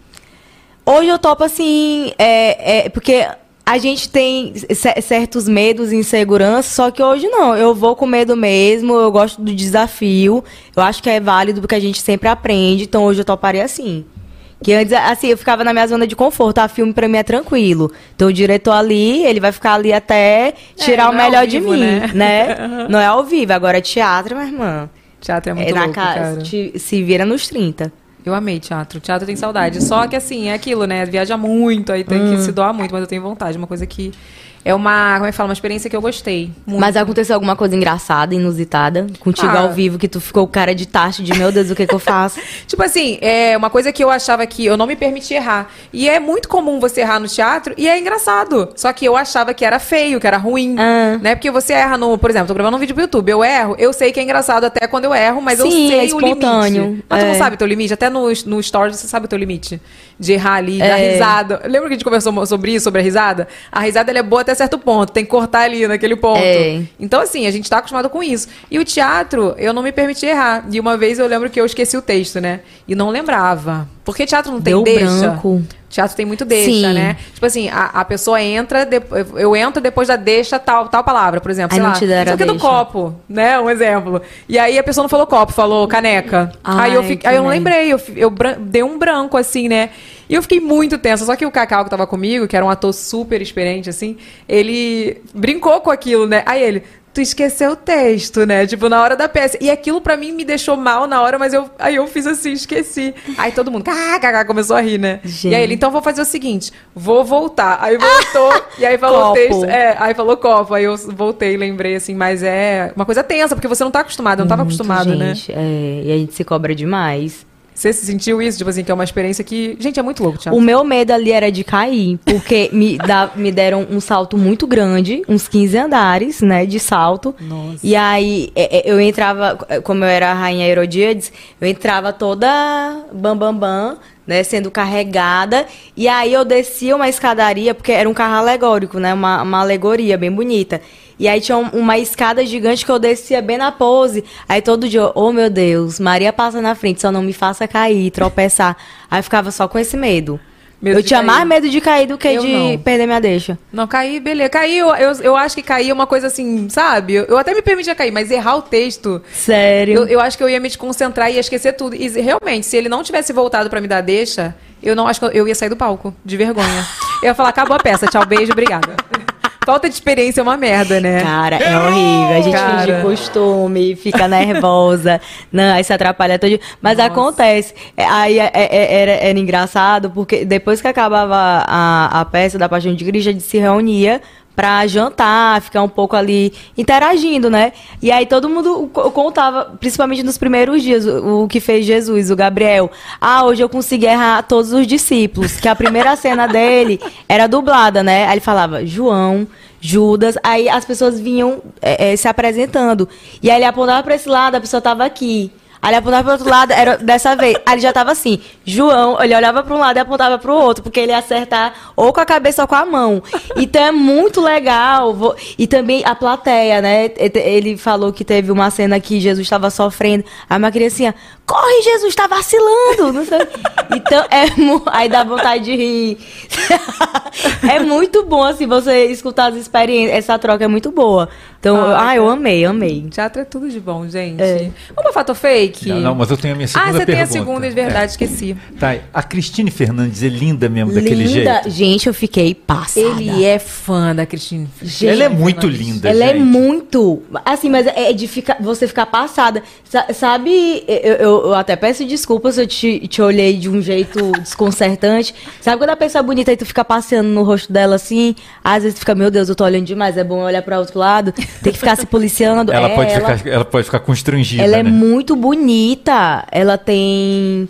hoje eu topo assim, é, é, porque a gente tem ce- certos medos e inseguranças, só que hoje não. Eu vou com medo mesmo, eu gosto do desafio. Eu acho que é válido porque a gente sempre aprende, então hoje eu toparia assim. Que antes, assim, eu ficava na minha zona de conforto. A filme pra mim é tranquilo. Então o diretor ali, ele vai ficar ali até tirar o não é melhor de vivo, mim, né? né? Não é ao vivo. Agora teatro, minha irmã. Teatro é É muito na louco, casa, cara. te- se vira nos 30. Eu amei teatro. Teatro tem saudade. Só que assim, é aquilo, né? Viaja muito, aí tem Hum. que se doar muito, mas eu tenho vontade. Uma coisa que. É uma. Como é que fala? Uma experiência que eu gostei. Muito. Mas aconteceu alguma coisa engraçada, inusitada, contigo Ah. ao vivo, que tu ficou cara de tacho de meu Deus, o que que eu faço? Tipo assim, é uma coisa que eu achava que eu não me permitia errar. E é muito comum você errar no teatro e é engraçado. Só que eu achava que era feio, que era ruim. Ah. Né? Porque você erra no. Por exemplo, tô gravando um vídeo pro YouTube, eu erro, eu sei que é engraçado até quando eu erro, mas eu Sim, sei é o espontâneo. limite. Mas tu É. não sabe o teu limite? Até no, no stories você sabe o teu limite. De errar ali, É. risada. Lembra que a gente conversou sobre isso, sobre a risada? A risada é boa até certo ponto. Tem que cortar ali naquele ponto. É. Então, assim, a gente tá acostumado com isso. E o teatro, eu não me permiti errar. E uma vez eu lembro que eu esqueci o texto, né? E não lembrava. Porque teatro não tem Deu deixa. branco. Teatro tem muito deixa, Sim. né? Tipo assim, a, a pessoa entra, de- eu entro depois da deixa tal, tal palavra, por exemplo. Aí sei não lá, te deram isso aqui é do copo, né? Um exemplo. E aí a pessoa não falou copo, falou caneca. aí eu, Ai, fiquei, que aí eu não lembrei, eu, eu dei um branco, assim, né? E eu fiquei muito tensa. Só que o Cacau, que tava comigo, que era um ator super experiente, assim, ele brincou com aquilo, né? Aí ele, tu esqueceu o texto, né? Tipo, na hora da peça. E aquilo pra mim me deixou mal na hora, mas eu, aí eu fiz assim, esqueci. Aí todo mundo, kkk, começou a rir, né? Gente. E aí ele, então vou fazer o seguinte, vou voltar. Aí voltou, e aí falou Copo. texto. É, aí falou copo. Aí eu voltei, lembrei, assim, mas é uma coisa tensa, porque você não tá acostumado, eu não tava Muito, acostumado, né? gente, É, e a gente se cobra demais. Você se sentiu isso? Tipo assim, que é uma experiência que. Gente, é muito louco, Thiago. O meu medo ali era de cair, porque me, dá- me deram um salto muito grande, uns 15 andares, né, de salto. Nossa. E aí é, é, eu entrava, como eu era a rainha Herodíades, eu entrava toda bam bam bam, né, sendo carregada. E aí eu descia uma escadaria, porque era um carro alegórico, né, uma, uma alegoria bem bonita. E aí tinha um- uma escada gigante que eu descia bem na pose. Aí todo dia, oh meu Deus, Maria passa na frente, só não me faça cair, tropeçar. Aí eu ficava só com esse medo. Medo eu tinha cair. mais medo de cair do que Eu de não. perder minha deixa. Não, cair, beleza. Cair, eu, eu, eu acho que cair é uma coisa assim, sabe? Eu, eu até me permitia cair, mas errar o texto. Sério. Eu, eu acho que eu ia me desconcentrar e ia esquecer tudo. E realmente, se ele não tivesse voltado pra me dar deixa, eu não acho que eu, eu ia sair do palco, de vergonha. Eu ia falar, acabou a peça, tchau, beijo, obrigada. Falta de experiência é uma merda, né? Cara, é horrível. A gente Cara. finge costume, fica nervosa. Não, aí se atrapalha todo. Mas acontece. É, Aí é- é- era, era engraçado, porque depois que acabava a, a peça da Paixão de Cristo, a gente se reunia pra jantar, ficar um pouco ali interagindo, né? E aí todo mundo co- contava, principalmente nos primeiros dias, o, que fez Jesus, o Gabriel. Ah, hoje eu consegui errar todos os discípulos, que a primeira cena dele era dublada, né? Aí ele falava, João, Judas. Aí as pessoas vinham é, é, se apresentando. E aí ele apontava pra esse lado, a pessoa tava aqui. Aí ele apontava pro outro lado, era dessa vez. Aí ele já tava assim. João, ele olhava para um lado e apontava pro outro, porque ele ia acertar ou com a cabeça ou com a mão. Então é muito legal. Vou- E também a plateia, né? Ele falou que teve uma cena que Jesus estava sofrendo. Aí uma criancinha, corre, Jesus, tá vacilando. Não sei. Então é. mu- Aí dá vontade de rir. é muito bom, assim, você escutar as experiências. Essa troca é muito boa. Então, Ah, ah, eu é. amei, amei. Teatro é tudo de bom, gente. É. Vamos pra fato fake? Não, não, mas eu tenho a minha segunda Ah, você tem a pergunta. segunda, de verdade, esqueci. Tá, a Cristine Fernandes é linda mesmo daquele Linda. jeito. Gente, eu fiquei passada. Ele é fã da Cristina. Gente, Ela é muito linda, Ela é gente. muito. Assim, mas é de ficar, você ficar passada. Sa- sabe, eu, eu- eu até peço desculpas se eu te, te olhei de um jeito desconcertante. Sabe quando a pessoa é bonita e tu fica passeando no rosto dela assim? Às vezes tu fica, meu Deus, eu tô olhando demais. É bom olhar pra outro lado. Tem que ficar se policiando. Ela, É, pode ela, Ficar, ela pode ficar constrangida, ela é né? muito bonita. Ela tem.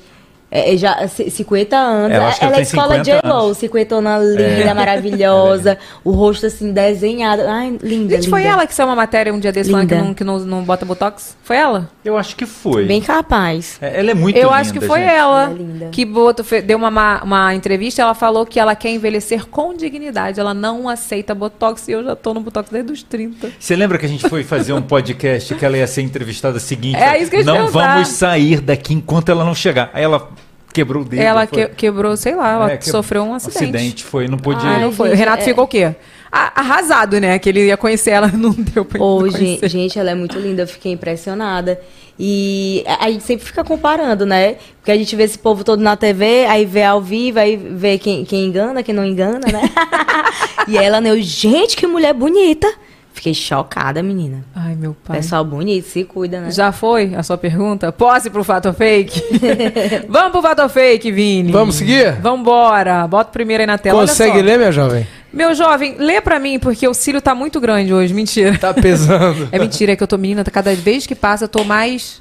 É, já c- 50 anos. Ela que ela é escola 50 J-Lo, anos. 50 linda, É. maravilhosa. o rosto assim, desenhado. Ai, linda. Gente, foi linda. ela que saiu uma matéria um dia desse falando que, Linda. não, que não, não bota botox? Foi ela? Eu acho que foi. Bem capaz. É, Ela é muito Eu linda, acho que foi gente. ela Ela é linda. que botou, deu uma, ma- uma entrevista ela falou que ela quer envelhecer com dignidade. Ela não aceita botox e eu já tô no botox desde os 30. Você lembra que a gente foi fazer um podcast que ela ia ser entrevistada seguinte? É isso que eu ia te Não vamos sair daqui enquanto ela não chegar. Aí ela quebrou o dedo. ela foi- que- quebrou, sei lá, ela É, que- sofreu um acidente. foi, não podia. Ai, não foi. gente, o Renato é- ficou o quê? Arrasado, né? Que ele ia conhecer ela, não deu pra Ô, não gen- conhecer. gente, ela é muito linda, eu fiquei impressionada. E a gente sempre fica comparando, né? Porque a gente vê esse povo todo na TV, aí vê ao vivo, aí vê quem, quem engana, quem não engana, né? e ela, né? Gente, que mulher bonita. Fiquei chocada, menina. Ai, meu pai. Pessoal bonito, se cuida, né? Já foi a sua pergunta? Posse pro fato fake? Vamos pro fato fake, Vini. Vamos seguir? Vambora. Bota o primeiro aí na tela. Olha Consegue só. ler, minha jovem? Meu jovem, lê pra mim, porque o cílio tá muito grande hoje. Mentira. Tá pesando. É mentira, é que eu tô menina, cada vez que passa eu tô mais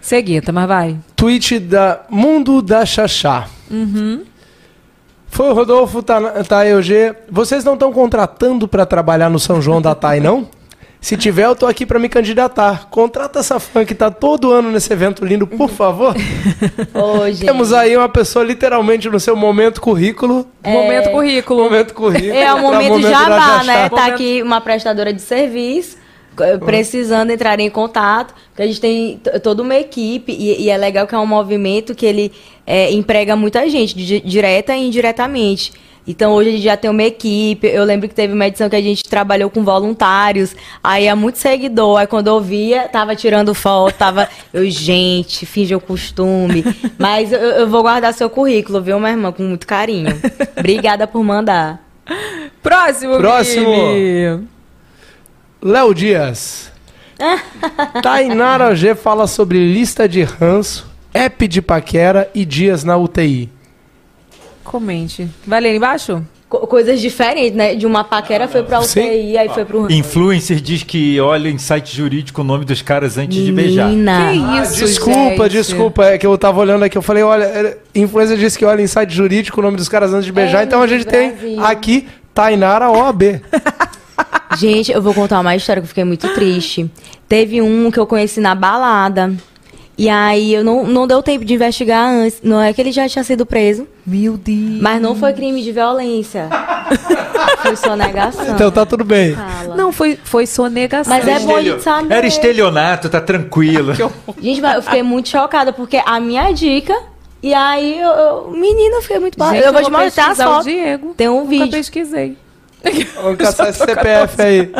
cegueta, mas vai. Tweet da Mundo da Xaxá. Foi o Rodolfo Ta- Taeug. Vocês não estão contratando pra trabalhar no São João da Tai, não? Se tiver, eu tô aqui pra me candidatar. Contrata essa fã que tá todo ano nesse evento lindo, por favor. Ô, gente. Temos aí uma pessoa literalmente no seu momento currículo. Momento currículo. Momento currículo. É o momento da jabá, né? Tá Momento- aqui uma prestadora de serviço, precisando entrar em contato, porque a gente tem toda uma equipe e, e é legal que é um movimento que ele eh, emprega muita gente, di- direta e indiretamente. Então hoje a gente já tem uma equipe. Eu lembro que teve uma edição que a gente trabalhou com voluntários. Aí é muito seguidor. Aí quando eu via, tava tirando foto, tava. Eu, gente, finge o costume. Mas eu, eu vou guardar seu currículo, viu, minha irmã? Com muito carinho. Obrigada por mandar. Próximo, Próximo. Vini. Léo Dias. Tainara G fala sobre lista de ranço, app de paquera e dias na UTI. Comente. Vai ler embaixo? Co- coisas diferentes, né? De uma paquera foi pra UTI, Sim. aí foi pro. Influencer diz que olha em site jurídico o nome dos caras antes de beijar. Menina. Que isso, Desculpa, gente. desculpa, é que eu tava olhando aqui, eu falei, olha, é, influencer disse que olha em site jurídico o nome dos caras antes de beijar, É, então a gente tem Brasil. aqui Tainara OAB. Gente, eu vou contar uma história que eu fiquei muito triste. Teve um que eu conheci na balada. E aí eu não, não deu tempo de investigar antes. Não é que ele já tinha sido preso. Meu Deus. Mas não foi crime de violência. foi sonegação. Então tá tudo bem. Fala. Não, foi, foi sonegação. Mas é bom a Estelio- gente saber. Era estelionato, tá tranquilo. Gente, mas eu fiquei muito chocada, porque a minha dica. E aí, eu, eu- menina, eu fiquei muito. ba- Gente, eu vou te mostrar as fotos. Diego. Tem um Nunca vídeo. pesquisei. Vamos caçar esse CPF aí.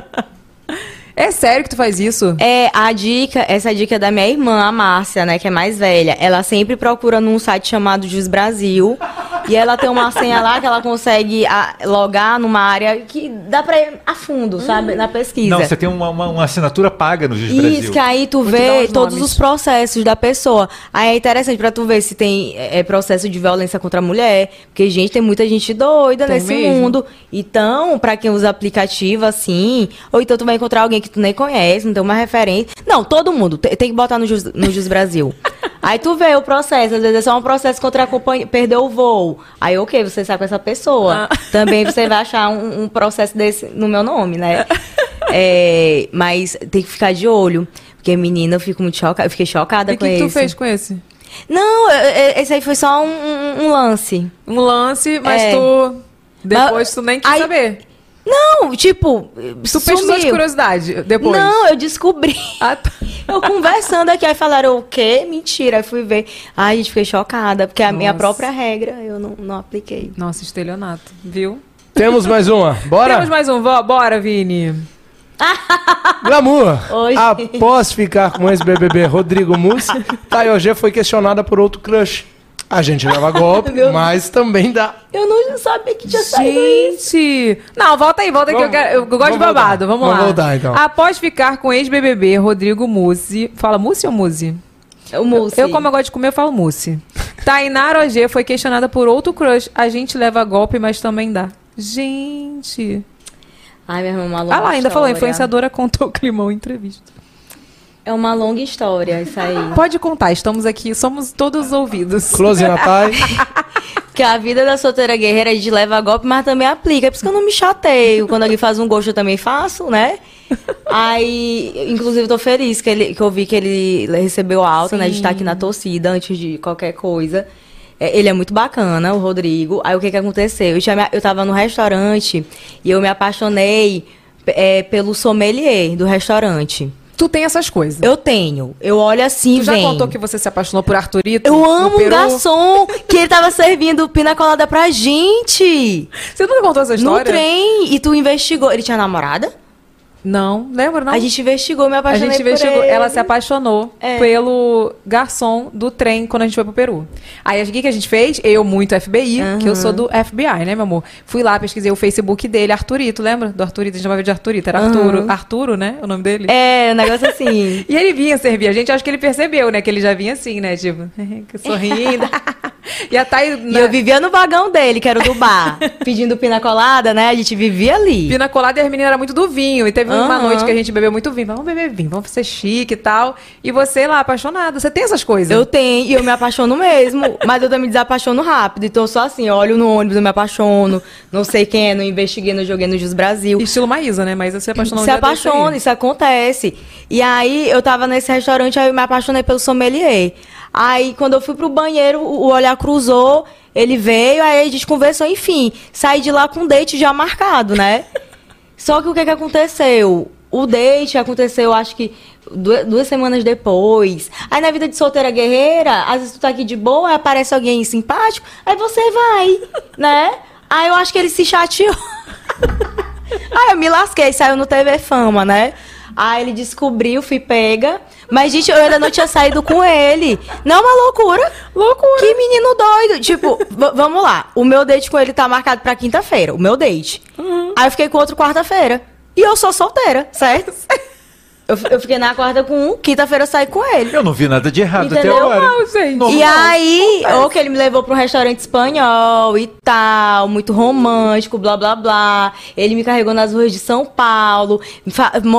É sério que tu faz isso? É, a dica, essa dica é da minha irmã, a Márcia, né, que é mais velha. Ela sempre procura num site chamado Jus Brasil. E ela tem uma senha lá que ela consegue ah, logar numa área que dá pra ir a fundo, sabe? Na pesquisa. Não, você tem uma, uma- uma assinatura paga no Juiz Isso, Brasil. que aí tu Vou vê os todos nomes. os processos da pessoa. Aí é interessante pra tu ver se tem é, é, processo de violência contra a mulher. Porque, gente, tem muita gente doida Tem nesse mesmo? mundo. Então, pra quem usa aplicativo assim, ou então tu vai encontrar alguém que tu nem conhece, não tem uma referência. Não, todo mundo. Tem, tem que botar no Jus, no Jus Brasil. Aí tu vê o processo, às vezes é só um processo contra a companhia, perdeu o voo. Aí, ok, você sai com essa pessoa. Ah. Também você vai achar um, um processo desse no meu nome, né? É, mas tem que ficar de olho. Porque, menina, eu fico muito chocada. Eu fiquei chocada E o com que, que tu fez com esse? Não, esse aí foi só um, um- um lance. Um lance, mas É. tu. Depois Mas- tu nem quis aí- saber. Não, tipo. Tu pesquisou de curiosidade depois. Não, eu descobri. Ah, tá. Eu conversando aqui, aí falaram o quê? Mentira. Aí fui ver. Ai, gente, fiquei chocada, porque a minha Nossa. própria regra eu não, não apliquei. Nossa, estelionato, viu? Temos mais uma. Bora? Temos mais um. Bora, Vini. Glamour. Oi. Após ficar com o ex-BBB Rodrigo Mussi, Tayogê foi questionada por outro crush. A gente leva golpe, mas também dá. Eu não sabia que tinha saído isso. Gente! Não, volta aí, volta aí que eu, quero, eu gosto de babado. voltar. Vamos, Vamos lá. voltar, então. Após ficar com o ex-BBB Rodrigo Mussi. Fala Mussi ou Musi? O Mussi. Eu, como eu gosto de comer, eu falo Mussi. Tainá Arogê foi questionada por outro crush. A gente leva golpe, mas também dá. Gente. Ai, meu irmão, longa Ah lá, ainda falou, influenciadora contou o climão em entrevista. É uma longa história isso aí. Pode contar, estamos aqui, somos todos ouvidos. Close na Thay. Porque a vida da solteira guerreira a gente leva golpe, mas também aplica. É por isso que eu não me chateio. Quando alguém faz um gosto, eu também faço, né? Aí, inclusive, eu tô feliz que, ele, que eu vi que ele recebeu alta, né? De estar aqui na torcida antes de qualquer coisa. É, Ele é muito bacana, o Rodrigo. Aí o que que aconteceu? Eu, tinha eu tava no restaurante e eu me apaixonei é, pelo sommelier do restaurante. Tu tem essas coisas. Eu tenho. Eu olho assim, tu já vem. contou que você se apaixonou por Arthurito? Eu no amo um garçom que ele tava servindo pina colada pra gente. Você nunca contou essa No história? trem. E tu investigou. Ele tinha namorada? Não, lembra não? A gente investigou, me A apaixonei gente por investigou, ela se apaixonou É. pelo garçom do trem quando a gente foi pro Peru. Aí o que que a gente fez? Eu, muito FBI, que eu sou do FBI, né, meu amor? Fui lá, pesquisei o Facebook dele, Arthurito, lembra? Do Arthurito, a gente chamava de Arthurito, era Arturo. Arturo, né? O nome dele? É, um negócio assim. E ele vinha servir a gente, acho que ele percebeu, né? Que ele já vinha assim, né? Tipo, sorrindo. e a Thay... e eu vivia no vagão dele, que era o do bar. pedindo pina colada, né? A gente vivia ali. Pina colada e as meninas eram muito do vinho. E teve uma Aham. noite que a gente bebeu muito vinho. Vamos beber vinho, vamos ser chique e tal. E você lá, apaixonada. Você tem essas coisas? Eu tenho, e eu me apaixono mesmo, mas eu também me desapaixono rápido. Então, eu sou assim, olho no ônibus, eu me apaixono. Não sei quem é, não investiguei, não joguei no Jus Brasil. Estilo Maísa, né? Mas você apaixonou se apaixona, isso acontece. E aí eu tava nesse restaurante, aí eu me apaixonei pelo sommelier. Aí quando eu fui pro banheiro, o o olhar cruzou, ele veio, aí a gente conversou, enfim. Saí de lá com um date já marcado, né? Só que o que que aconteceu? O date aconteceu, acho que du- duas semanas depois. Aí na vida de solteira guerreira, às vezes tu tá aqui de boa, aí aparece alguém simpático, aí você vai, né? Aí eu acho que ele se chateou. Aí eu me lasquei, saiu no TV Fama, né? Aí ele descobriu, fui pega. Mas, gente, eu ainda não tinha saído com ele. Não, uma loucura. Loucura. Que menino doido. Tipo, vamos lá. O meu date com ele tá marcado pra quinta-feira. O meu date. Aí eu fiquei com outro quarta-feira. E eu sou solteira, certo? Eu, eu fiquei na quarta com um, quinta-feira eu saí com ele. Eu não vi nada de errado até Entendeu? agora. Não, gente. Normal. E aí, ou que ele me levou pra um restaurante espanhol e tal, muito romântico, blá blá blá. Ele me carregou nas ruas de São Paulo,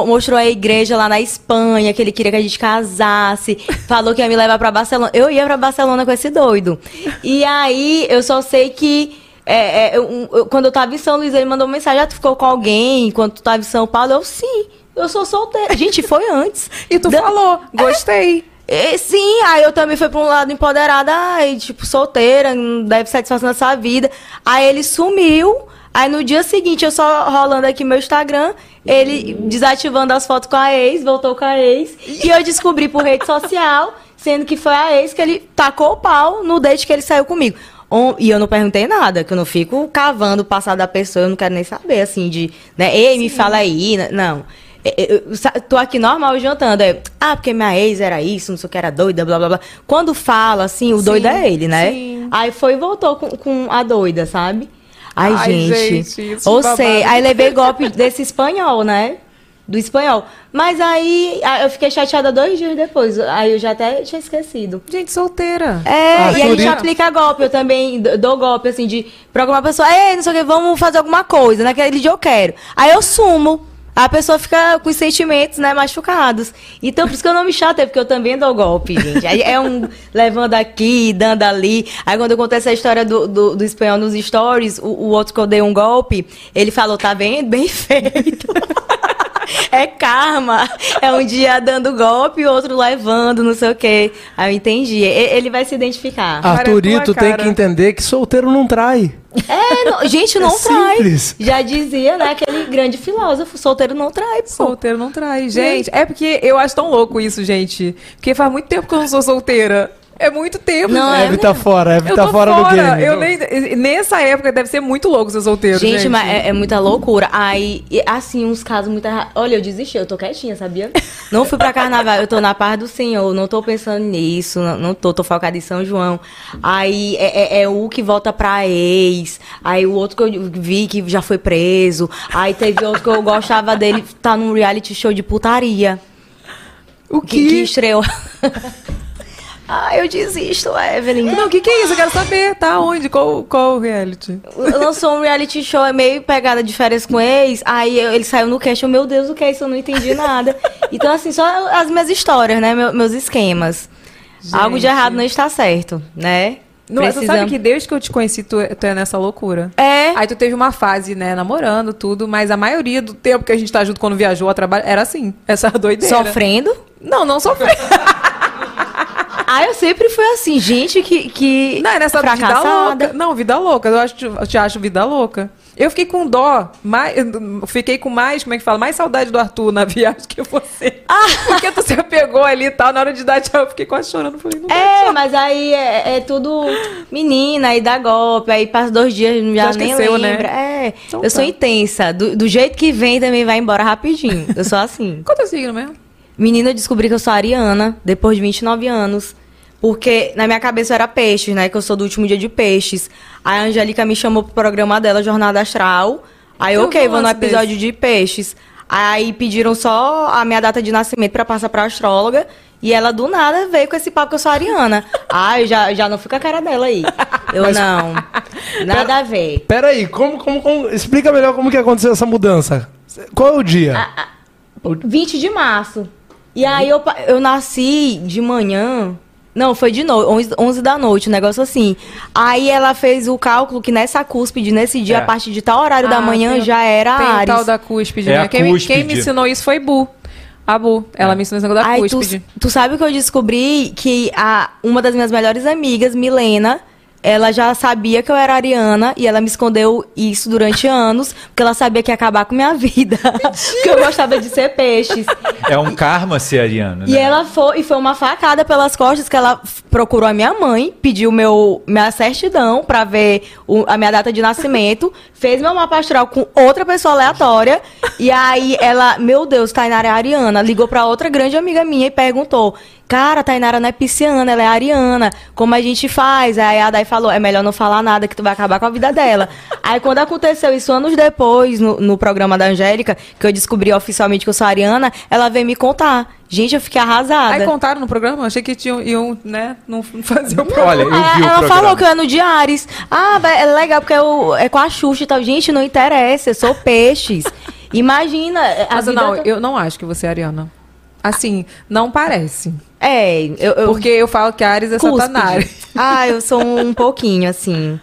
mostrou a igreja lá na Espanha, que ele queria que a gente casasse, falou que ia me levar pra Barcelona. Eu ia pra Barcelona com esse doido. E aí, eu só sei que. é, é, eu- eu- quando eu tava em São Luís, ele mandou uma mensagem: Ah, tu ficou com alguém enquanto tu tava em São Paulo? Eu, sim, eu sou solteira. Gente, foi antes. E tu Da- falou, gostei. e, sim, aí eu também fui pra um lado empoderada, ai, tipo, solteira, não deve satisfação nessa vida. Aí ele sumiu. Aí no dia seguinte, eu só rolando aqui meu Instagram, ele desativando as fotos com a ex, voltou com a ex. E eu descobri por rede social, sendo que foi a ex que ele tacou o pau no date que ele saiu comigo. E eu não perguntei nada, que eu não fico cavando o passado da pessoa, eu não quero nem saber, assim, de, né, ei, me fala aí, né, não. É, é, Eu tô aqui normal jantando. É, ah, porque minha ex era isso, não sei o que, era doida, blá blá blá. Quando fala, assim, o doido é ele, né? sim. Aí foi e voltou com, com a doida, sabe? Ai, Ai, gente. gente, Ou sei, aí levei golpe desse espanhol, né? Do espanhol. Mas aí ah, eu fiquei chateada dois dias depois. Aí eu já até tinha esquecido. Gente, solteira. É, e a gente aplica golpe. Eu também dou golpe, assim, de programar a pessoa, ei, não sei o que, vamos fazer alguma coisa. Naquele dia eu quero. Aí eu sumo. A pessoa fica com os sentimentos, né, machucados. Então, por isso que eu não me chatei, porque eu também dou golpe, gente. Aí é um levando aqui, dando ali. Aí quando eu contei essa história do, do, do espanhol nos stories, o, o outro que eu dei um golpe, ele falou, tá vendo? Bem feito. É karma. É um dia dando golpe e outro levando, não sei o quê. Aí eu entendi. E- Ele vai se identificar. Arthurito tem que entender que solteiro não trai. É, não- gente, não É trai. simples. Já dizia, né, aquele grande filósofo, solteiro não trai, pô. Solteiro não trai. Gente, é porque eu acho tão louco isso, gente. Porque faz muito tempo que eu não sou solteira. É muito tempo. Não, gente. é Deve tá fora, deve Eu tá tô fora, do game. Eu nem, nessa época deve ser muito louco ser solteiro, gente. Gente, mas é, é muita loucura. Aí, assim, uns casos muito. Olha, eu desisti, eu tô quietinha, sabia? Não fui pra carnaval, eu tô na paz do Senhor, não tô pensando nisso, não, não tô, tô focada em São João. Aí é, é- é o que volta pra ex, aí o outro que eu vi que já foi preso, aí teve outro que eu gostava dele, tá num reality show de putaria. O que? Que estreou. Ah, eu desisto, Evelyn. Não, o que, que é isso? Eu quero saber. Tá onde? Qual, qual reality? lançou um reality show, é meio pegada de férias com ex. Aí eu- ele saiu no cast, eu, meu Deus, o que é isso? Eu não entendi nada. Então, assim, só as minhas histórias, né? meu- meus esquemas. Algo de Gente. errado não está certo, né? Não, Tu sabe Precisamos- que desde que eu te conheci, tu, tu é nessa loucura. É. Aí tu teve uma fase, né, namorando, tudo, mas a maioria do tempo que a gente tá junto quando viajou a trabalho, era assim, essa doideira. Sofrendo? Não, não sofrendo. Ah, eu sempre fui assim, gente que. que Não, é nessa vida fracassada. louca. Não, vida louca. Eu, acho, eu te acho vida louca. Eu fiquei com dó, mais, fiquei com mais, como é que fala? Mais saudade do Arthur na viagem que você. Ah. Porque tu se apegou ali e tal, na hora de dar tchau, eu fiquei quase chorando. Falei, não É, mas aí é, é tudo menina, aí dá golpe, aí passa dois dias já, Já nem né? lembra. É, Então eu sou tá. intensa. Do, do jeito que vem também vai embora rapidinho. Eu sou assim. Qual é teu signo mesmo? Menina, eu descobri que eu sou ariana depois de 29 anos. Porque na minha cabeça era peixes, né? Que eu sou do último dia de peixes. Aí a Angélica me chamou pro programa dela, Jornada Astral. Aí, Eu ok, vou no episódio desse. de peixes. Aí pediram só a minha data de nascimento pra passar pra astróloga. E ela do nada veio com esse papo que eu sou ariana. Ai, já, já não fica a cara dela aí. Eu não. Nada a ver. Peraí, como, como, como- explica melhor como que aconteceu essa mudança. Qual é o dia? Ah, 20 de março. E aí eu, eu nasci de manhã. Não, foi de noite, 11, 11 da noite, um negócio assim. Aí ela fez o cálculo que nessa cúspide, nesse dia, É. a partir de tal horário da Ah, manhã, tem- já era Tem o Ares. tal da cúspide, É né? Quem, me- cúspide. quem me ensinou isso foi Bu. A Bu. Ela me ensinou esse negócio da Aí tu, cúspide. tu sabe que eu descobri que a, uma das minhas melhores amigas, Milena, ela já sabia que eu era ariana e ela me escondeu isso durante anos, porque ela sabia que ia acabar com minha vida. porque eu gostava de ser peixes. É um karma ser ariano, E né? ela foi, e foi uma facada pelas costas que ela procurou a minha mãe, pediu meu, minha certidão pra ver o- a minha data de nascimento, fez meu mapa astral com outra pessoa aleatória, e aí ela, meu Deus, Tainara é ariana, ligou pra outra grande amiga minha e perguntou, cara, Tainara não é pisciana, ela é ariana, como a gente faz? Aí a Dai falou, é melhor não falar nada que tu vai acabar com a vida dela. aí quando aconteceu isso anos depois, no, no programa da Angélica, que eu descobri oficialmente que eu sou ariana, ela veio me contar. Gente, eu fiquei arrasada. Aí contaram no programa? Achei que tinham, iam, né, não fazer o programa. Olha, eu vi ela o ela programa. falou que eu é no Diares. Ah, é legal porque eu, é com a Xuxa e tal. Gente, não interessa, eu sou peixes. Imagina. A Mas vida não, tá- eu não acho que você é ariana. Assim, não parece. É, eu. eu Porque eu falo que Ares é cúspide. satanás. Ah, eu sou um pouquinho, assim.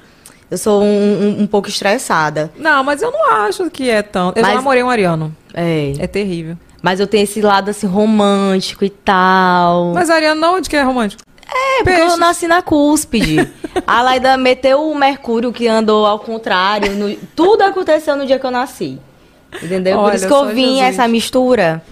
Eu sou um, um- um pouco estressada. Não, mas eu não acho que é tão. Eu já Mas- namorei um ariano. É. É terrível. Mas eu tenho esse lado, assim, romântico e tal. Mas ariano não, onde que é romântico? É, porque eu nasci na cúspide. A Laida meteu o Mercúrio que andou ao contrário. no- Tudo aconteceu no dia que eu nasci. Entendeu? Por Olha, isso que eu vim Jesus. essa mistura.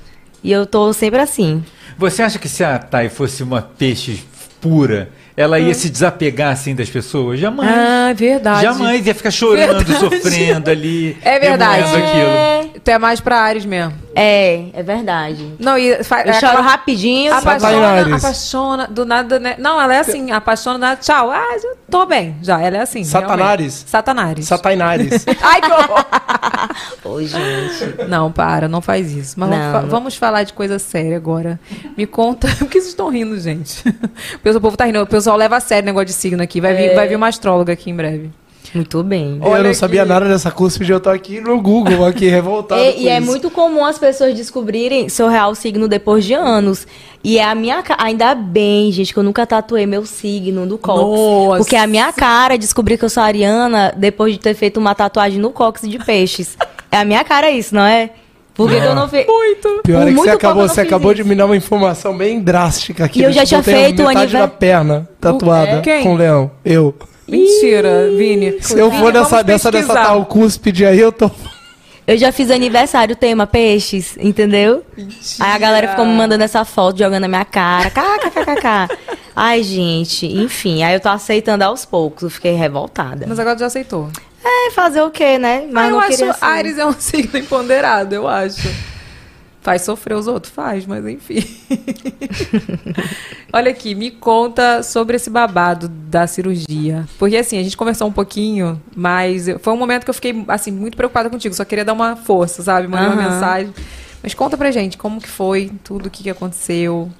E eu tô sempre assim. Você acha que se a Thay fosse uma peixe pura, ela ia se desapegar assim das pessoas? Jamais. Ah, verdade. Jamais ia ficar chorando, Verdade. sofrendo ali. É verdade. remoendo aquilo. Tu é mais pra Ares mesmo. É, é verdade. Não, e fa- Eu é choro aquela- rapidinho. Apaixona, apaixona, do nada, né? Não, ela é assim, apaixona, do nada, tchau. Ah, eu tô bem, já, ela é assim. Satanares. realmente. Satanares. Satainares. Ai, que horror. Ô, gente. Não, para, não faz isso. Mas vamos, Não. vamos falar de coisa séria agora. Me conta. Por que vocês estão rindo, gente? O povo tá rindo. O pessoal leva a sério o negócio de signo aqui. Vai vir, É. vai vir uma astróloga aqui em breve. Muito bem. eu não sabia nada dessa cúspide, eu tô aqui no Google, aqui revoltado. E, com e é muito comum as pessoas descobrirem seu real signo depois de anos. E é a minha ainda bem, gente, que eu nunca tatuei meu signo no cóccix. Nossa. Porque é a minha cara descobrir que eu sou ariana depois de ter feito uma tatuagem no cóccix de peixes. é a minha cara isso, não é? Por que, que eu não fiz? Muito. Pior é que você acabou, você acabou de me dar uma informação bem drástica aqui. E eu já tinha tenho feito o metade aniver- da perna tatuada com leão. Eu. Mentira, Vini. Se eu for Vini, dessa, dessa, tal cúspide aí, eu tô... Eu já fiz aniversário tema peixes, entendeu? Aí a galera ficou me mandando essa foto, jogando na minha cara. KKKKK. Ai, gente, enfim. Aí eu tô aceitando aos poucos. Eu fiquei revoltada. Mas agora já aceitou. É, fazer o quê, né? Mas Ah, eu não acho queria ser. Ares é um signo empoderado, eu acho. Faz sofrer os outros? Faz, mas enfim. Olha aqui, me conta sobre esse babado da cirurgia. Porque assim, a gente conversou um pouquinho, mas foi um momento que eu fiquei assim muito preocupada contigo. Só queria dar uma força, sabe? Mandei uma Aham. mensagem. Mas conta pra gente como que foi, tudo o que, que aconteceu.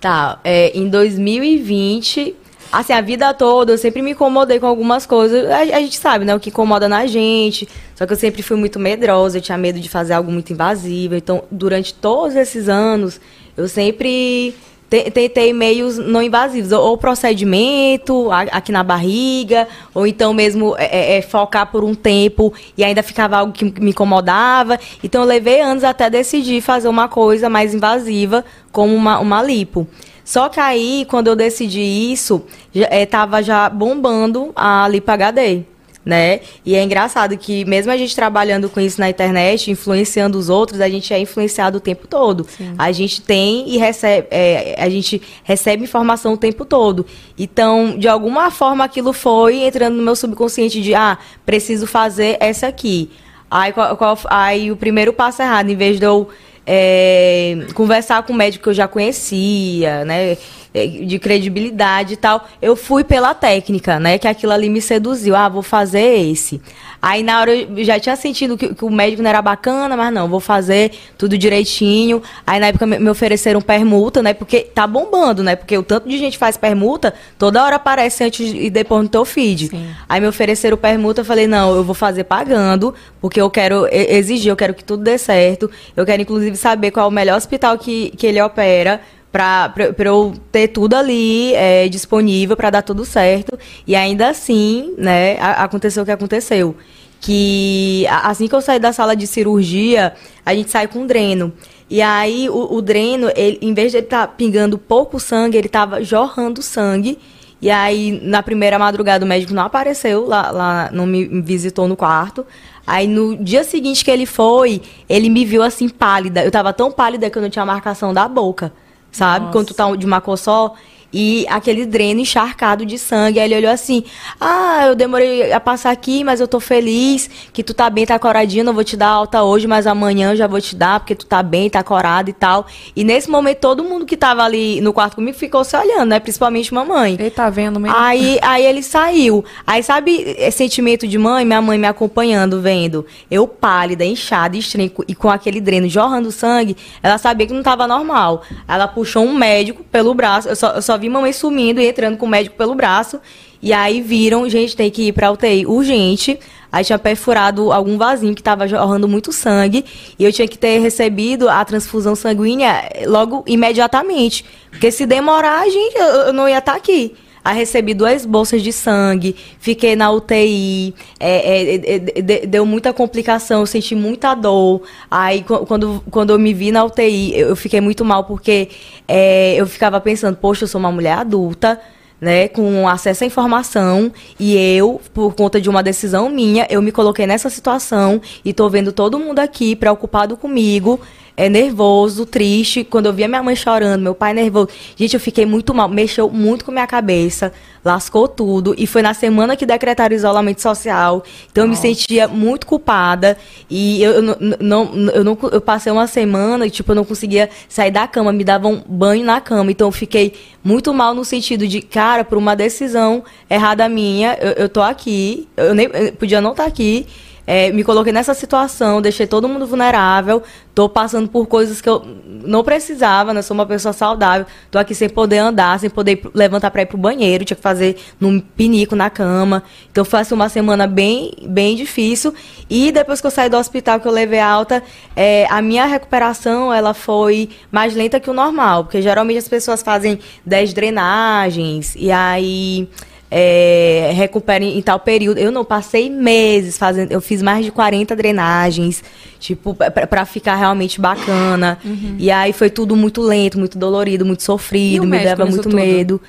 Tá, é, em 2020, assim, a vida toda eu sempre me incomodei com algumas coisas. A, a gente sabe, né, o que incomoda na gente. Só que eu sempre fui muito medrosa, eu tinha medo de fazer algo muito invasivo. Então, durante todos esses anos, eu sempre te- tentei meios não invasivos. Ou, procedimento aqui na barriga, ou então mesmo é, é, é, focar por um tempo e ainda ficava algo que me incomodava. Então, eu levei anos até decidir fazer uma coisa mais invasiva, como uma, uma lipo. Só que aí, quando eu decidi isso, já, é, tava já bombando a lipo HD né? E é engraçado que mesmo a gente trabalhando com isso na internet, influenciando os outros, a gente é influenciado o tempo todo. A gente tem e recebe, é, a gente recebe informação o tempo todo. Então, de alguma forma, aquilo foi entrando no meu subconsciente de, ah, preciso fazer essa aqui. Aí, qual- qual- aí o primeiro passo errado, em vez de eu é, conversar com um médico que eu já conhecia, né? é, De credibilidade e tal, eu fui pela técnica, né? Que aquilo ali me seduziu. Ah, vou fazer esse. Aí na hora eu já tinha sentido que, que o médico não era bacana, mas não, vou fazer tudo direitinho. Aí na época me, ofereceram permuta, né? Porque tá bombando, né? Porque o tanto de gente faz permuta, toda hora aparece antes e depois no teu feed. Aí me ofereceram permuta, eu falei, não, eu vou fazer pagando, porque eu quero exigir, eu quero que tudo dê certo. Eu quero, inclusive, saber qual é o melhor hospital que, que ele opera. Pra eu ter tudo ali é, disponível pra dar tudo certo. E ainda assim, né, aconteceu o que aconteceu. Que assim que eu saí da sala de cirurgia, a gente sai com dreno. E aí o, o dreno, ele, em vez de ele estar pingando pouco sangue, ele tava jorrando sangue. E aí, na primeira madrugada, o médico não apareceu lá, lá não me visitou no quarto. Aí, no dia seguinte que ele foi, ele me viu assim, pálida. Eu tava tão pálida que eu não tinha marcação da boca, sabe? Quando tu tá de uma cor só. E aquele dreno encharcado de sangue. Aí ele olhou assim: Ah, eu demorei a passar aqui, mas eu tô feliz que tu tá bem, tá coradinho. Não vou te dar alta hoje, mas amanhã eu já vou te dar, porque tu tá bem, tá corado e tal. E nesse momento, todo mundo que tava ali no quarto comigo ficou se olhando, né? Principalmente mamãe. Ele tá vendo mesmo? Aí, aí ele saiu. Aí, sabe, esse sentimento de mãe, minha mãe me acompanhando, vendo eu pálida, inchada, estranha, e com aquele dreno jorrando sangue, ela sabia que não tava normal. Ela puxou um médico pelo braço. Eu só, eu só vi mamãe sumindo e entrando com o médico pelo braço. E aí viram, gente, tem que ir pra UTI urgente. Aí tinha perfurado algum vasinho que tava jorrando muito sangue. E eu tinha que ter recebido a transfusão sanguínea logo imediatamente. Porque se demorar, gente, eu, eu não ia estar aqui. Aí recebi duas bolsas de sangue, fiquei na UTI, é, é, é, é, de- deu muita complicação, eu senti muita dor. Aí qu- quando, quando eu me vi na UTI, eu eu fiquei muito mal porque é, eu ficava pensando, poxa, eu sou uma mulher adulta, né, com acesso à informação, e eu, por conta de uma decisão minha, eu me coloquei nessa situação e tô vendo todo mundo aqui preocupado comigo, é nervoso, triste. Quando eu via minha mãe chorando, meu pai nervoso. Gente, eu fiquei muito mal, mexeu muito com minha cabeça, lascou tudo. E foi na semana que decretaram isolamento social. Então eu me sentia muito culpada. E eu, eu não, eu não eu passei uma semana e, tipo, eu não conseguia sair da cama, me davam banho na cama. Então eu fiquei muito mal no sentido de, cara, por uma decisão errada minha, eu, eu tô aqui, eu nem eu podia não estar aqui. É, me coloquei nessa situação, deixei todo mundo vulnerável, tô passando por coisas que eu não precisava, né? Sou uma pessoa saudável, tô aqui sem poder andar, sem poder levantar pra ir pro banheiro, tinha que fazer num pinico na cama. Então foi assim, uma semana bem, bem difícil. E depois que eu saí do hospital, que eu levei alta, é, a minha recuperação ela foi mais lenta que o normal, porque geralmente as pessoas fazem 10 drenagens e aí é, recupera em, em tal período. Eu não passei meses fazendo, eu fiz mais de 40 drenagens, tipo, pra, pra ficar realmente bacana. E aí foi tudo muito lento, muito dolorido, muito sofrido, me dava muito tudo? medo.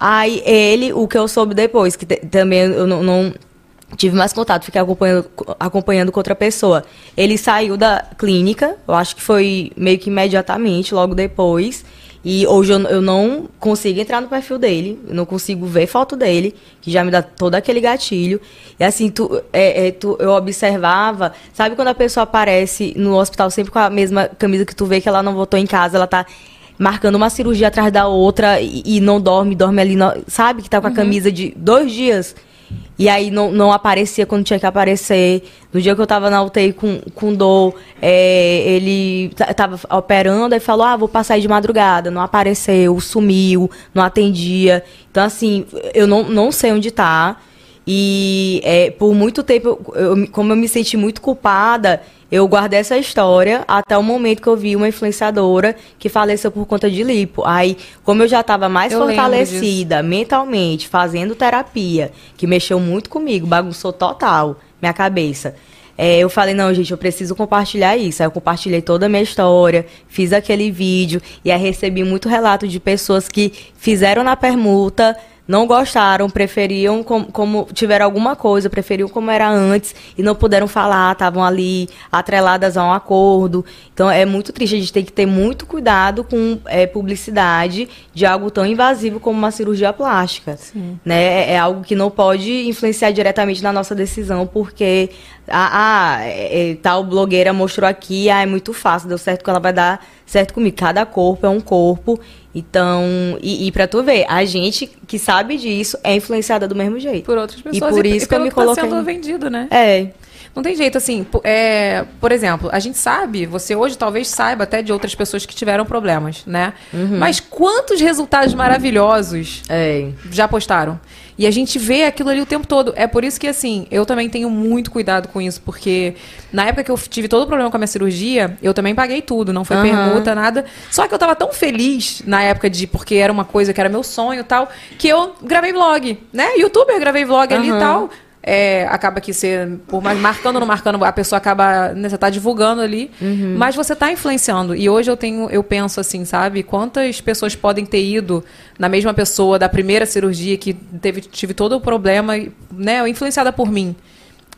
Aí ele, o que eu soube depois, que também eu não, não tive mais contato, fiquei acompanhando, acompanhando com outra pessoa. Ele saiu da clínica, eu acho que foi meio que imediatamente, logo depois. E hoje eu, eu não consigo entrar no perfil dele, eu não consigo ver foto dele, que já me dá todo aquele gatilho. E assim, tu, é, é, tu, eu observava, sabe quando a pessoa aparece no hospital sempre com a mesma camisa que tu vê que ela não voltou em casa, ela tá marcando uma cirurgia atrás da outra e, e não dorme, dorme ali, no- sabe? Que tá com a camisa de dois dias. E aí não, não aparecia quando tinha que aparecer. No dia que eu tava na UTI com, com dor, é, ele tava operando e falou: Ah, vou passar aí de madrugada. Não apareceu, sumiu, não atendia. Então, assim, eu não, não sei onde tá. E é, por muito tempo, eu- como eu me senti muito culpada, eu guardei essa história até o momento que eu vi uma influenciadora que faleceu por conta de lipo. Aí, como eu já estava mais Eu fortalecida mentalmente, fazendo terapia, que mexeu muito comigo, bagunçou total minha cabeça. é, eu falei, não, gente, eu preciso compartilhar isso. Aí eu compartilhei toda a minha história, fiz aquele vídeo, e aí recebi muito relato de pessoas que fizeram na permuta, não gostaram, preferiam com- como tiveram alguma coisa, preferiam como era antes e não puderam falar, estavam ali atreladas a um acordo. Então é muito triste, a gente tem que ter muito cuidado com é, publicidade de algo tão invasivo como uma cirurgia plástica. Né? É, é algo que não pode influenciar diretamente na nossa decisão, porque ah, ah, é, é, tal blogueira mostrou aqui, ah, é muito fácil, deu certo que ela vai dar certo comigo. Cada corpo é um corpo. Então, e, e pra tu ver, a gente que sabe disso é influenciada do mesmo jeito. Por outras pessoas. E por isso que eu me tá coloquei. sendo vendido, né? É. Não tem jeito, assim, é, por exemplo, a gente sabe, você hoje talvez saiba até de outras pessoas que tiveram problemas, né? Mas quantos resultados maravilhosos É. já postaram? E a gente vê aquilo ali o tempo todo. É por isso que, assim, eu também tenho muito cuidado com isso, porque na época que eu tive todo o problema com a minha cirurgia, eu também paguei tudo, não foi Aham. permuta, nada. Só que eu tava tão feliz na época de, porque era uma coisa que era meu sonho e tal, que eu gravei vlog, né? Youtuber, gravei vlog ali e tal. É, acaba que ser, por mais marcando ou não marcando, a pessoa acaba, né, você tá divulgando ali, Uhum. mas você tá influenciando. E hoje eu tenho, eu penso assim, sabe, quantas pessoas podem ter ido na mesma pessoa da primeira cirurgia que teve, tive todo o problema, né, influenciada por mim.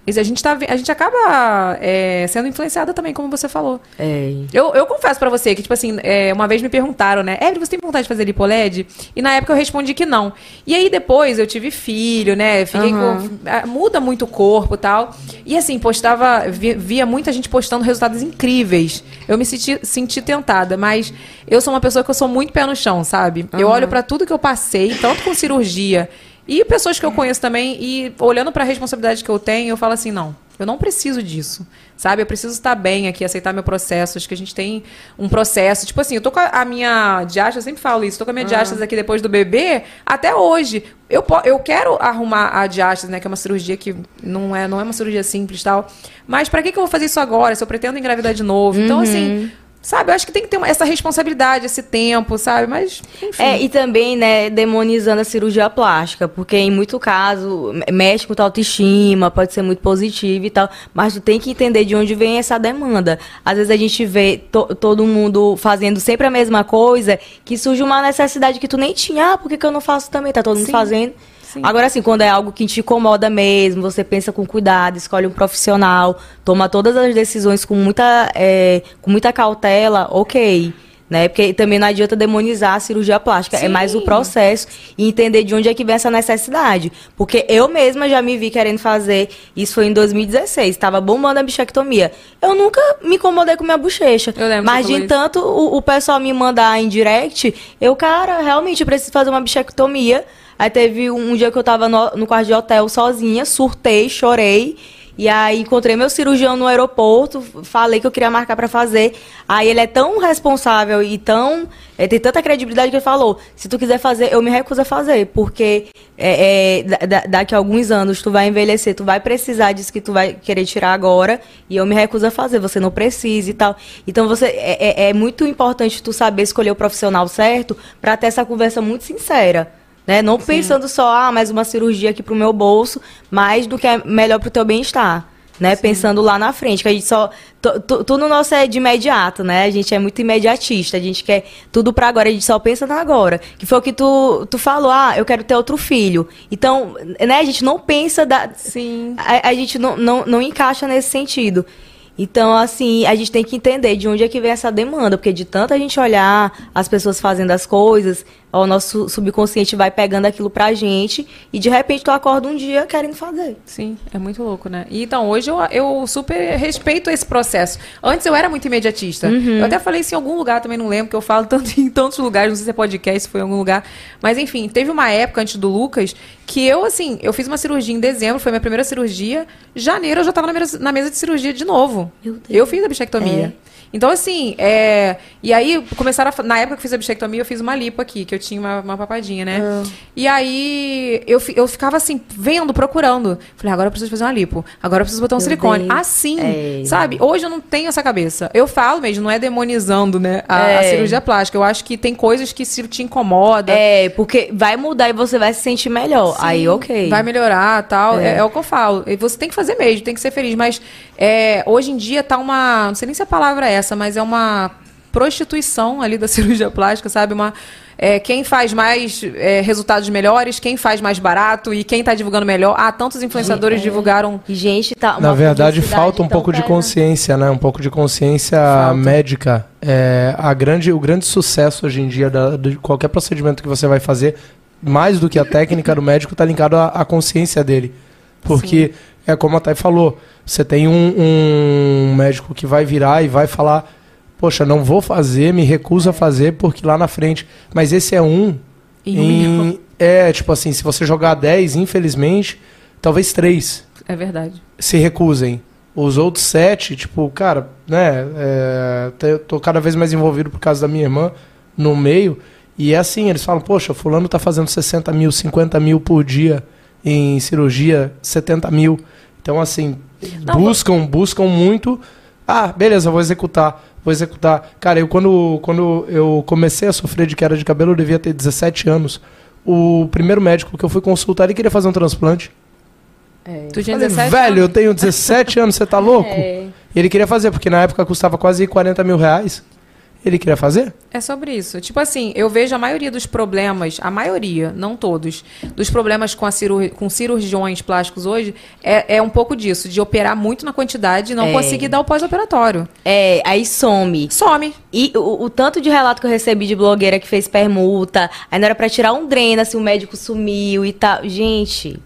A gente, tá, a gente acaba é, sendo influenciada também, como você falou. É. Eu, eu confesso pra você que, tipo assim, é, uma vez me perguntaram, né? Evelyn, você tem vontade de fazer lipoled? E na época eu respondi que não. E aí depois eu tive filho, né? Fiquei Aham. com. Muda muito o corpo e tal. E assim, postava. vi- Via muita gente postando resultados incríveis. Eu me senti, senti tentada, mas eu sou uma pessoa que eu sou muito pé no chão, sabe? Eu olho pra tudo que eu passei, tanto com cirurgia. E pessoas que eu conheço também, e olhando pra responsabilidade que eu tenho, eu falo assim, não, eu não preciso disso, sabe? Eu preciso estar bem aqui, aceitar meu processo. Acho que a gente tem um processo. Tipo assim, eu tô com a, a minha diástase, eu sempre falo isso, tô com a minha diástase aqui depois do bebê até hoje. Eu, eu quero arrumar a diástase, né? Que é uma cirurgia que não é, não é uma cirurgia simples e tal. Mas pra que, que eu vou fazer isso agora? Se eu pretendo engravidar de novo? Então, assim, sabe? Eu acho que tem que ter uma- essa responsabilidade, esse tempo, sabe? Mas, enfim. É, e também, né, demonizando a cirurgia plástica, porque em muito caso me- mexe com tua autoestima, pode ser muito positivo e tal, mas tu tem que entender de onde vem essa demanda. Às vezes a gente vê to- todo mundo fazendo sempre a mesma coisa, que surge uma necessidade que tu nem tinha, ah, por que, que eu não faço também? Tá todo mundo Sim. fazendo. Sim. Agora, assim, quando é algo que te incomoda mesmo, você pensa com cuidado, escolhe um profissional, toma todas as decisões com muita, é, com muita cautela, ok. Né? Porque também não adianta demonizar a cirurgia plástica. É Sim. mais o processo e entender de onde é que vem essa necessidade. Porque eu mesma já me vi querendo fazer, isso foi em 2016, estava bombando a bichectomia. Eu nunca me incomodei com minha bochecha. Mas de tanto o, o pessoal me mandar em direct, eu, cara, realmente preciso fazer uma bichectomia. Aí teve um dia que eu tava no, no quarto de hotel sozinha, surtei, chorei. E aí encontrei meu cirurgião no aeroporto, falei que eu queria marcar pra fazer. Aí ele é tão responsável e tão. é, tem tanta credibilidade que ele falou: se tu quiser fazer, eu me recuso a fazer. Porque é, é, da- da- daqui a alguns anos tu vai envelhecer, tu vai precisar disso que tu vai querer tirar agora. E eu me recuso a fazer, você não precisa e tal. Então você é, é- é muito importante tu saber escolher o profissional certo pra ter essa conversa muito sincera. Né? Não pensando só, ah, mais uma cirurgia aqui pro meu bolso, mais do que é melhor pro teu bem-estar. Né? Pensando lá na frente, que a gente só. tu- tu- Tudo nosso é de imediato, né? A gente é muito imediatista, a gente quer tudo pra agora, a gente só pensa no agora. Que foi o que tu, tu falou, ah, eu quero ter outro filho. Então, né, a gente não pensa da. Sim. A, a gente não, não, não encaixa nesse sentido. Então, assim, a gente tem que entender de onde é que vem essa demanda, porque de tanto a gente olhar as pessoas fazendo as coisas, o nosso subconsciente vai pegando aquilo pra gente e de repente tu acorda um dia querendo fazer. Sim, é muito louco, né? E, então, hoje eu, eu super respeito esse processo. Antes eu era muito imediatista. Eu até falei isso em algum lugar, também não lembro, que eu falo tanto em tantos lugares, não sei se é podcast, se foi em algum lugar. Mas, enfim, teve uma época antes do Lucas que eu, assim, eu fiz uma cirurgia em dezembro, foi minha primeira cirurgia. Janeiro eu já tava na mesa, na mesa de cirurgia de novo. Eu fiz a bichectomia. Então, assim, é... e aí começaram a... Na época que eu fiz a bichectomia, eu fiz uma lipo aqui, que eu tinha uma, uma papadinha, né? E aí eu, eu ficava assim, vendo, procurando. Falei, agora eu preciso fazer uma lipo. Agora eu preciso botar um Meu silicone. Deus. Assim, É. sabe? Hoje eu não tenho essa cabeça. Eu falo mesmo, não é demonizando, né? A, a É. cirurgia plástica. Eu acho que tem coisas que se te incomoda. É, porque vai mudar e você vai se sentir melhor. Aí, ok. Vai melhorar tal. É. É. é o que eu falo. E você tem que fazer mesmo, tem que ser feliz. Mas é, hoje em dia tá uma. Não sei nem se a palavra é essa, mas é uma prostituição ali da cirurgia plástica, sabe? Uma. é, quem faz mais é, resultados melhores, quem faz mais barato e quem tá divulgando melhor. Ah, tantos influenciadores É. divulgaram. Gente, tá. Na verdade, falta um pouco de consciência, né? Um pouco de consciência Falta. médica. É, a grande, o grande sucesso hoje em dia da- de qualquer procedimento que você vai fazer, mais do que a técnica do médico, está ligado à, à consciência dele. Porque, é como a Thay falou, você tem um, um médico que vai virar e vai falar, poxa, não vou fazer, me recuso a fazer, porque lá na frente... Mas esse é um... Em é, tipo assim, se você jogar 10, infelizmente, talvez três É verdade. se recusem. Os outros sete, tipo, cara, né? É, tô cada vez mais envolvido por causa da minha irmã no meio. E é assim, eles falam, poxa, fulano tá fazendo 60 mil, 50 mil por dia em cirurgia, 70 mil. Então, assim, Não, buscam, buscam muito. Ah, beleza, vou executar, vou executar. Cara, eu quando, quando eu comecei a sofrer de queda de cabelo, eu devia ter 17 anos. O primeiro médico que eu fui consultar, ele queria fazer um transplante. Tu tinha Falei, 17 velho, eu tenho 17 anos, você tá louco? É. E ele queria fazer, porque na época custava quase 40 mil reais. Ele queria fazer? É sobre isso. Tipo assim, eu vejo a maioria dos problemas, a maioria, não todos, dos problemas com, a cirurgi com cirurgiões plásticos hoje é, é um pouco disso, de operar muito na quantidade e não É. conseguir dar o pós-operatório. É, aí some. Some. E o, o tanto de relato que eu recebi de blogueira que fez permuta, aí não era pra tirar um dreno, assim, o médico sumiu e tal. Gente,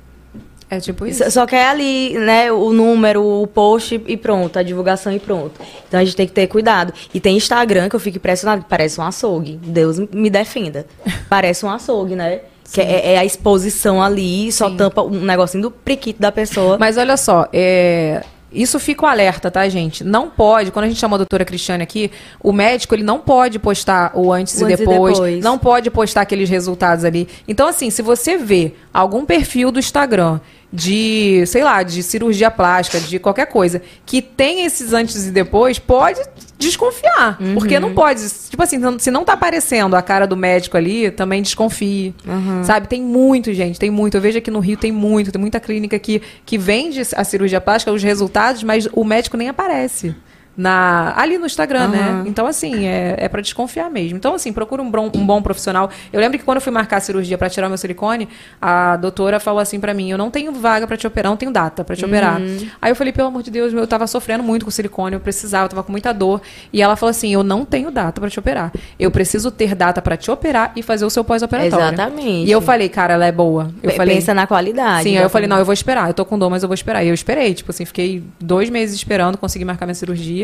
É tipo isso. só, só quer ali, né, o número, o post e pronto, a divulgação e pronto. Então a gente tem que ter cuidado. E tem Instagram que eu fico impressionado, que parece um açougue. Deus me defenda. Parece um açougue, né? Que é, é a exposição ali, só Sim. tampa um negocinho do priquito da pessoa. Mas olha só, é, isso fica o alerta, tá, gente? Não pode, quando a gente chamou a doutora Cristiane aqui, o médico ele não pode postar o antes, O e, antes e depois, depois. não pode postar aqueles resultados ali. Então, assim, se você vê algum perfil do Instagram de, sei lá, de cirurgia plástica, de qualquer coisa, que tem esses antes e depois, pode desconfiar. Uhum. Porque não pode. Tipo assim, se não tá aparecendo a cara do médico ali, também desconfie. Uhum. Sabe? Tem muito, gente, tem muito. Eu vejo aqui no Rio tem muito, tem muita clínica que, que vende a cirurgia plástica, os resultados, mas o médico nem aparece. Na, ali no Instagram, né? Aham. Então, assim, é, é para desconfiar mesmo. Então, assim, procura um bom, um bom profissional. Eu lembro que quando eu fui marcar a cirurgia para tirar o meu silicone, a doutora falou assim para mim: Eu não tenho vaga para te operar, não tenho data para te operar. Aí eu falei: Pelo amor de Deus, eu tava sofrendo muito com silicone, eu precisava, eu tava com muita dor. E ela falou assim: Eu não tenho data para te operar. Eu preciso ter data para te operar e fazer o seu pós-operatório. Exatamente. E eu falei: Cara, ela é boa. Eu Pe- falei: Pensa na qualidade. Sim, aí eu falei, não, eu vou esperar. Eu tô com dor, mas eu vou esperar. E eu esperei, tipo assim, fiquei dois meses esperando, consegui marcar minha cirurgia.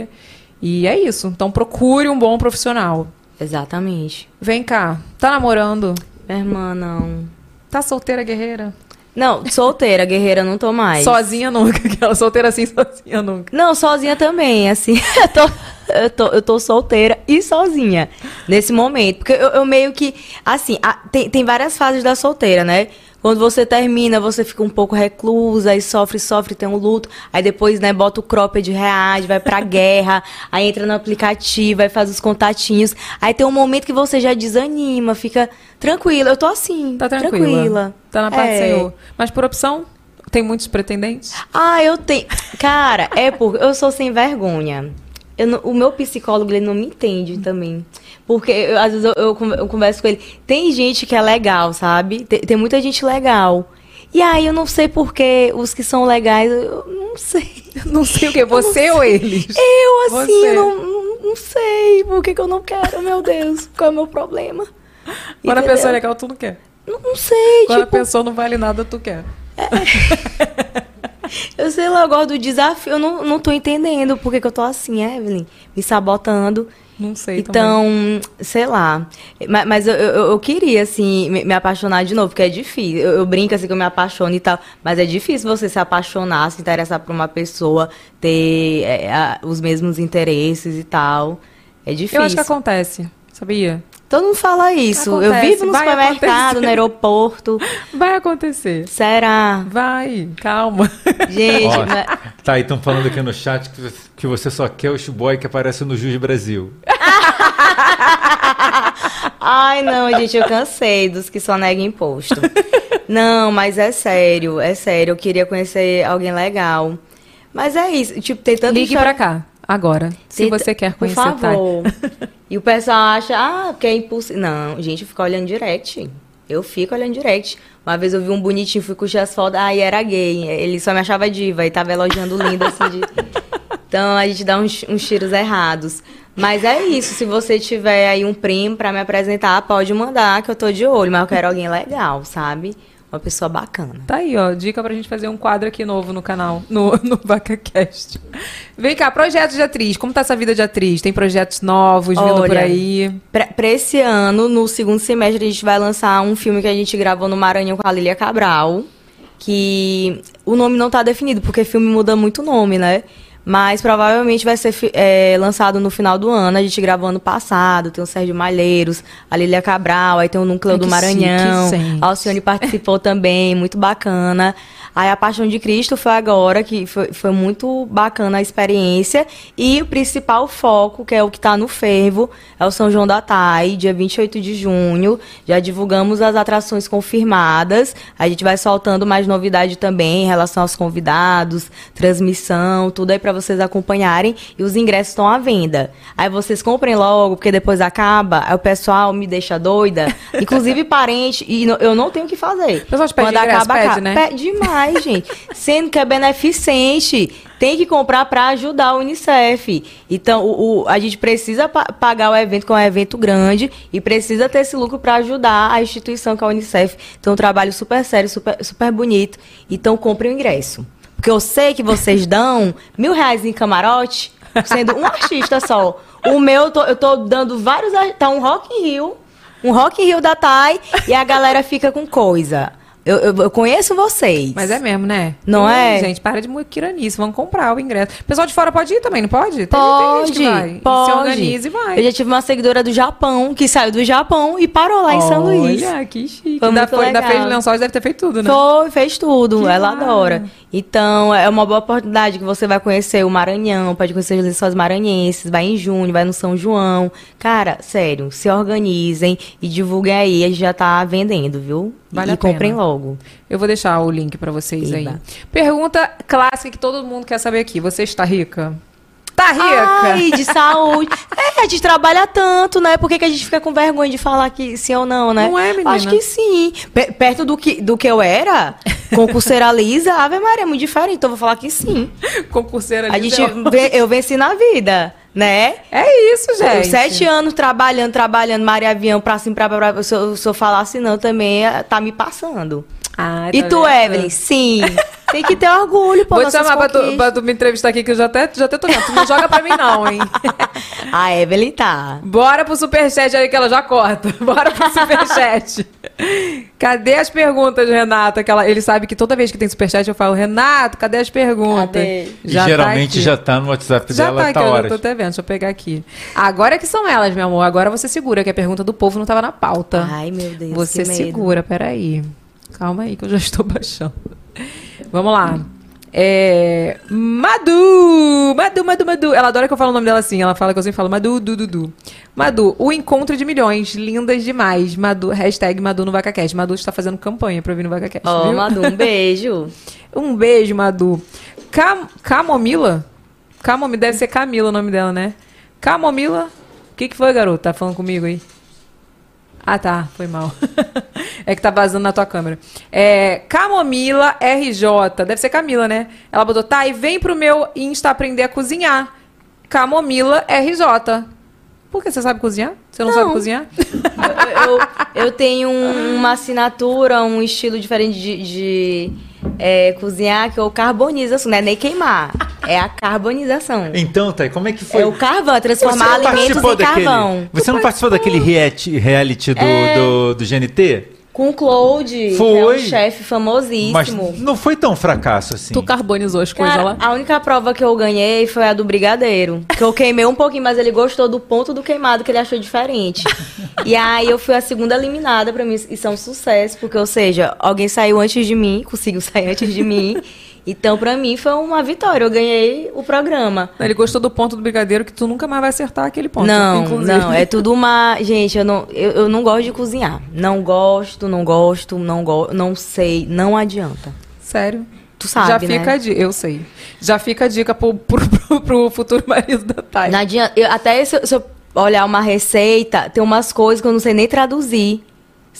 E é isso. Então procure um bom profissional. Exatamente. Vem cá, tá namorando? Minha irmã, não. Tá solteira, guerreira? Não, solteira, guerreira não tô mais. Sozinha nunca. Aquela solteira assim, sozinha nunca. Não, sozinha também, assim. eu, tô, eu, tô, eu tô solteira e sozinha nesse momento. Porque eu, eu meio que. Assim, a- tem, tem várias fases da solteira, né? Quando você termina, você fica um pouco reclusa, aí sofre, sofre, tem um luto. Aí depois, né, bota o cropped, reage, vai pra guerra, aí entra no aplicativo, aí faz os contatinhos. Aí tem um momento que você já desanima, fica tranquila. Eu tô assim, Tá tranquila. tranquila. Tá na paz do É. Senhor. Mas por opção, tem muitos pretendentes? Ah, eu tenho. Cara, é porque eu sou sem vergonha. Não- o meu psicólogo, ele não me entende também. Porque eu- às vezes eu, eu eu converso com ele. Tem gente que é legal, sabe? Tem, tem muita gente legal. E aí eu não sei porque os que são legais, eu não sei. Não sei o que, você ou eles? Eu, assim, Você. eu não, não, sei por que, que eu não quero, meu Deus. Qual é o meu problema? Quando a Entendeu? pessoa é legal, tu não quer. Não, não sei, Quando tipo... a pessoa não vale nada, tu quer. Eu sei lá, eu gosto do desafio. Eu não, não tô entendendo por que, que eu tô assim, Evelyn. Me sabotando. Não sei Então, sei lá. Mas, mas eu, eu, eu queria, assim, me, me apaixonar de novo, porque é difícil. Eu, eu brinco assim que eu me apaixono e tal. Mas é difícil você se apaixonar, se interessar por uma pessoa, ter é, a- os mesmos interesses e tal. É difícil. Eu acho que acontece, sabia? Todo mundo fala isso. Acontece, eu vivo no supermercado, acontecer. no aeroporto. Vai acontecer. Será? Vai, calma. Gente, Ó, mas- tá, e estão falando aqui no chat que, você- que você só quer o Chuboy que aparece no Jus Brasil. Ai, não, gente, eu cansei dos que só negam imposto. Não, mas é sério, é sério. Eu queria conhecer alguém legal. Mas é isso, tipo, tem tanto Ligue pra cá, agora. Se Tem- você quer conhecer Por favor. E o pessoal acha, ah, que é impulsivo. Não, gente, eu fico olhando direct. Eu fico olhando direct. Uma vez eu vi um bonitinho, fui curtir as fotos, aí era gay. Ele só me achava diva e tava elogiando lindo, assim, de... Então a gente dá uns, uns tiros errados. Mas é isso, se você tiver aí um primo pra me apresentar, pode mandar, que eu tô de olho. Mas eu quero alguém legal, sabe? Uma pessoa bacana. Tá aí, ó. Dica pra gente fazer um quadro aqui novo no canal, no, no VacaCast. Vem cá, projetos de atriz. Como tá essa vida de atriz? Tem projetos novos vindo por Olha, aí? Pra, pra esse ano, no segundo semestre, a gente vai lançar um filme que a gente gravou no Maranhão com a Lília Cabral. Que o nome não tá definido, porque filme muda muito o nome, né? Mas provavelmente vai ser é, lançado no final do ano. A gente gravou ano passado. Tem o Sérgio Malheiros, a Lília Cabral, aí tem o Núcleo do Maranhão. gente. A Alcione participou também, muito bacana. Aí a Paixão de Cristo foi agora, que foi, foi muito bacana a experiência. E o principal foco, que é o que está no fervo, é o São João da Tai, dia 28 de junho. Já divulgamos as atrações confirmadas. A gente vai soltando mais novidade também em relação aos convidados, transmissão, tudo aí para vocês acompanharem. E os ingressos estão à venda. Aí vocês comprem logo, porque depois acaba. Aí o pessoal me deixa doida. Inclusive parente, e no- eu não tenho o que fazer. O pessoal te pede ingresso, pede, acaba. né? Pede demais, gente. Sendo que é beneficente. Tem que comprar para ajudar o Unicef. Então, o, o- a gente precisa pa- pagar o evento, que é um evento grande, e precisa ter esse lucro para ajudar a instituição que é a Unicef. Então, um trabalho super sério, super, super bonito. Então, compre o ingresso. Porque eu sei que vocês dão mil reais em camarote, sendo um artista só. O meu, eu tô, eu tô dando vários. Tá um Rock in Rio, um Rock in Rio da Thay, e a galera fica com coisa. Eu, eu, eu conheço vocês. Mas é mesmo, né? Não Ih, é? Gente, para de muquiranice. Vamos comprar o ingresso. O pessoal de fora pode ir também, não pode? Tem- Pode, tem gente que vai. Pode. Se organiza e vai. Eu já tive uma seguidora do Japão, que saiu do Japão e parou lá em São Luís. Olha, que chique. Foi Ainda foi, ainda fez lençóis, deve ter feito tudo, né? Foi, fez tudo. Que Ela adora. Então, é uma boa oportunidade que você vai conhecer o Maranhão, pode conhecer os lençóis maranhenses, vai em junho, vai no São João. Cara, sério, se organizem e divulguem aí, a gente já tá vendendo, viu? Vale e a pena. comprem logo. Eu vou deixar o link pra vocês aí. Eba. Pergunta clássica que todo mundo quer saber aqui. Você está rica? Tá rica? Ai, de saúde. É, a gente trabalha tanto, né? Por que, que a gente fica com vergonha de falar que sim ou não, né? Não é, menina? Acho que sim. Pe- perto do que, do que eu era, concurseira lisa, Ave Maria, é muito diferente. Então eu vou falar que sim. Concurseira A lisa gente, é ve- eu venci na vida, né? É isso, gente. Sete anos trabalhando, trabalhando, Maria Avião, pra cima, pra pra Se eu, se eu falasse não, também eh, tá me passando. E tá tu, vendo? Evelyn? Sim. Tem que ter orgulho, pô. Vou te chamar pra tu, pra tu me entrevistar aqui, que eu já até, já até tô vendo. Tu não joga pra mim, não, hein? A Evelyn tá. Bora pro superchat aí que ela já corta. Bora pro superchat. Cadê as perguntas, Renato? Aquela, ele sabe que toda vez que tem superchat eu falo, Renato, cadê as perguntas? Cadê? E Já tá geralmente aqui. já tá no WhatsApp Já dela, tá tá eu já horas. tô até vendo. Deixa eu pegar aqui. Agora que são elas, meu amor. Agora você segura, que a pergunta do povo não tava na pauta. Ai, meu Deus, Você que medo. segura, peraí. Calma aí que eu já estou baixando. Vamos lá. É. Madu! Madu, Madu, Madu. Ela adora que eu falo o nome dela assim. Ela fala que eu sempre falo Madu, du, du, du. Madu, o encontro de milhões. Lindas demais. Madu, hashtag Madu no VacaCast. Madu está fazendo campanha pra vir no VacaCast. Ó, viu? Madu, um beijo. Um beijo, Madu. Cam Camomila? Camomila, deve ser Camila o nome dela, né? Camomila? O que, que foi, garoto? Tá falando comigo aí? Ah, tá. Foi mal. é que tá vazando na tua câmera. É, Camomila RJ. Deve ser Camila, né? Ela botou, tá, e vem pro meu Insta aprender a cozinhar. Camomila RJ. Por que você sabe cozinhar? Você não, sabe cozinhar? Eu, eu- eu tenho um- uma assinatura, um estilo diferente de, de, é, cozinhar que eu carbonizo, assim, não é nem queimar. É a carbonização. Então, Thay, como é que foi? É o carvão, é transformar alimentos em daquele, carvão. Você não participou daquele reality, do, É. do, do GNT? Com o Claude, que é Foi. um chefe famosíssimo. Mas não foi tão fracasso assim. Tu carbonizou as coisas lá? a única prova que eu ganhei foi a do brigadeiro. Que eu queimei um pouquinho, mas ele gostou do ponto do queimado que ele achou diferente. e aí eu fui a segunda eliminada pra mim. Isso é um sucesso, porque, ou seja, alguém saiu antes de mim, conseguiu sair antes de mim. Então, pra mim, foi uma vitória. Eu ganhei o programa. Ele gostou do ponto do brigadeiro que tu nunca mais vai acertar aquele ponto. Não, inclusive. não, é tudo uma. Gente, eu não, eu, eu não gosto de cozinhar. Não gosto, não gosto, não gosto, não sei, não adianta. Sério? Tu sabe, Já né? fica a dica, eu sei. Já fica a dica pro, pro, pro- pro futuro marido da Thay. Não adianta. eu- até se, se eu olhar uma receita, tem umas coisas que eu não sei nem traduzir.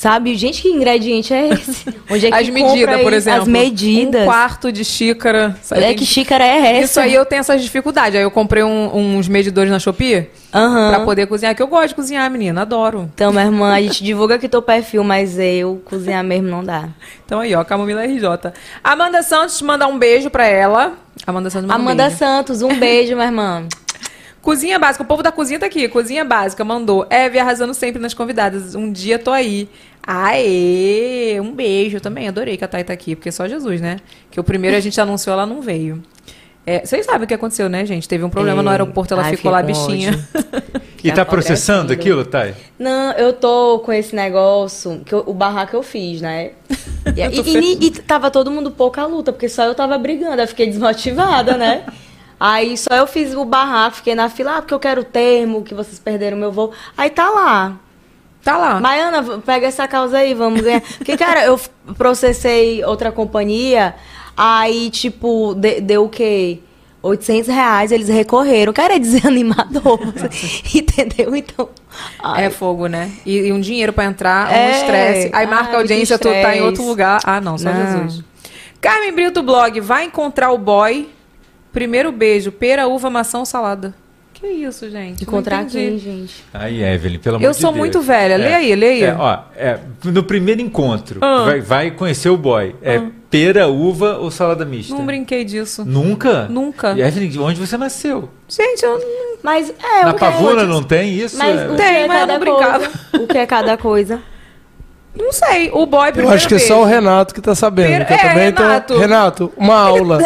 Sabe? Gente, que ingrediente é esse? Onde é que As medidas, por exemplo. As medidas. Um quarto de xícara. Sabe? É que xícara é essa? Isso aí eu tenho essas dificuldades. Aí eu comprei um- uns medidores na Shopee Aham. pra poder cozinhar. Que eu gosto de cozinhar, menina. Adoro. Então, minha irmã, a gente divulga aqui teu perfil, mas eu cozinhar mesmo não dá. Então aí, ó, Camomila RJ. Amanda Santos, mandar um beijo pra ela. Amanda Santos, manda um Amanda beijo. Santos, um beijo, minha irmã. Cozinha básica, o povo da cozinha tá aqui. Cozinha básica, mandou. Eve arrasando sempre nas convidadas. Um dia tô aí. Aê! Um beijo também. Adorei que a Thay tá aqui, porque só Jesus, né? Que o primeiro a gente anunciou, ela não veio. É, vocês sabem o que aconteceu, né, gente? Teve um problema É. no aeroporto, ela Ai, ficou lá bichinha. E tá processando aquilo, Thay? Não, eu tô com esse negócio, que eu- o barraco eu fiz, né? E, e, e- e tava todo mundo pouca luta, porque só eu tava brigando, eu fiquei desmotivada, né? Aí só eu fiz o barraco, fiquei na fila, ah, porque eu quero o termo, que vocês perderam meu voo. Aí tá lá. Tá lá. Maiana, pega essa causa aí, vamos ganhar. Porque, cara, eu processei outra companhia, aí, tipo, de- deu o quê? 800 reais, eles recorreram. Cara, é desanimador, entendeu? Então, ai, É fogo, né? E, e um dinheiro pra entrar, um É. estresse. Aí marca Ai, a audiência, tu tá em outro lugar. Ah, não, só Não. Jesus. Carmen Brito Blog, vai encontrar o boy. Primeiro beijo, pera, uva, maçã ou salada. Que isso, gente? Encontrar quem, gente? Aí, Evelyn, pelo amor Eu de sou Deus. muito velha. Lê aí, lê aí. É, ó, é, no primeiro encontro, Ah. vai, vai conhecer o boy. É pera, uva ou salada mista? Não brinquei disso. Nunca? Nunca. E Evelyn, de onde você nasceu? Gente, eu Mas, é, Na o que é- pavuna não tem isso? Mas É- Tem, é mas eu não brincava. coisa? O que é cada coisa? não sei. O boy Eu primeiro acho que beijo. só o Renato que tá sabendo. Pera- que eu é, também tô- Renato. Renato, uma aula.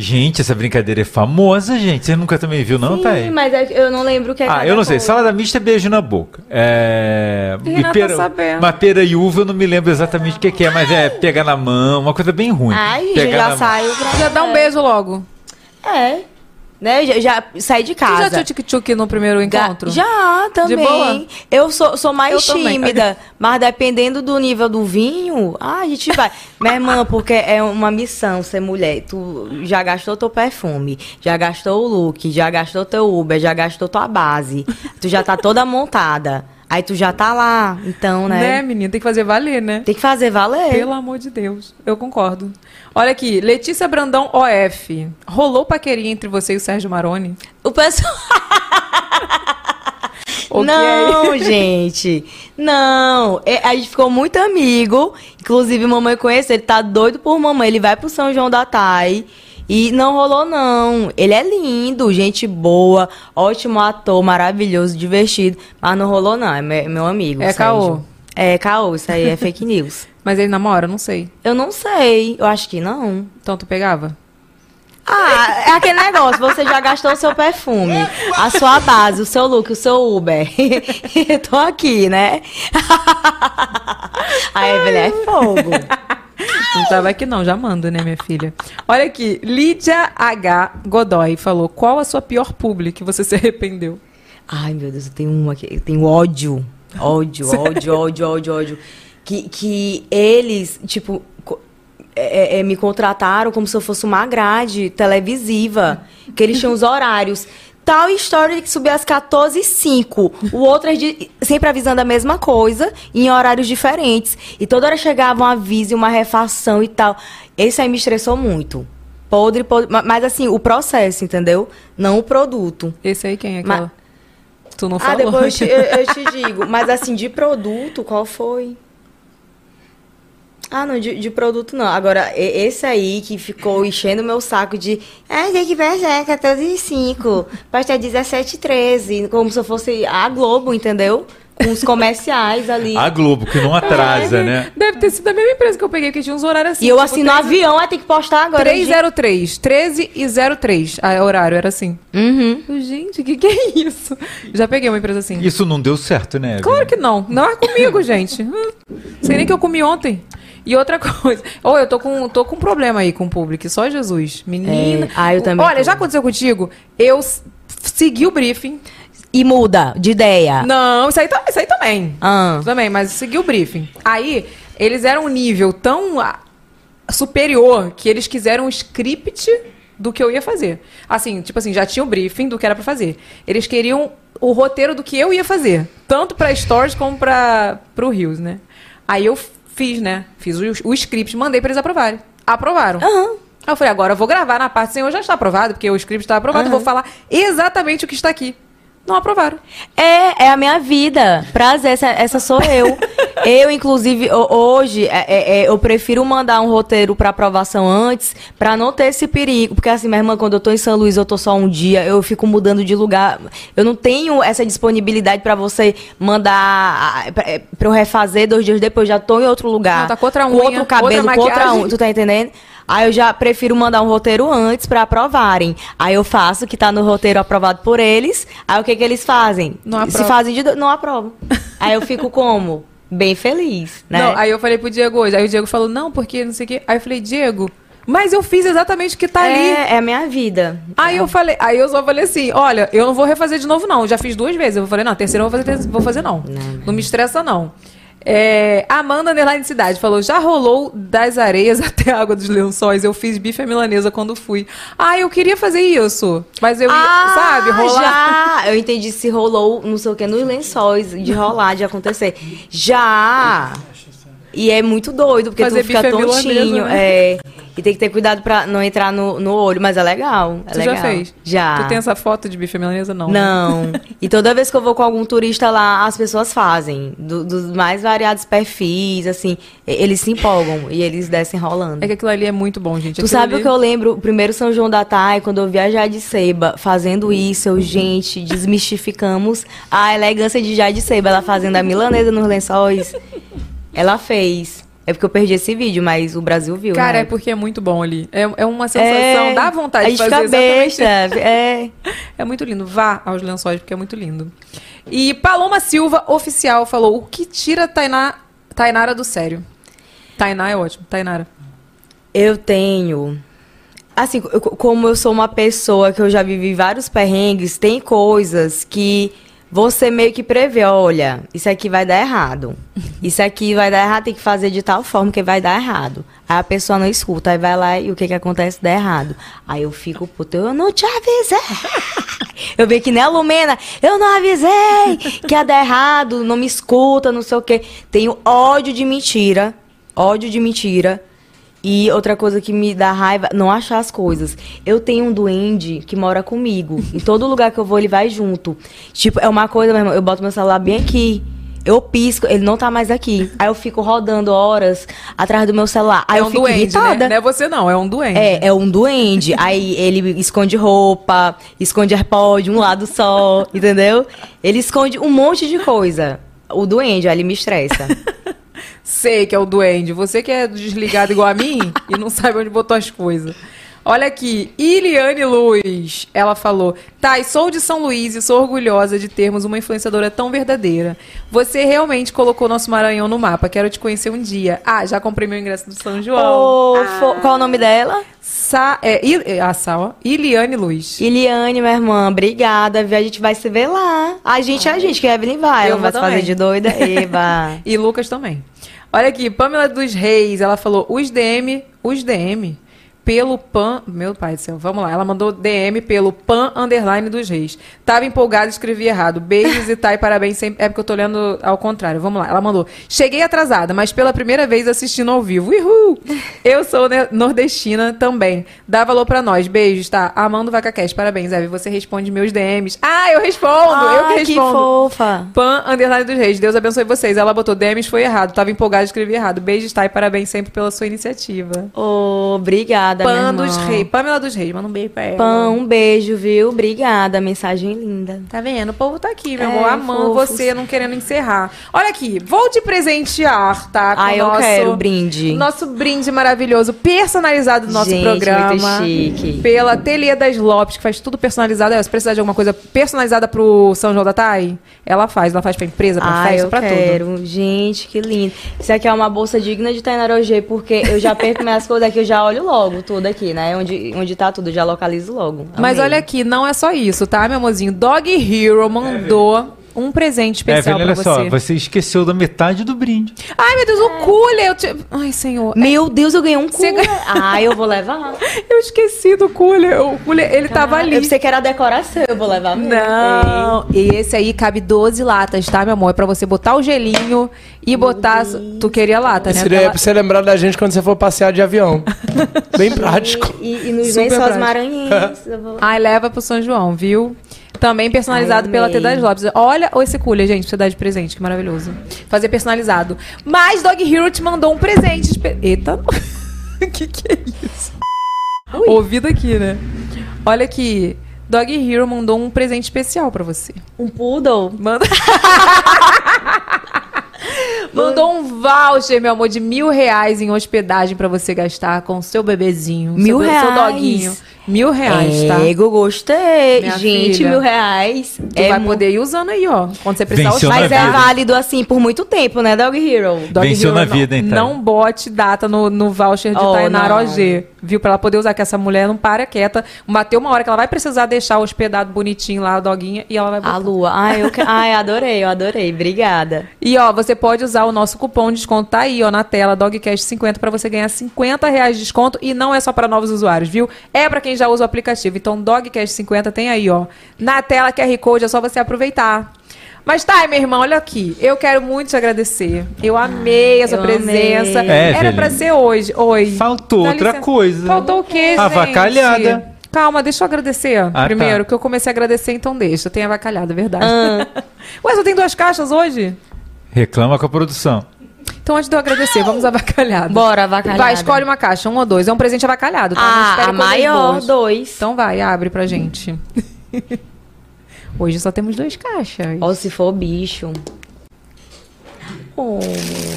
Gente, essa brincadeira é famosa, gente. Você nunca também viu, não, Sim, Thay? mas é eu não lembro o que é Ah, eu não sei. coisa. Salada mista é beijo na boca. É. E Renato tá sabendo. Mas pera e uva eu não me lembro exatamente o que, que é, mas é pegar na mão, uma coisa bem ruim. Ai, Pegar já saiu pra... Já dá um beijo logo. É. Né? Já, já saí de Tu já casa. tinha tic-tic no primeiro encontro? Já, também. boa? Eu sou, sou mais Eu também. tímida, mas dependendo do nível do vinho, ah, a gente vai. Minha irmã, porque é uma missão ser mulher. Tu já gastou teu perfume, já gastou o look, já gastou teu Uber, já gastou tua base. Tu já tá toda montada. Aí tu já tá lá, então, Né, né? menina? Tem que fazer valer, né? Tem que fazer valer. Pelo amor de Deus. Eu concordo. Olha aqui, Letícia Brandão OF. Rolou paquerinha entre você e o Sérgio Maroni? O pessoal. O que não, gente. Não. É, a gente ficou muito amigo. Inclusive, mamãe conhece, ele tá doido por mamãe. Ele vai pro São João da Tai. E não rolou, não. Ele é lindo, gente boa, ótimo ator, maravilhoso, divertido. Mas não rolou, não. É meu, amigo. É caô. É, caô, isso aí é fake news. Mas ele namora? Não sei. Eu não sei, eu acho que não. Então tu pegava? Ah, é aquele negócio, você já gastou o seu perfume, a sua base, o seu look, o seu Uber. Tô aqui, né? A Evelyn é fogo. Não tava aqui não, já mando, né, minha filha? Olha aqui, Lídia H. Godoy falou, qual a sua pior publi que você se arrependeu? Ai, meu Deus, eu tenho uma aqui, eu tenho ódio. Ódio, ódio, ódio, ódio, ódio. Que, que eles, tipo, co- é- é, me contrataram como se eu fosse uma grade televisiva. Que eles tinham os horários. Tal história que subia às 14h05. O outro é de- sempre avisando a mesma coisa, em horários diferentes. E toda hora chegava um aviso e uma refação e tal. Esse aí me estressou muito. Podre, podre. ma- Mas assim, o processo, entendeu? Não o produto. Esse aí quem é aquela? Tu não Ah, falou? depois eu, te- eu- eu te digo. Mas assim, de produto, qual foi? Ah, não, de, de produto não. Agora, e- esse aí que ficou enchendo o meu saco de. Ah, tem que ver já, 14 e 5. Pode ter 17 e 13. Como se eu fosse a Globo, entendeu? Com os comerciais ali. A Globo, que não atrasa, né? Deve ter sido a mesma empresa que eu peguei, que tinha uns horários assim. E eu tipo, assim no 13 avião, aí tem que postar agora. 303, 13 e 03. Ah, horário era assim. Uhum. Gente, o que, que é isso? Já peguei uma empresa assim. Isso não deu certo, né? Claro que não. Não é comigo, gente. Hum, Sei nem que eu comi ontem. E outra coisa. Ou eu tô com, tô com um problema aí com o público. Só Jesus. Menina. É. Ah, eu também Olha, tô. já aconteceu contigo? Eu segui o briefing. E muda de ideia. Não, isso aí, isso aí também. Ah. Isso também, mas segui o briefing. Aí, eles eram um nível tão ah, superior que eles quiseram um script do que eu ia fazer. Assim, tipo assim, já tinha o briefing do que era pra fazer. Eles queriam o roteiro do que eu ia fazer. Tanto pra Stories como pra, pro Rios, né? Aí eu fiz, né? Fiz o, o script, mandei pra eles aprovarem. Aprovaram. Aham. Aí eu falei, agora eu vou gravar na parte senhor já está aprovado, porque o script está aprovado, eu vou falar exatamente o que está aqui. Não aprovaram. É, é a minha vida. Prazer, essa, essa sou eu. eu, inclusive, ho- hoje, é, é, é, eu prefiro mandar um roteiro para aprovação antes, para não ter esse perigo. Porque, assim, minha irmã, quando eu tô em São Luís, eu tô só um dia, eu fico mudando de lugar. Eu não tenho essa disponibilidade para você mandar. para eu refazer dois dias depois, já tô em outro lugar. Não, tá com outra com unha, outro cabelo, outra com outra unha. Tu tá entendendo? Aí eu já prefiro mandar um roteiro antes pra aprovarem. Aí eu faço o que tá no roteiro aprovado por eles. Aí o que que eles fazem? Não Se aprova. fazem de do- não aprovam. Aí eu fico como? Bem feliz, né? Não, aí eu falei pro Diego hoje. Aí o Diego falou, não, porque não sei o quê. Aí eu falei, Diego, mas eu fiz exatamente o que tá ali. é, é a minha vida. Aí eu falei, aí eu só falei assim, olha, eu não vou refazer de novo, não. Eu já fiz duas vezes. Eu falei, não, terceira eu vou fazer, vou fazer não. Não, me estressa, não. É, Amanda Underline Cidade falou: já rolou das areias até a água dos lençóis. Eu fiz bife milanesa quando fui. Ah, eu queria fazer isso. Mas eu ia, Ah, sabe, rolar. Já! Eu entendi se rolou, não sei o que, nos lençóis, de rolar, de acontecer. Já! E é muito doido, porque Fazer tu fica milanesa, tontinho. né? É. E tem que ter cuidado pra não entrar no, no olho, mas é legal. É Tu legal. já fez? Já. Tu tem essa foto de bife milanesa? Não. né? Não. E toda vez que eu vou com algum turista lá, as pessoas fazem. do- dos mais variados perfis, assim. Eles se empolgam e eles descem rolando. É que aquilo ali é muito bom, gente. Tu Aquilo sabe ali- o que eu lembro? O primeiro São João da Thay, quando eu viajar de Seiba, fazendo isso, eu, gente, desmistificamos a elegância de Jade Seiba. Ela fazendo a milanesa nos lençóis. Ela fez. É porque eu perdi esse vídeo, mas o Brasil viu. Cara, né? é porque é muito bom ali. É, é uma sensação, É, dá vontade a de gente fazer fica exatamente besta. É. É muito lindo. Vá aos lençóis, porque é muito lindo. E Paloma Silva, oficial, falou: o que tira a Tainá, Tainara do sério? Tainá é ótimo, Tainara. Eu tenho. Assim, eu- como eu sou uma pessoa que eu já vivi vários perrengues, tem coisas que você meio que prevê, olha, isso aqui vai dar errado. Isso aqui vai dar errado, tem que fazer de tal forma que vai dar errado. Aí a pessoa não escuta, aí vai lá e o que que acontece? Dá errado. Aí eu fico, puta, eu não te avisei. Eu vi que nem a Lumena, eu não avisei que ia dar errado, não me escuta, não sei o quê. Tenho ódio de mentira, ódio de mentira. E outra coisa que me dá raiva, não achar as coisas. Eu tenho um duende que mora comigo. Em todo lugar que eu vou, ele vai junto. Tipo, é uma coisa, meu irmão, eu boto meu celular bem aqui. Eu pisco, ele não tá mais aqui. Aí eu fico rodando horas atrás do meu celular. Aí é eu um fico duende, irritada. né? Não é você não, é um duende. É, é um duende. Aí ele esconde roupa, esconde AirPod, um lado só, entendeu? Ele esconde um monte de coisa. o duende, ó, ele me estressa. Sei que é o duende. Você que é desligado igual a mim e não sabe onde botou as coisas. Olha aqui, Iliane Luz, ela falou: Thay, sou de São Luís e sou orgulhosa de termos uma influenciadora tão verdadeira. Você realmente colocou nosso Maranhão no mapa. Quero te conhecer um dia. Ah, já comprei meu ingresso do São João. Ô, fo- Qual o nome dela? Sa é, Il é, a Sa, ó. Iliane Luz. Iliane, minha irmã, obrigada. viu? A gente vai se ver lá. A gente é a gente, que a Evelyn vai. Eu Ela vai vou se fazer de doida. Eba. E Lucas também. Olha aqui, Pamela dos Reis, ela falou: os DM, os DM, pelo pan. Meu pai do céu, vamos lá. Ela mandou DM pelo pan underline dos reis. Tava empolgada, escrevi errado. Beijos e tá, e parabéns sempre. É porque eu tô lendo ao contrário. Vamos lá. Ela mandou: Cheguei atrasada, mas pela primeira vez assistindo ao vivo. Uhul! Eu sou nordestina também. Dá valor pra nós. Beijos, tá? Amando VacaCast. Parabéns, Eve. Você responde meus DMs. Ah, eu respondo! eu que Ai, que respondo. fofa. Pan, underline dos reis. Deus abençoe vocês. Ela botou DMs, foi errado. Tava empolgada, escrevi errado. Beijos, tá? E parabéns sempre pela sua iniciativa. Ô, obrigada, irmã. dos reis. Pamela dos reis. Manda um beijo pra ela. Pão, um beijo, viu? Obrigada. Mensagem linda. Tá vendo? O povo tá aqui, meu É, amor. Amando você, não querendo encerrar. Olha aqui. Vou te presentear, tá? Com Ah, o eu nosso, quero brinde. Nosso brinde maravilhoso, personalizado do nosso Gente, programa. muito chique. Pela Ateliê das Lopes, que faz tudo personalizado. Se precisar de alguma coisa personalizada pro São João da Tai, ela faz. Ela faz pra empresa, pra Ah, festa, eu pra tudo. quero. Gente, que lindo. Isso aqui é uma bolsa digna de Tainarogê, porque eu já perco minhas coisas aqui, eu já olho logo tudo aqui, né? Onde, onde tá tudo, já localizo logo. Mas Amei. olha aqui, não é só isso, tá, meu amorzinho? Dog Hero mandou um presente especial Evelyn, pra olha você. só, você esqueceu da metade do brinde. Ai, meu Deus, o cooler! Eu te... Ai, senhor. Meu Deus, eu ganhei um Você cooler. Ah, eu vou levar. Eu esqueci do cooler. O cooler, ele tava ali. Eu pensei que era decoração, eu vou levar mesmo. Não, e esse aí cabe 12 latas, tá, meu amor? É pra você botar o gelinho e botar. Tu queria lata, né? Seria Aquela- pra você lembrar da gente quando você for passear de avião. Bem prático. E, e nos Super lençóis prático. maranhenses. Ai, leva pro São João, viu? Também personalizado Ai, pela amei. T das Lopes. Olha esse cooler, gente, pra você dar de presente, que maravilhoso. Fazer personalizado. Mas Dog Hero te mandou um presente. Eita, que que é isso? Ouvido aqui, né? Olha aqui. Dog Hero mandou um presente especial pra você. Um poodle. Manda. Mandou um voucher, meu amor, de mil reais em hospedagem pra você gastar com o seu bebezinho. Mil seu, reais? Seu doguinho. Mil reais, tá? Ego, gostei. Minha Gente, filha. mil reais. Tu vai mu- poder ir usando aí, ó. Quando você precisar na Mas é válido assim por muito tempo, né, Dog Hero? Dog Venceu Hero na não- vida, então. Não bote data no, no voucher de Oh, Tainara. OG. Viu? Pra ela poder usar, que essa mulher não para quieta. Bateu uma hora que ela vai precisar deixar hospedado bonitinho lá, a doguinha, e ela vai botar. A lua. Ai, eu que... Ai, adorei, eu adorei. Obrigada. E ó, você pode usar o nosso cupom de desconto, tá aí, ó, na tela, DogCast50, pra você ganhar 50 reais de desconto. E não é só pra novos usuários, viu? É pra quem já usa o aplicativo. Então, DogCast50 tem aí, ó. Na tela, QR Code, é só você aproveitar. Mas tá, minha irmã, olha aqui. Eu quero muito te agradecer. Eu amei a sua eu presença. amei. É, Era pra ser hoje. Oi. Faltou Dá outra licença. coisa. Faltou o quê, gente? Avacalhada. Calma, deixa eu agradecer tá. primeiro, que eu comecei a agradecer, então deixa. Tem avacalhada, é verdade. Ah. Ué, só tem duas caixas hoje? Reclama com a produção. Então, antes de eu agradecer, vamos avacalhado. Bora, avacalhada. Vai, escolhe uma caixa, um ou dois. É um presente avacalhado, tá? Ah, a maior, boas. dois. Então vai, abre pra gente. Hoje só temos duas caixas. Ou se for bicho. Oh,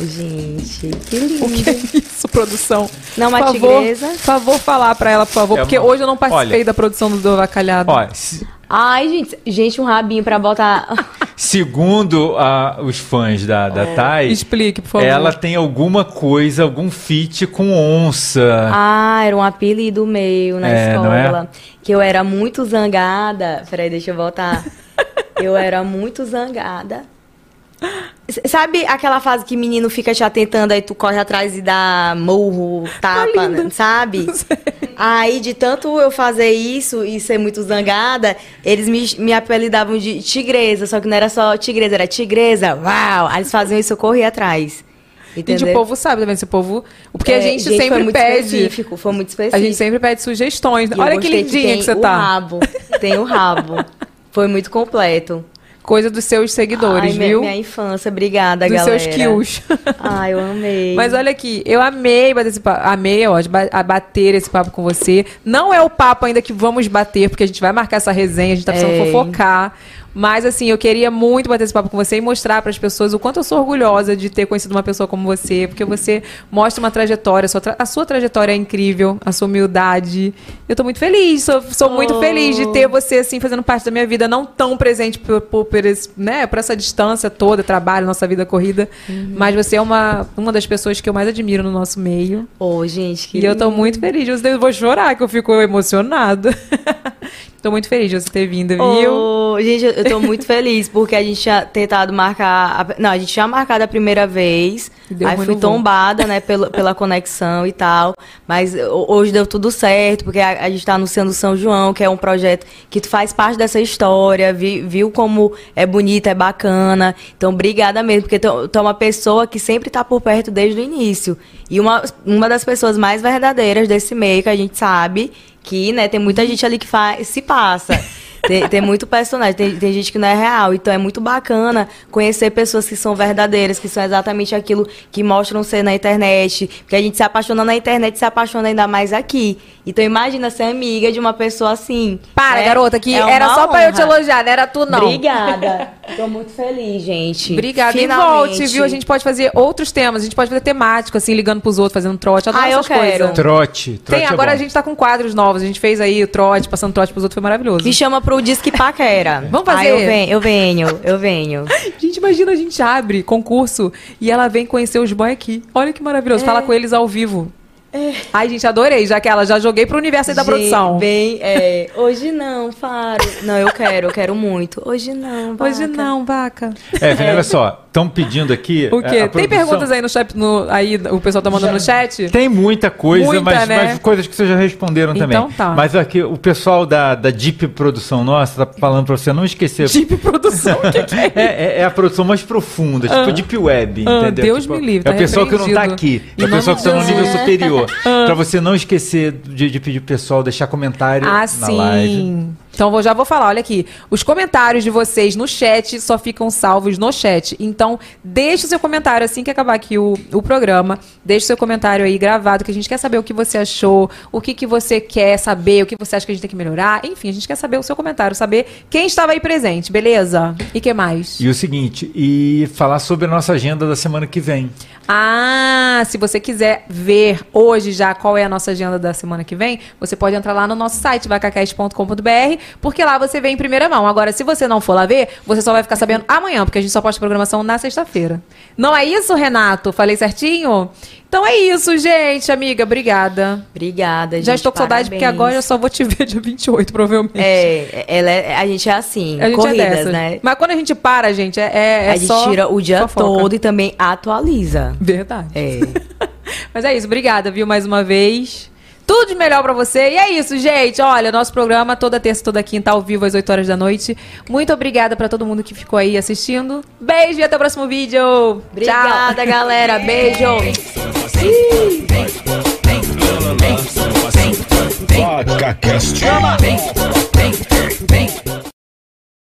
gente, que lindo. O que é isso, produção? Não, uma por favor, tigresa. Por favor, falar pra ela, por favor. É porque uma- hoje eu não participei Olha. da produção do, do avacalhado. Ó, se- Ai, gente, gente, um rabinho pra botar. Segundo ah, os fãs da, da Thay, Explique, por favor. ela tem alguma coisa, algum feat com onça. Ah, era um apelido meu na É, é? escola. Que eu era muito zangada. Peraí, deixa eu voltar. eu era muito zangada. Sabe aquela fase que menino fica te atentando, aí tu corre atrás e dá murro, tapa, né? sabe? Aí, de tanto eu fazer isso e ser muito zangada, eles me, me apelidavam de tigresa, só que não era só tigresa, era tigresa, uau! Aí eles faziam isso, eu corria atrás. Gente, Entendeu? o povo sabe também, esse povo. Porque a É, gente, foi sempre muito pede. específico, foi muito específico. A gente sempre pede sugestões. E Olha que lindinha tem que, você o tá. rabo. Tem o rabo. Foi muito completo. Coisa dos seus seguidores, Ai, minha, viu? minha infância, obrigada, dos galera. seus kills. Ai, eu amei. Mas olha aqui, eu amei bater esse papo. Amei, ó, a bater esse papo com você. Não é o papo ainda que vamos bater, porque a gente vai marcar essa resenha, a gente tá precisando É. fofocar. Mas assim, eu queria muito bater esse papo com você e mostrar para as pessoas o quanto eu sou orgulhosa de ter conhecido uma pessoa como você, porque você mostra uma trajetória, a sua, tra- a sua trajetória é incrível, a sua humildade. Eu tô muito feliz, sou, sou muito Oh. feliz de ter você assim fazendo parte da minha vida, não tão presente por, por, por esse, né, por essa distância toda, trabalho, nossa vida corrida, Uhum. mas você é uma, uma das pessoas que eu mais admiro no nosso meio. Ô, gente, que E eu tô lindo. muito feliz. Eu vou chorar, que eu fico emocionada. tô muito feliz de você ter vindo, viu? Ô, gente, eu tô muito feliz porque a gente tinha tentado marcar. a- não, a gente tinha marcado a primeira vez. Deu aí fui tombada, né, pela, pela conexão e tal. Mas ho- hoje deu tudo certo, porque a, a gente tá anunciando São João, que é um projeto que tu faz parte dessa história, vi- viu como é bonita, é bacana. Então, obrigada mesmo, porque tu, tu é uma pessoa que sempre tá por perto desde o início. E uma, uma das pessoas mais verdadeiras desse meio, que a gente sabe que, né, tem muita gente ali que faz, se passa. Tem, tem muito personagem, tem, tem gente que não é real. Então é muito bacana conhecer pessoas que são verdadeiras, que são exatamente aquilo que mostram ser na internet. Porque a gente se apaixona na internet se apaixona ainda mais aqui. Então imagina ser amiga de uma pessoa assim. Para, né? garota, que É era só pra eu te honra. elogiar, não era tu não. Obrigada. Tô muito feliz, gente. Obrigada. E Finalmente. volte, viu? A gente pode fazer outros temas. A gente pode fazer temático, assim, ligando pros outros, fazendo trote. Adoro Ah, eu quero. coisas. Trote. trote Tem, é agora bom. a gente tá com quadros novos. A gente fez aí o trote, passando trote pros outros, foi maravilhoso. Me chama pro Disque Paquera. Vamos fazer? Ah, eu venho, eu venho, eu venho. Gente, imagina a gente abre concurso e ela vem conhecer os boy aqui. Olha que maravilhoso. Fala com eles ao vivo. Ai, gente, adorei. Já que ela já joguei pro universo aí da Gente, produção. Bem, é, hoje não, Faro. Não, eu quero, eu quero muito. Hoje não, Hoje vaca. não, vaca. É, Vini, olha só, estão pedindo aqui. O quê? é, a Tem produção- perguntas aí no chat, no, aí o pessoal tá mandando no chat? Tem muita coisa, Muita, mas, né? mas coisas que vocês já responderam também. Então tá. Mas aqui o pessoal da, da Deep Produção nossa tá falando pra você não esquecer. Deep Produção, o que, que é? É, é- é a produção mais profunda, tipo Deep Web, Ah, entendeu? Deus Tipo, me livre, É tá a pessoa que não tá aqui. É a pessoa que tá no nível Jesus. superior. Uh, Pra você não esquecer de, de pedir pro pessoal deixar comentário Ah, na live. sim. Então vou, já vou falar, olha aqui. Os comentários de vocês no chat só ficam salvos no chat. Então, deixe o seu comentário assim que acabar aqui o, o programa. Deixe o seu comentário aí gravado, que a gente quer saber o que você achou, o que, que você quer saber, o que você acha que a gente tem que melhorar. Enfim, a gente quer saber o seu comentário, saber quem estava aí presente, beleza? E que mais? E o seguinte, e falar sobre a nossa agenda da semana que vem. Ah, se você quiser ver hoje já qual é a nossa agenda da semana que vem, você pode entrar lá no nosso site, vacacast.com.br, porque lá você vê em primeira mão. Agora, se você não for lá ver, você só vai ficar sabendo amanhã, porque a gente só posta programação na sexta-feira. Não é isso, Renato? Falei certinho? Então é isso, gente. Amiga, obrigada. Obrigada, gente. Já estou com saudade, porque agora eu só vou te ver dia 28, provavelmente. É, ela é- a gente é assim, a gente corridas, é dessas. né? Mas quando a gente para, gente, é, é, é a gente tira o dia fofoca. todo e também atualiza. Verdade. É. Mas é isso, obrigada, viu, mais uma vez. Tudo de melhor pra você. E é isso, gente. Olha, nosso programa toda terça, toda quinta, ao vivo, às 8 horas da noite. Muito obrigada pra todo mundo que ficou aí assistindo. Beijo e até o próximo vídeo. Obrigada, Tchau. galera. Beijo. Cast.